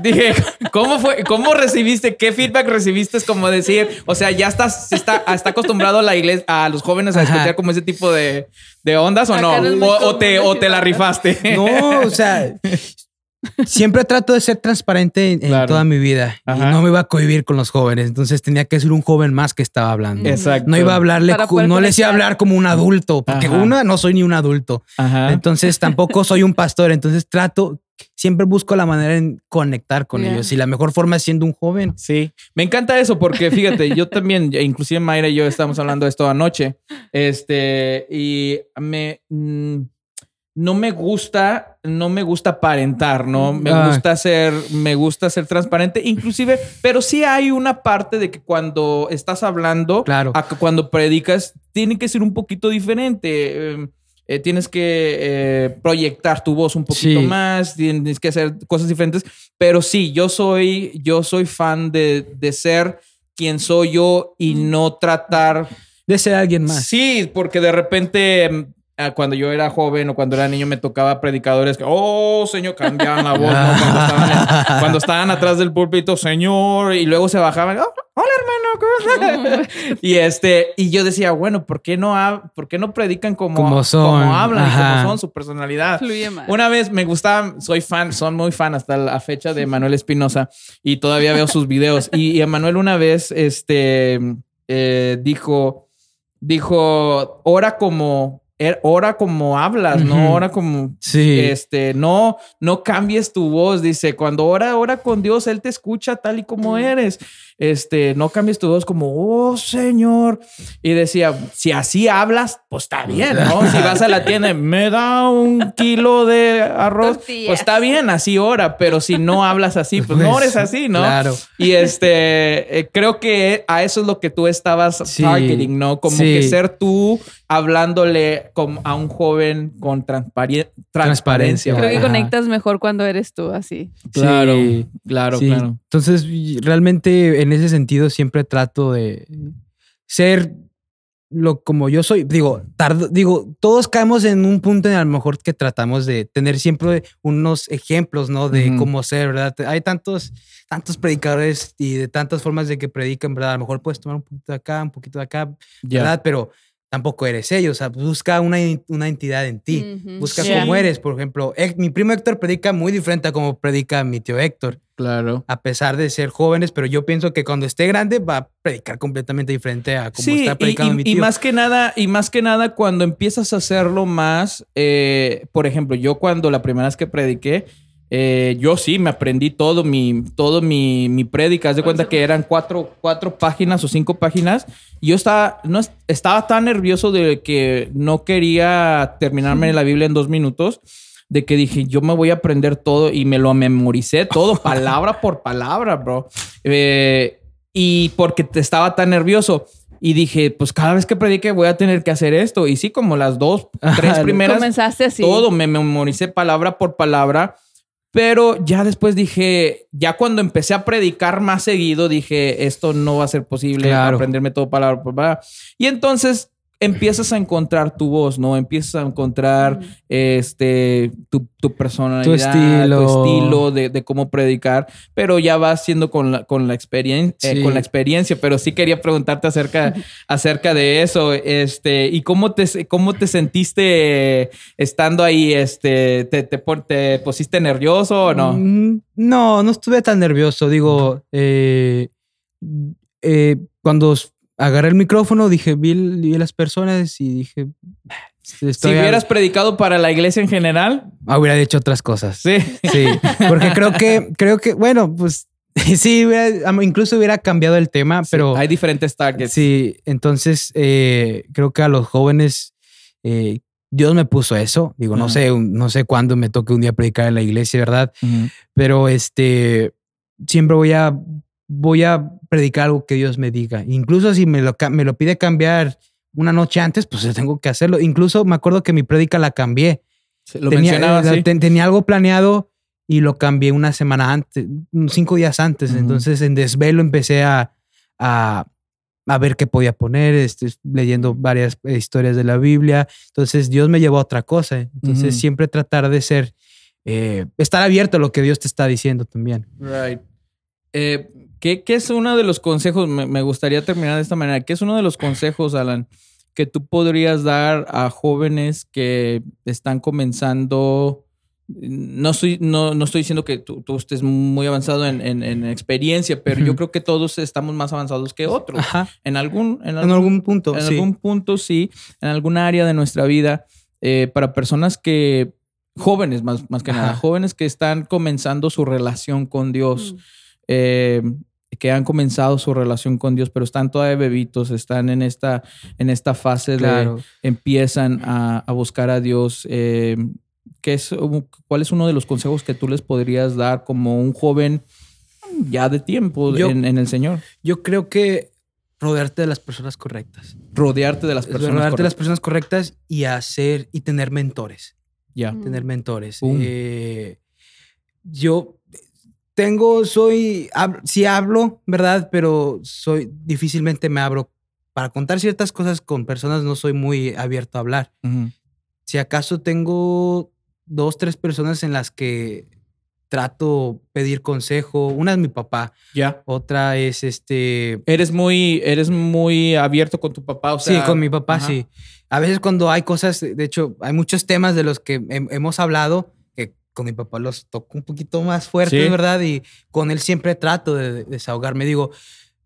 Dije, ¿cómo fue? ¿Cómo recibiste? ¿Qué feedback recibiste? Es como decir, o sea, ya estás, está, está acostumbrado a la iglesia, a los jóvenes a Ajá. escuchar como ese tipo de, de ondas o no? Acá O, te, o te la rifaste. No, o sea, siempre trato de ser transparente en, Claro. toda mi vida. Ajá. Y no me iba a cohibir con los jóvenes. Entonces tenía que ser un joven más que estaba hablando. Exacto. No iba a hablarle, no les iba a hablar como un adulto, porque Ajá. una, no soy ni un adulto. Ajá. Entonces tampoco soy un pastor. Entonces trato, siempre busco la manera en conectar con ellos. Y la mejor forma es siendo un joven. Sí, me encanta eso porque fíjate, yo también, inclusive Mayra y yo estábamos hablando de esto anoche, este, y me, mm, no me gusta, no me gusta aparentar, ¿no? Me Ah. gusta ser, me gusta ser transparente, inclusive, pero sí hay una parte de que cuando estás hablando, Claro. a cuando predicas, tiene que ser un poquito diferente. eh, eh, tienes que eh, proyectar tu voz un poquito Sí. más, tienes que hacer cosas diferentes. Pero sí, yo soy, yo soy fan de, de ser quien soy yo y no tratar. De ser alguien más. Sí, porque de repente ah, cuando yo era joven o cuando era niño me tocaba predicadores que, oh, señor, cambiaban la voz, ¿no? Cuando estaban, cuando estaban atrás del púlpito, señor, y luego se bajaban, "Oh, hola hermano, ¿cómo estás?" Y este, y yo decía, bueno, ¿por qué no, ¿por qué no predican como, Como son. como hablan y Ajá. como son su personalidad? Fluye más. Una vez me gustaba, soy fan, son muy fan hasta la fecha de Manuel Espinosa y todavía veo sus videos. Y, y Manuel una vez, este, eh, dijo, dijo, ora como, ora como hablas, no ora como, Sí. este, no, no cambies tu voz. Dice, cuando ora, ora con Dios, Él te escucha tal y como eres. Este, no cambies tu voz como, oh Señor. Y decía, si así hablas, pues está bien, ¿no? Si vas a la tienda, me da un kilo de arroz, Tortillas. pues está bien, así ora. Pero si no hablas así, pues, no Pues, eres así, ¿no? Claro. Y este, eh, creo que a eso es lo que tú estabas Sí, targeting, ¿no? Como sí. que ser tú hablándole como a un joven con transparen- transparencia. Transparencia. Creo que Ajá. conectas mejor cuando eres tú así. Claro, Sí. claro, Sí. claro. Entonces, realmente en ese sentido siempre trato de ser lo como yo soy. Digo, tardo, digo, todos caemos en un punto en a lo mejor que tratamos de tener siempre unos ejemplos, ¿no? De cómo ser, ¿verdad? Hay tantos, tantos predicadores y de tantas formas de que predican, ¿verdad? A lo mejor puedes tomar un poquito de acá, un poquito de acá. ¿verdad? Pero tampoco eres ellos. O sea, busca una, una entidad en ti. Busca Sí. cómo eres. Por ejemplo, mi primo Héctor predica muy diferente a como predica mi tío Héctor, Claro. a pesar de ser jóvenes, pero yo pienso que cuando esté grande va a predicar completamente diferente a como Sí, está y, predicando y- mi y tío. más que nada, y más que nada cuando empiezas a hacerlo más, eh, por ejemplo, yo cuando la primera vez que prediqué, eh, yo sí me aprendí todo mi, todo mi, mi prédica. Haz de cuenta que eran cuatro, cuatro páginas o cinco páginas. Y yo estaba, no, es- estaba tan nervioso de que no quería terminarme la Biblia en dos minutos. De que dije, yo me voy a aprender todo y me lo memoricé todo, palabra por palabra, bro. Eh, y porque te estaba tan nervioso. Y dije, pues cada vez que predique voy a tener que hacer esto. Y sí, como las dos, tres primeras, Comenzaste así. todo me memoricé palabra por palabra. Pero ya después dije, ya cuando empecé a predicar más seguido, dije, esto no va a ser posible Claro. aprenderme todo palabra por palabra. Y entonces empiezas a encontrar tu voz, ¿no? Empiezas a encontrar este, tu, tu personalidad, Tu estilo. tu estilo de, de cómo predicar, pero ya vas siendo con la, con la, experien- eh, con la experiencia. Pero sí quería preguntarte acerca, acerca de eso. Este, ¿Y cómo te, cómo te sentiste estando ahí? Este, ¿te, te, te pusiste nervioso o no? Mm, No, no estuve tan nervioso. Digo, eh, eh, cuando agarré el micrófono, dije, vi, vi las personas y dije, Si hubieras predicado para la iglesia en general, Ah, hubiera hecho otras cosas. sí. Sí, porque creo que, creo que, bueno, pues sí, hubiera- incluso hubiera cambiado el tema, pero hay diferentes targets. sí, entonces eh, creo que a los jóvenes eh, Dios me puso eso. Digo, no sé, no sé cuándo me toque un día predicar en la iglesia, ¿verdad? Pero este, siempre voy a, voy a predicar algo que Dios me diga. Incluso si me lo, me lo pide cambiar una noche antes, pues tengo que hacerlo. Incluso me acuerdo que mi prédica la cambié Sí, Lo tenía, mencionaba eh, así. ten- tenía algo planeado y lo cambié una semana antes, cinco días antes. Ujú. Entonces en desvelo empecé a, a, a ver qué podía poner, este, leyendo varias eh, historias de la Biblia. Entonces Dios me llevó a otra cosa. Entonces Ujú. siempre tratar de ser, eh, estar abierto a lo que Dios te está diciendo también. Right. Eh, ¿qué, qué es uno de los consejos? Me, me gustaría terminar de esta manera. ¿Qué es uno de los consejos, Alan, que tú podrías dar a jóvenes que están comenzando? No estoy, no, no estoy diciendo que tú, tú estés muy avanzado en, en- en experiencia, pero yo creo que todos estamos más avanzados que otros. Ajá. En algún, en En algún, algún punto. en sí. algún punto, sí. En algún área de nuestra vida. eh, para personas que, jóvenes más, más que nada, jóvenes que están comenzando su relación con Dios Mm. eh, que han comenzado su relación con Dios, pero están todavía bebitos, están en esta, en esta fase Claro. de empiezan a, a buscar a Dios. Eh, ¿qué es, ¿Cuál es uno de los consejos que tú les podrías dar como un joven ya de tiempo Yo- en, en el Señor? Yo creo que rodearte de las personas correctas. Rodearte de las personas. rodearte de las correctas. personas correctas y hacer y tener mentores. Ya. Tener mentores. Eh, yo tengo, soy, hab- sí hablo, ¿verdad? Pero soy, difícilmente me abro. Para contar ciertas cosas con personas no soy muy abierto a hablar. Si acaso tengo dos, tres personas en las que trato pedir consejo. Una es mi papá, Ya. otra es este... Eres muy, eres muy abierto con tu papá. O sea, sí, con mi papá, ajá. sí. A veces cuando hay cosas, de hecho, hay muchos temas de los que hem- hemos hablado con mi papá los toco un poquito más fuertes, Sí. ¿verdad? Y con él siempre trato de, de desahogarme. Digo,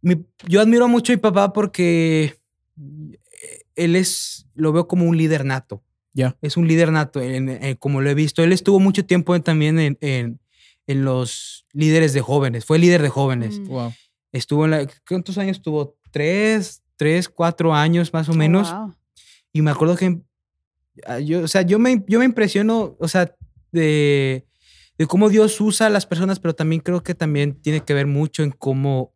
mi- yo admiro mucho a mi papá porque él es, lo veo como un líder nato. Ya. Es un líder nato, en- en- como lo he visto. Él estuvo mucho tiempo en- también en, en, en los líderes de jóvenes. Fue líder de jóvenes. Mm. Wow. Estuvo en la... ¿Cuántos años tuvo? Tres, tres, cuatro años más o Oh, menos. wow. Y me acuerdo que ah, yo, o sea, yo me, yo me impresiono, o sea, de, de cómo Dios usa a las personas, pero también creo que también tiene que ver mucho en cómo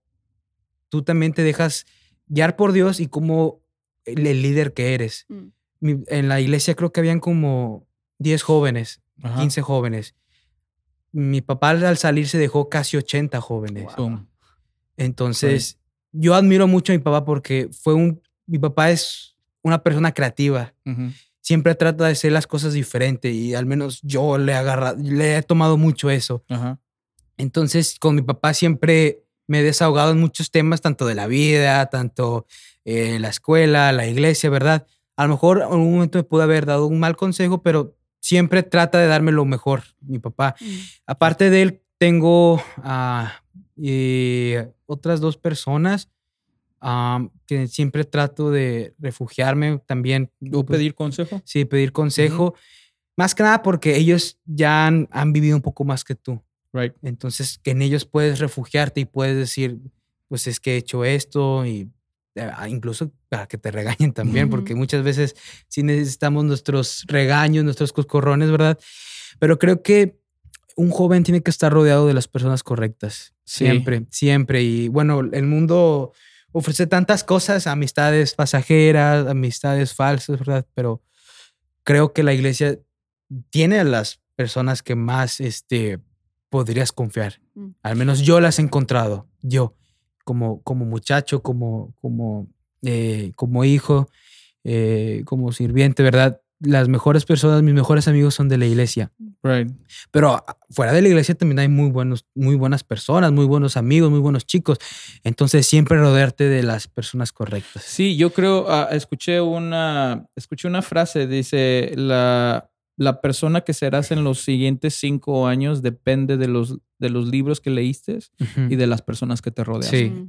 tú también te dejas guiar por Dios y cómo el, el líder que eres. Mm. Mi- en la iglesia creo que habían como 10 jóvenes, Ajá. 15 jóvenes. Mi papá al salir se dejó casi 80 jóvenes. Entonces, yo admiro mucho a mi papá porque fue un, mi papá es una persona creativa. Ujú. Siempre trata de hacer las cosas diferente y al menos yo le, agarra, le he tomado mucho eso. Ajá. Entonces, con mi papá siempre me he desahogado en muchos temas, tanto de la vida, tanto eh, la escuela, la iglesia, ¿verdad? A lo mejor en algún momento me pudo haber dado un mal consejo, pero siempre trata de darme lo mejor, mi papá. Mm. Aparte de él, tengo a otras dos personas que siempre trato de refugiarme también. ¿O pues, pedir consejo? Sí, pedir consejo. Más que nada porque ellos ya han, han vivido un poco más que tú. Right. Entonces, en ellos puedes refugiarte y puedes decir, pues es que he hecho esto y eh, ah, incluso para que te regañen también, porque Ujú. muchas veces sí necesitamos nuestros regaños, nuestros coscorrones, ¿verdad? Pero creo que un joven tiene que estar rodeado de las personas correctas. Sí. Siempre, siempre. Y bueno, el mundo ofrece tantas cosas, amistades pasajeras, amistades falsas, ¿verdad? Pero creo que la iglesia tiene a las personas que más este, podrías confiar. Mm. Al menos yo las he encontrado, yo, como, como muchacho, como, como, eh, como hijo, eh, como sirviente, ¿verdad? Las mejores personas, mis mejores amigos son de la iglesia. Right. Pero fuera de la iglesia también hay muy, buenos, muy buenas personas, muy buenos amigos, muy buenos chicos. Entonces siempre rodearte de las personas correctas. Sí, yo creo, ah, escuché, una, escuché una frase, dice, la, la persona que serás en los siguientes cinco años depende de los, de los libros que leíste y de las personas que te rodean. Sí.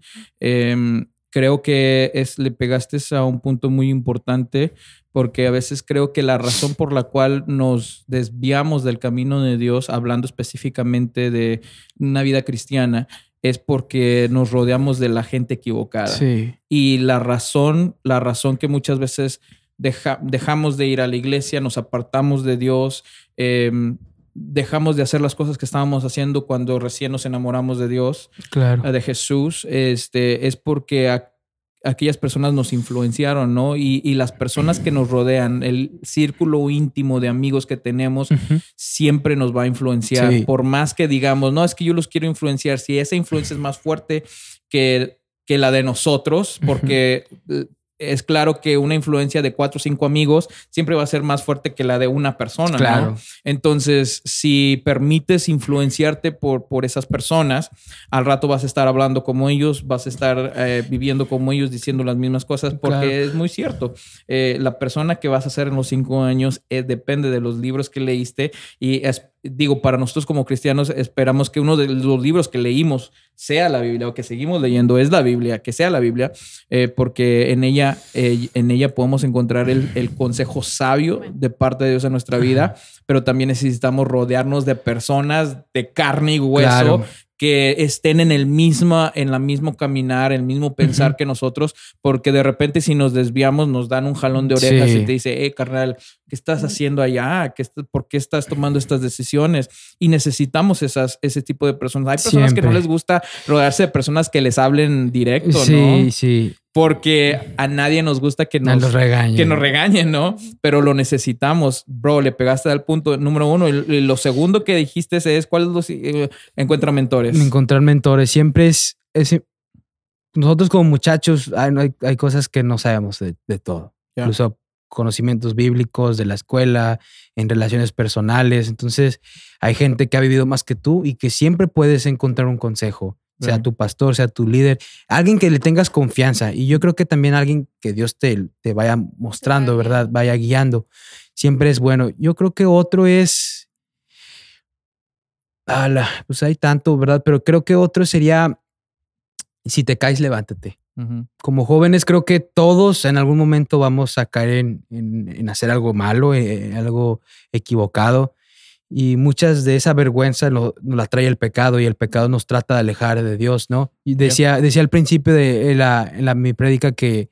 Creo que es, le pegaste a un punto muy importante porque a veces creo que la razón por la cual nos desviamos del camino de Dios, hablando específicamente de una vida cristiana, es porque nos rodeamos de la gente equivocada. Sí. Y la razón, la razón que muchas veces deja- dejamos de ir a la iglesia, nos apartamos de Dios, em, dejamos de hacer las cosas que estábamos haciendo cuando recién nos enamoramos de Dios, Claro. de Jesús, este, es porque a- aquellas personas nos influenciaron, ¿no? Y, y las personas que nos rodean, el círculo íntimo de amigos que tenemos, siempre nos va a influenciar. Sí. Por más que digamos, no, es que yo los quiero influenciar, si esa influencia es más fuerte que, que la de nosotros, porque eh, es claro que una influencia de cuatro o cinco amigos siempre va a ser más fuerte que la de una persona, ¿no? Claro. Entonces, si permites influenciarte por, por esas personas, al rato vas a estar hablando como ellos, vas a estar eh, viviendo como ellos, diciendo las mismas cosas, porque Claro. es muy cierto. Eh, la persona que vas a ser en los cinco años eh, depende de los libros que leíste y es- digo, para nosotros como cristianos esperamos que uno de los libros que leímos sea la Biblia o que seguimos leyendo es la Biblia, que sea la Biblia, eh, porque en ella, eh, en ella podemos encontrar el, el consejo sabio de parte de Dios en nuestra vida, pero también necesitamos rodearnos de personas de carne y hueso Claro. Que estén en el mismo, en la mismo caminar, el mismo pensar que nosotros, porque de repente si nos desviamos nos dan un jalón de orejas Sí. y te dice, eh, carnal, ¿qué estás haciendo allá? ¿Qué ¿Por qué estás tomando estas decisiones? Y necesitamos esas, ese tipo de personas. Hay personas que no les gusta rodearse de personas que les hablen directo, Sí, ¿no? sí. Porque a nadie nos gusta que No nos, los regañen. que nos regañen, ¿no? Pero lo necesitamos. Bro, le pegaste al punto número uno. Y lo segundo que dijiste es, ¿cuál es eh, encuentra mentores? Encontrar mentores. Siempre es, es- nosotros como muchachos hay, hay, hay cosas que no sabemos de, de todo. Ya. Incluso conocimientos bíblicos de la escuela, en relaciones personales. Entonces hay gente que ha vivido más que tú y que siempre puedes encontrar un consejo. Sea tu pastor, sea tu líder, alguien que le tengas confianza. Y yo creo que también alguien que Dios te, te vaya mostrando, ¿verdad? Vaya guiando. Siempre es bueno. Yo creo que otro es Ala, pues hay tanto, ¿verdad? Pero creo que otro sería, si te caes, levántate. Como jóvenes, creo que todos en algún momento vamos a caer en, en- en hacer algo malo, eh, algo equivocado. Y muchas de esa vergüenza nos la trae el pecado y el pecado nos trata de alejar de Dios, ¿no? Y decía, decía al principio de la, mi prédica que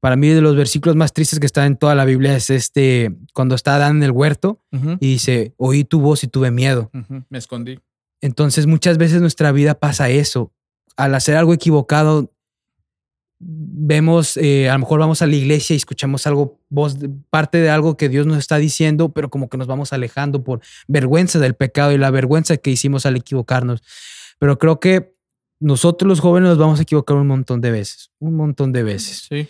para mí de los versículos más tristes que están en toda la Biblia es este, cuando está Adán en el huerto y dice, oí tu voz y tuve miedo. Me escondí. Entonces muchas veces nuestra vida pasa eso. Al hacer algo equivocado, vemos, eh, a lo mejor vamos a la iglesia y escuchamos algo, voz, parte de algo que Dios nos está diciendo, pero como que nos vamos alejando por vergüenza del pecado y la vergüenza que hicimos al equivocarnos. Pero creo que nosotros los jóvenes nos vamos a equivocar un montón de veces, un montón de veces. Sí.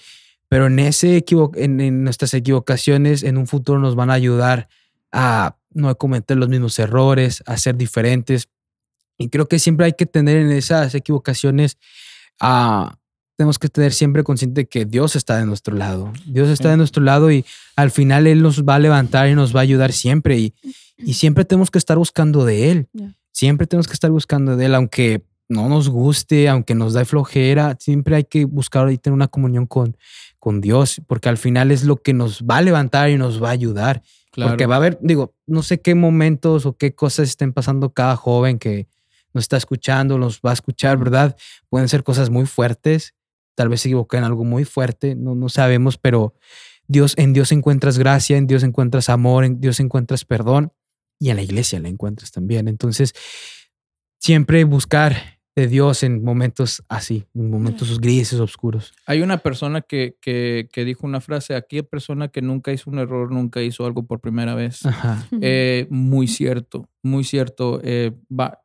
Pero en, ese en, en nuestras equivocaciones en un futuro nos van a ayudar a no cometer los mismos errores, a ser diferentes. Y creo que siempre hay que tener en esas equivocaciones a tenemos que tener siempre consciente que Dios está de nuestro lado. Dios está de nuestro lado y al final Él nos va a levantar y nos va a ayudar siempre. Y, y siempre tenemos que estar buscando de Él. Siempre tenemos que estar buscando de Él, aunque no nos guste, aunque nos da flojera, siempre hay que buscar y tener una comunión con, con Dios, porque al final es lo que nos va a levantar y nos va a ayudar. Claro. Porque va a haber, digo, no sé qué momentos o qué cosas estén pasando cada joven que nos está escuchando, nos va a escuchar, ¿verdad? Pueden ser cosas muy fuertes, tal vez se equivoquen en algo muy fuerte, no, no sabemos, pero Dios, en Dios encuentras gracia, en Dios encuentras amor, en Dios encuentras perdón y en la iglesia la encuentras también. Entonces, siempre buscar de Dios en momentos así, en momentos grises, oscuros. Hay una persona que, que, que dijo una frase, aquí hay persona que nunca hizo un error, nunca hizo algo por primera vez. Ajá. Eh, muy cierto, muy cierto. Eh, va-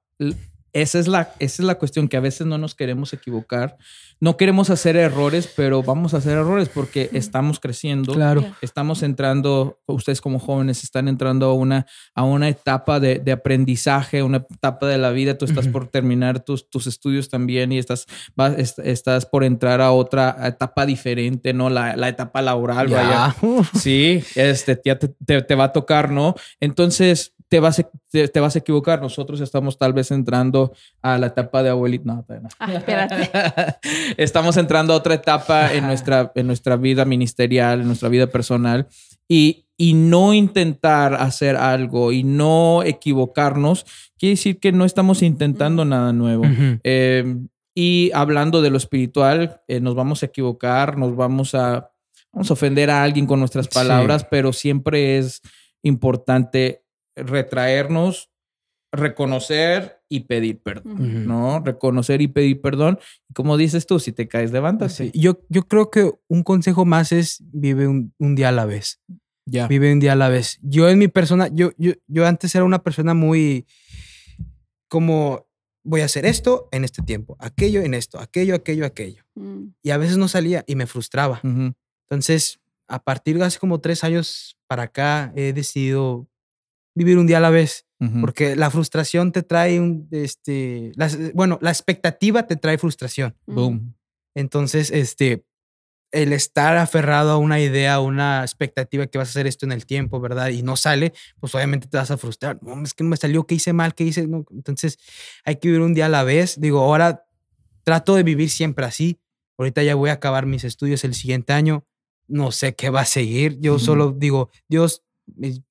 esa, es la, esa es la cuestión, que a veces no nos queremos equivocar. No queremos hacer errores, pero vamos a hacer errores porque estamos creciendo. Claro. Estamos entrando, ustedes como jóvenes están entrando a una, a una etapa de, de aprendizaje, una etapa de la vida. Tú estás por terminar tus, tus estudios también y estás, vas- est- estás por entrar a otra etapa diferente, ¿no? La, la etapa laboral, vaya. Ya. Sí, este, ya te, te- te va a tocar, ¿no? Entonces te vas, a, te, te vas a equivocar. Nosotros estamos tal vez entrando a la etapa de abuelito. No, no. Ah, espérate. estamos entrando a otra etapa en nuestra, en nuestra vida ministerial, en nuestra vida personal. Y, y no intentar hacer algo y no equivocarnos, quiere decir que no estamos intentando nada nuevo. Eh, y hablando de lo espiritual, eh, nos vamos a equivocar, nos vamos a, vamos a ofender a alguien con nuestras Sí. palabras, pero siempre es importante retraernos, reconocer y pedir perdón. ¿no? Reconocer y pedir perdón. Como dices tú, si te caes, levántate. Sí, Yo, yo creo que un consejo más es vive un, un día a la vez. Ya. Vive un día a la vez. Yo en mi persona, yo, yo, yo antes era una persona muy como voy a hacer esto en este tiempo, aquello en esto, aquello, aquello, aquello. Mm. Y a veces no salía y me frustraba. Entonces, a partir de hace como tres años para acá, he decidido vivir un día a la vez. Porque la frustración te trae un, este, las- bueno, la expectativa te trae frustración. Boom. Entonces, este, el estar aferrado a una idea, a una expectativa que vas a hacer esto en el tiempo, ¿verdad? Y no sale, pues obviamente te vas a frustrar. No, es que no me salió, ¿qué hice mal? ¿Qué hice? No. Entonces, hay que vivir un día a la vez. Digo, ahora trato de vivir siempre así. Ahorita ya voy a acabar mis estudios el siguiente año. No sé qué va a seguir. Yo Ujú. solo digo, Dios,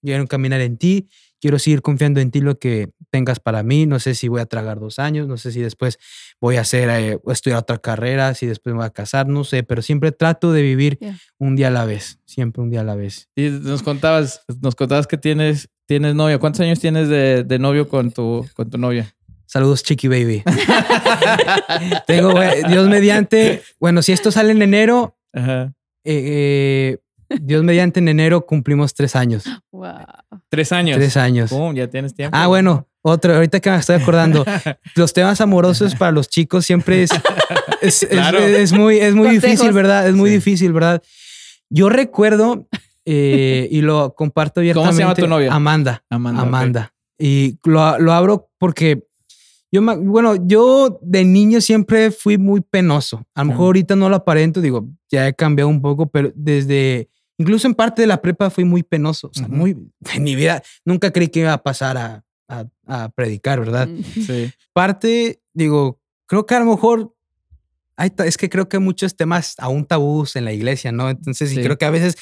quiero caminar en ti. Quiero seguir confiando en ti lo que tengas para mí. No sé si voy a tragar dos años, no sé si después voy a hacer, eh, estudiar otra carrera, si después me voy a casar, no sé, pero siempre trato de vivir un día a la vez, siempre un día a la vez. Y nos contabas, nos contabas que tienes, tienes novia. ¿Cuántos años tienes de, de novio con tu, con tu novia? Saludos, Chiqui Baby. Tengo, Dios mediante, bueno, si esto sale en enero, Ajá. eh, eh, Dios mediante en enero cumplimos tres años. Wow. Tres años. Tres años. Boom, ya tienes tiempo. Ah, bueno, otro, ahorita que me estoy acordando, los temas amorosos para los chicos siempre es, es, es- Claro. es muy, es muy Consejos. difícil, ¿verdad? Es muy Sí. difícil, ¿verdad? Yo recuerdo, eh, y lo comparto abiertamente. ¿Cómo se llama tu novia? Amanda. Amanda. Amanda. Y lo, lo abro porque yo, me- bueno, yo de niño siempre fui muy penoso. A lo mejor ahorita no lo aparento, digo, ya he cambiado un poco, pero desde, incluso en parte de la prepa fui muy penoso. O sea, Ujú. muy, en mi vida, nunca creí que iba a pasar a, a- a predicar, ¿verdad? Mm. Sí. Parte, digo, creo que a lo mejor, hay es que creo que hay muchos temas aún tabús en la iglesia, ¿no? Entonces, Sí. y creo que a veces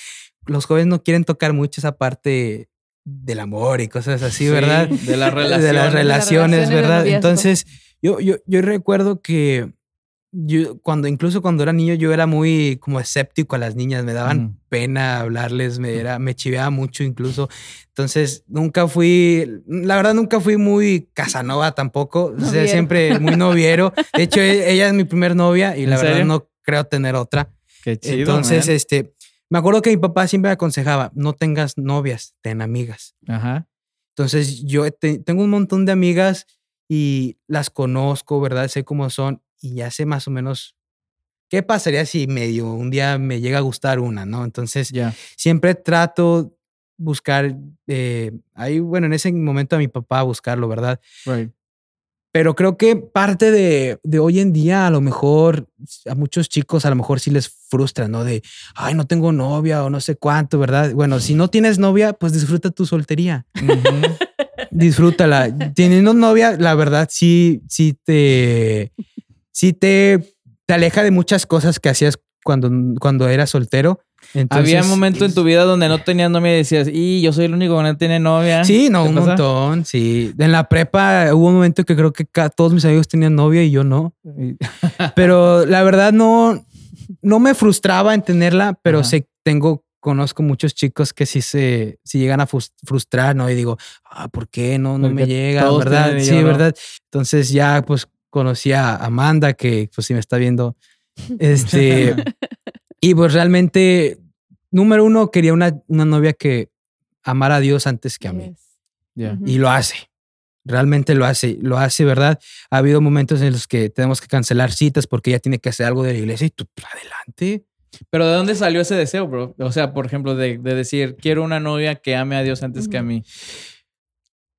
los jóvenes no quieren tocar mucho esa parte del amor y cosas así, Sí, ¿verdad? De las relaciones. de las relaciones, de ¿verdad? Entonces, yo, yo, yo recuerdo que yo, cuando, incluso cuando era niño, yo era muy como escéptico a las niñas, me daban Ujú. pena hablarles, me, era, me chiveaba mucho incluso. Entonces, nunca fui, la verdad, nunca fui muy Casanova tampoco, o sea, siempre muy noviero. De hecho, e- ella es mi primer novia y ¿En la verdad serio? no creo tener otra. Qué chido. Entonces, man. este, me acuerdo que mi papá siempre me aconsejaba, no tengas novias, ten amigas. Ajá. Entonces yo te- tengo un montón de amigas y las conozco, ¿verdad? Sé cómo son y ya sé más o menos qué pasaría si medio un día me llega a gustar una, ¿no? Entonces Ya. siempre trato buscar, eh, ahí, bueno, en ese momento a mi papá buscarlo, ¿verdad? Right. Pero creo que parte de, de hoy en día, a lo mejor a muchos chicos, a lo mejor sí les frustra, ¿no? De, ay, no tengo novia o no sé cuánto, ¿verdad? Bueno, si no tienes novia, pues disfruta tu soltería. Disfrútala. Teniendo novia, la verdad, sí, sí te, sí te, te aleja de muchas cosas que hacías cuando, cuando eras soltero. Entonces, Había un momento en tu vida donde no tenías novia y decías, y yo soy el único que no tiene novia. Sí, no, ¿Te un pasa? montón, sí. En la prepa hubo un momento que creo que todos mis amigos tenían novia y yo no. Pero la verdad no, no me frustraba en tenerla, pero Ajá. sé, tengo, conozco muchos chicos que sí se, sí llegan a frus- frustrar, ¿no? Y digo, ah, ¿por qué no, no me llega? ¿Verdad? Sí, no. ¿verdad? Entonces ya pues conocí a Amanda, que pues si me está viendo, este, y pues realmente, número uno, quería una, una novia que amara a Dios antes que a mí. Yes. Y lo hace. Realmente lo hace, lo hace, ¿verdad? Ha habido momentos en los que tenemos que cancelar citas porque ella tiene que hacer algo de la iglesia y tú, pues, adelante. Pero ¿de dónde salió ese deseo, bro? O sea, por ejemplo, de, de decir, quiero una novia que ame a Dios antes que a mí.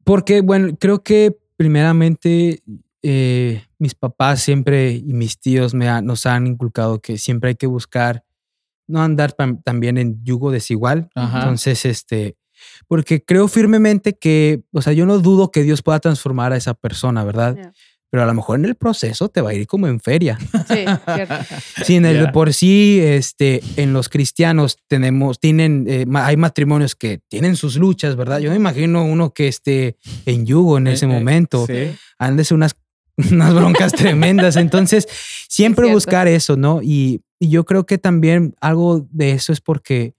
Porque, bueno, creo que primeramente eh, mis papás siempre y mis tíos me ha- nos han inculcado que siempre hay que buscar, no andar tam- también en yugo desigual. Ajá. Entonces, este, porque creo firmemente que, o sea, yo no dudo que Dios pueda transformar a esa persona, ¿verdad? Yeah. Pero a lo mejor en el proceso te va a ir como en feria. Sí, cierto. Sí, en el por sí, este, en los cristianos tenemos, tienen, eh, ma- hay matrimonios que tienen sus luchas, ¿verdad? Yo me imagino uno que esté en yugo en ese Eh, eh, momento, Sí. unas, unas broncas tremendas. Entonces, siempre buscar eso, ¿no? Y, y yo creo que también algo de eso es porque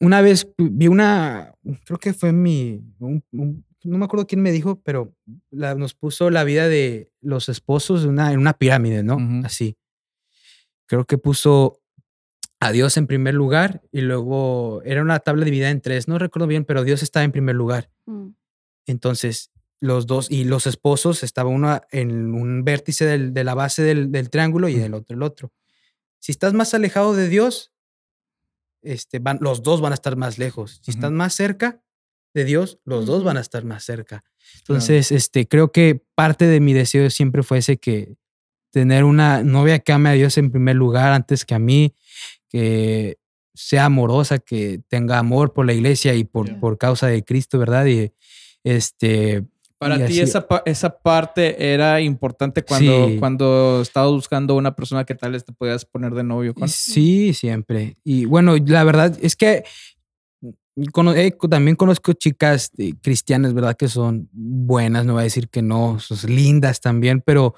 una vez vi una, creo que fue mi, un- un- no me acuerdo quién me dijo, pero la- nos puso la vida de los esposos en una, en una pirámide, ¿no? Así. Creo que puso a Dios en primer lugar y luego era una tabla dividida en tres, no recuerdo bien, pero Dios estaba en primer lugar. Mm. Entonces, los dos y los esposos estaba uno en un vértice del- de la base del, del triángulo y del otro el otro. Si estás más alejado de Dios, este, van, los dos van a estar más lejos. Si estás más cerca de Dios, los dos van a estar más cerca. Entonces, este, creo que parte de mi deseo siempre fue ese que tener una novia que ame a Dios en primer lugar antes que a mí, que sea amorosa, que tenga amor por la iglesia y por, por causa de Cristo, ¿verdad? Y este, Para Y ti así- esa, esa parte era importante cuando, Sí. cuando estabas buscando una persona que tal vez te podías poner de novio con. Sí, siempre. Y bueno, la verdad es que eh, también conozco chicas eh, cristianas, ¿verdad? Que son buenas, no voy a decir que no, son lindas también, pero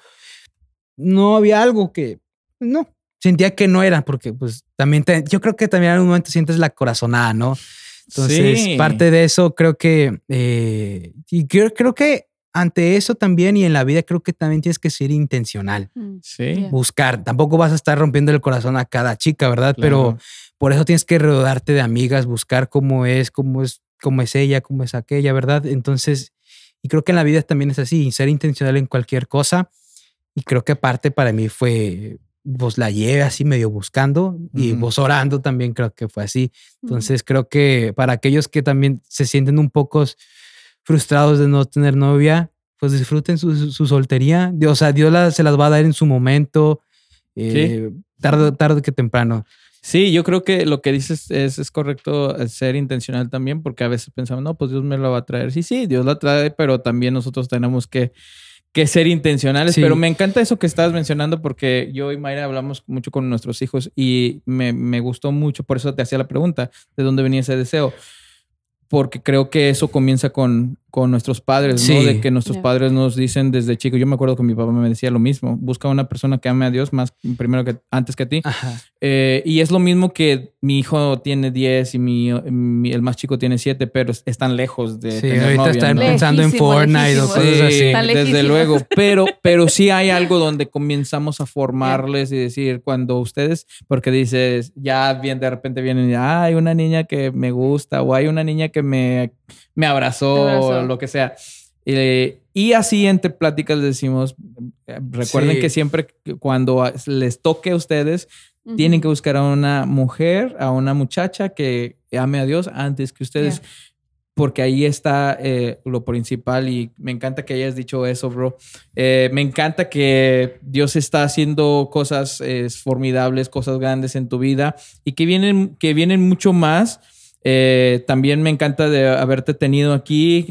no había algo que, no, sentía que no era, porque pues también, te- yo creo que también en un momento sientes la corazonada, ¿no? Entonces, Sí. parte de eso creo que, eh, y creo, creo que ante eso también y en la vida creo que también tienes que ser intencional Mm. Sí. Buscar. Tampoco vas a estar rompiendo el corazón a cada chica, ¿verdad? Pero Claro. por eso tienes que rodearte de amigas, buscar cómo es, cómo es, cómo es ella, cómo es aquella, ¿verdad? Entonces, y creo que en la vida también es así, ser intencional en cualquier cosa. Y creo que parte para mí fue, pues la lleve así medio buscando y vos orando también creo que fue así. Entonces creo que para aquellos que también se sienten un poco frustrados de no tener novia, pues disfruten su, su- su soltería. Dios- O sea, Dios la- se las va a dar en su momento, eh, tarde, tarde que temprano. Sí, yo creo que lo que dices es, es correcto ser intencional también, porque a veces pensamos, no, pues Dios me lo va a traer. Sí, sí, Dios la trae, pero también nosotros tenemos que, que ser intencionales. Sí. Pero me encanta eso que estabas mencionando, porque yo y Mayra hablamos mucho con nuestros hijos y me, me gustó mucho, por eso te hacía la pregunta, ¿de dónde venía ese deseo? Porque creo que eso comienza con, con nuestros padres, ¿no? Sí. De que nuestros padres nos dicen desde chicos. Yo me acuerdo que mi papá me decía lo mismo. Busca una persona que ame a Dios más primero que antes que a ti. Ajá. Eh, y es lo mismo que mi hijo tiene 10 y mi, mi- el más chico tiene 7, pero es- están lejos de Sí, tener ahorita novia, están ¿no? pensando en Lejísimo, Fortnite o lejísimo. cosas Sí, así. Está desde luego, pero, pero sí hay algo donde comenzamos a formarles y decir cuando ustedes, porque dices, ya bien de repente vienen, y, "Ah, hay una niña que me gusta o hay una niña que me, me abrazó, o lo que sea. Eh, y así entre pláticas les decimos, eh, recuerden Sí. que siempre cuando les toque a ustedes, tienen que buscar a una mujer, a una muchacha que ame a Dios antes que ustedes. Yeah. porque ahí está eh, lo principal y me encanta que hayas dicho eso, bro. Eh, me encanta que Dios está haciendo cosas eh, formidables, cosas grandes en tu vida y que vienen, que vienen mucho más. También me encanta de haberte tenido aquí,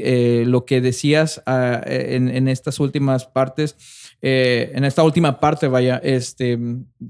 lo que decías ah, en, en, estas últimas partes eh, en esta última parte, vaya, este,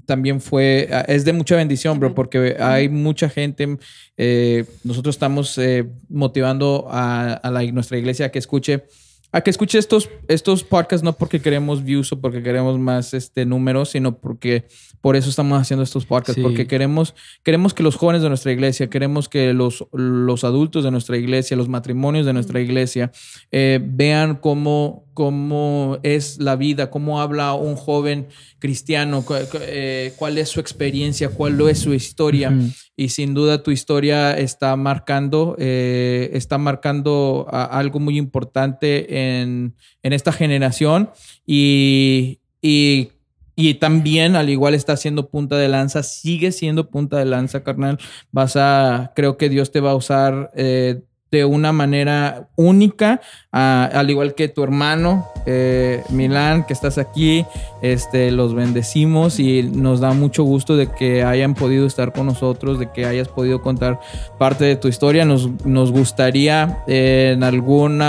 también fue, ah, es de mucha bendición, bro, porque hay mucha gente, eh, nosotros estamos eh, motivando a, la, nuestra iglesia a que escuche a que escuche estos, estos podcasts no porque queremos views o porque queremos más este, números, sino porque por eso estamos haciendo estos podcasts, porque queremos, queremos que los jóvenes de nuestra iglesia, queremos que los, los adultos de nuestra iglesia, los matrimonios de nuestra iglesia, eh, vean cómo, cómo es la vida, cómo habla un joven cristiano, eh, cuál es su experiencia, cuál es su historia. Y sin duda tu historia está marcando, eh, está marcando algo muy importante en, en esta generación. Y, y y también, al igual está siendo punta de lanza, sigue siendo punta de lanza, carnal. Vas a, creo que Dios te va a usar eh, de una manera única, al igual que tu hermano eh, Milán, que estás aquí, este, los bendecimos y nos da mucho gusto de que hayan podido estar con nosotros, de que hayas podido contar parte de tu historia. Nos, nos gustaría eh, en algún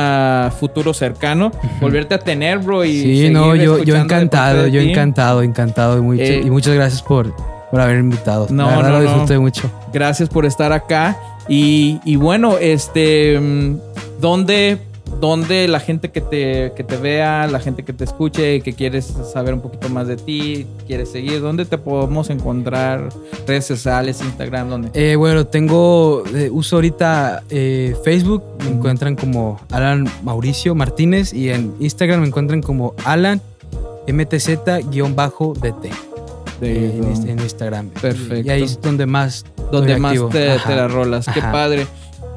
futuro cercano volverte a tener, bro. Y sí, no, yo, yo encantado, yo encantado, encantado y, eh, y muchas gracias por, por haber invitado. No, no, lo disfruté mucho. Gracias por estar acá. Y, bueno, este, ¿dónde, ¿dónde, la gente que te, que te vea, la gente que te escuche, que quieres saber un poquito más de ti, quieres seguir, ¿dónde te podemos encontrar? Redes sociales, Instagram, ¿dónde? Eh, bueno, tengo, eh, uso ahorita eh, Facebook, me encuentran como Alan Mauricio Martínez y en Instagram me encuentran como Alan MTZ-DT. En, Instagram. Perfecto. Y ahí es donde más donde más te, te, la rolas. Qué padre.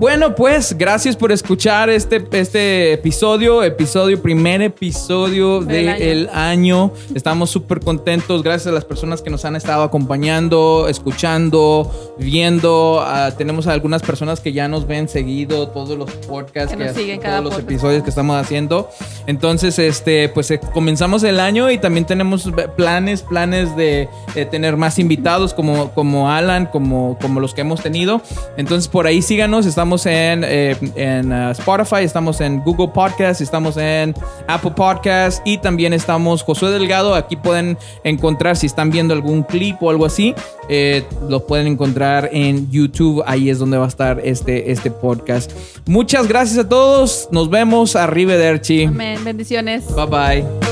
Bueno, pues gracias por escuchar este, este episodio, episodio, primer episodio del año. Estamos súper contentos, gracias a las personas que nos han estado acompañando, escuchando, viendo. Ah, tenemos algunas personas que ya nos ven seguido, todos los podcasts, que, siguen todos los episodios que estamos haciendo. Entonces, este, pues eh, comenzamos el año y también tenemos planes, planes de, tener más invitados como, como Alan, como, como los que hemos tenido. Entonces, por ahí síganos, estamos en, eh, en uh, Spotify, estamos en Google Podcast, estamos en Apple Podcast y también estamos Josué Delgado. Aquí pueden encontrar, si están viendo algún clip o algo así, eh, lo pueden encontrar en YouTube. Ahí es donde va a estar este, este podcast. Muchas gracias a todos. Nos vemos. Arrivederci. Amén. Bendiciones. Bye bye.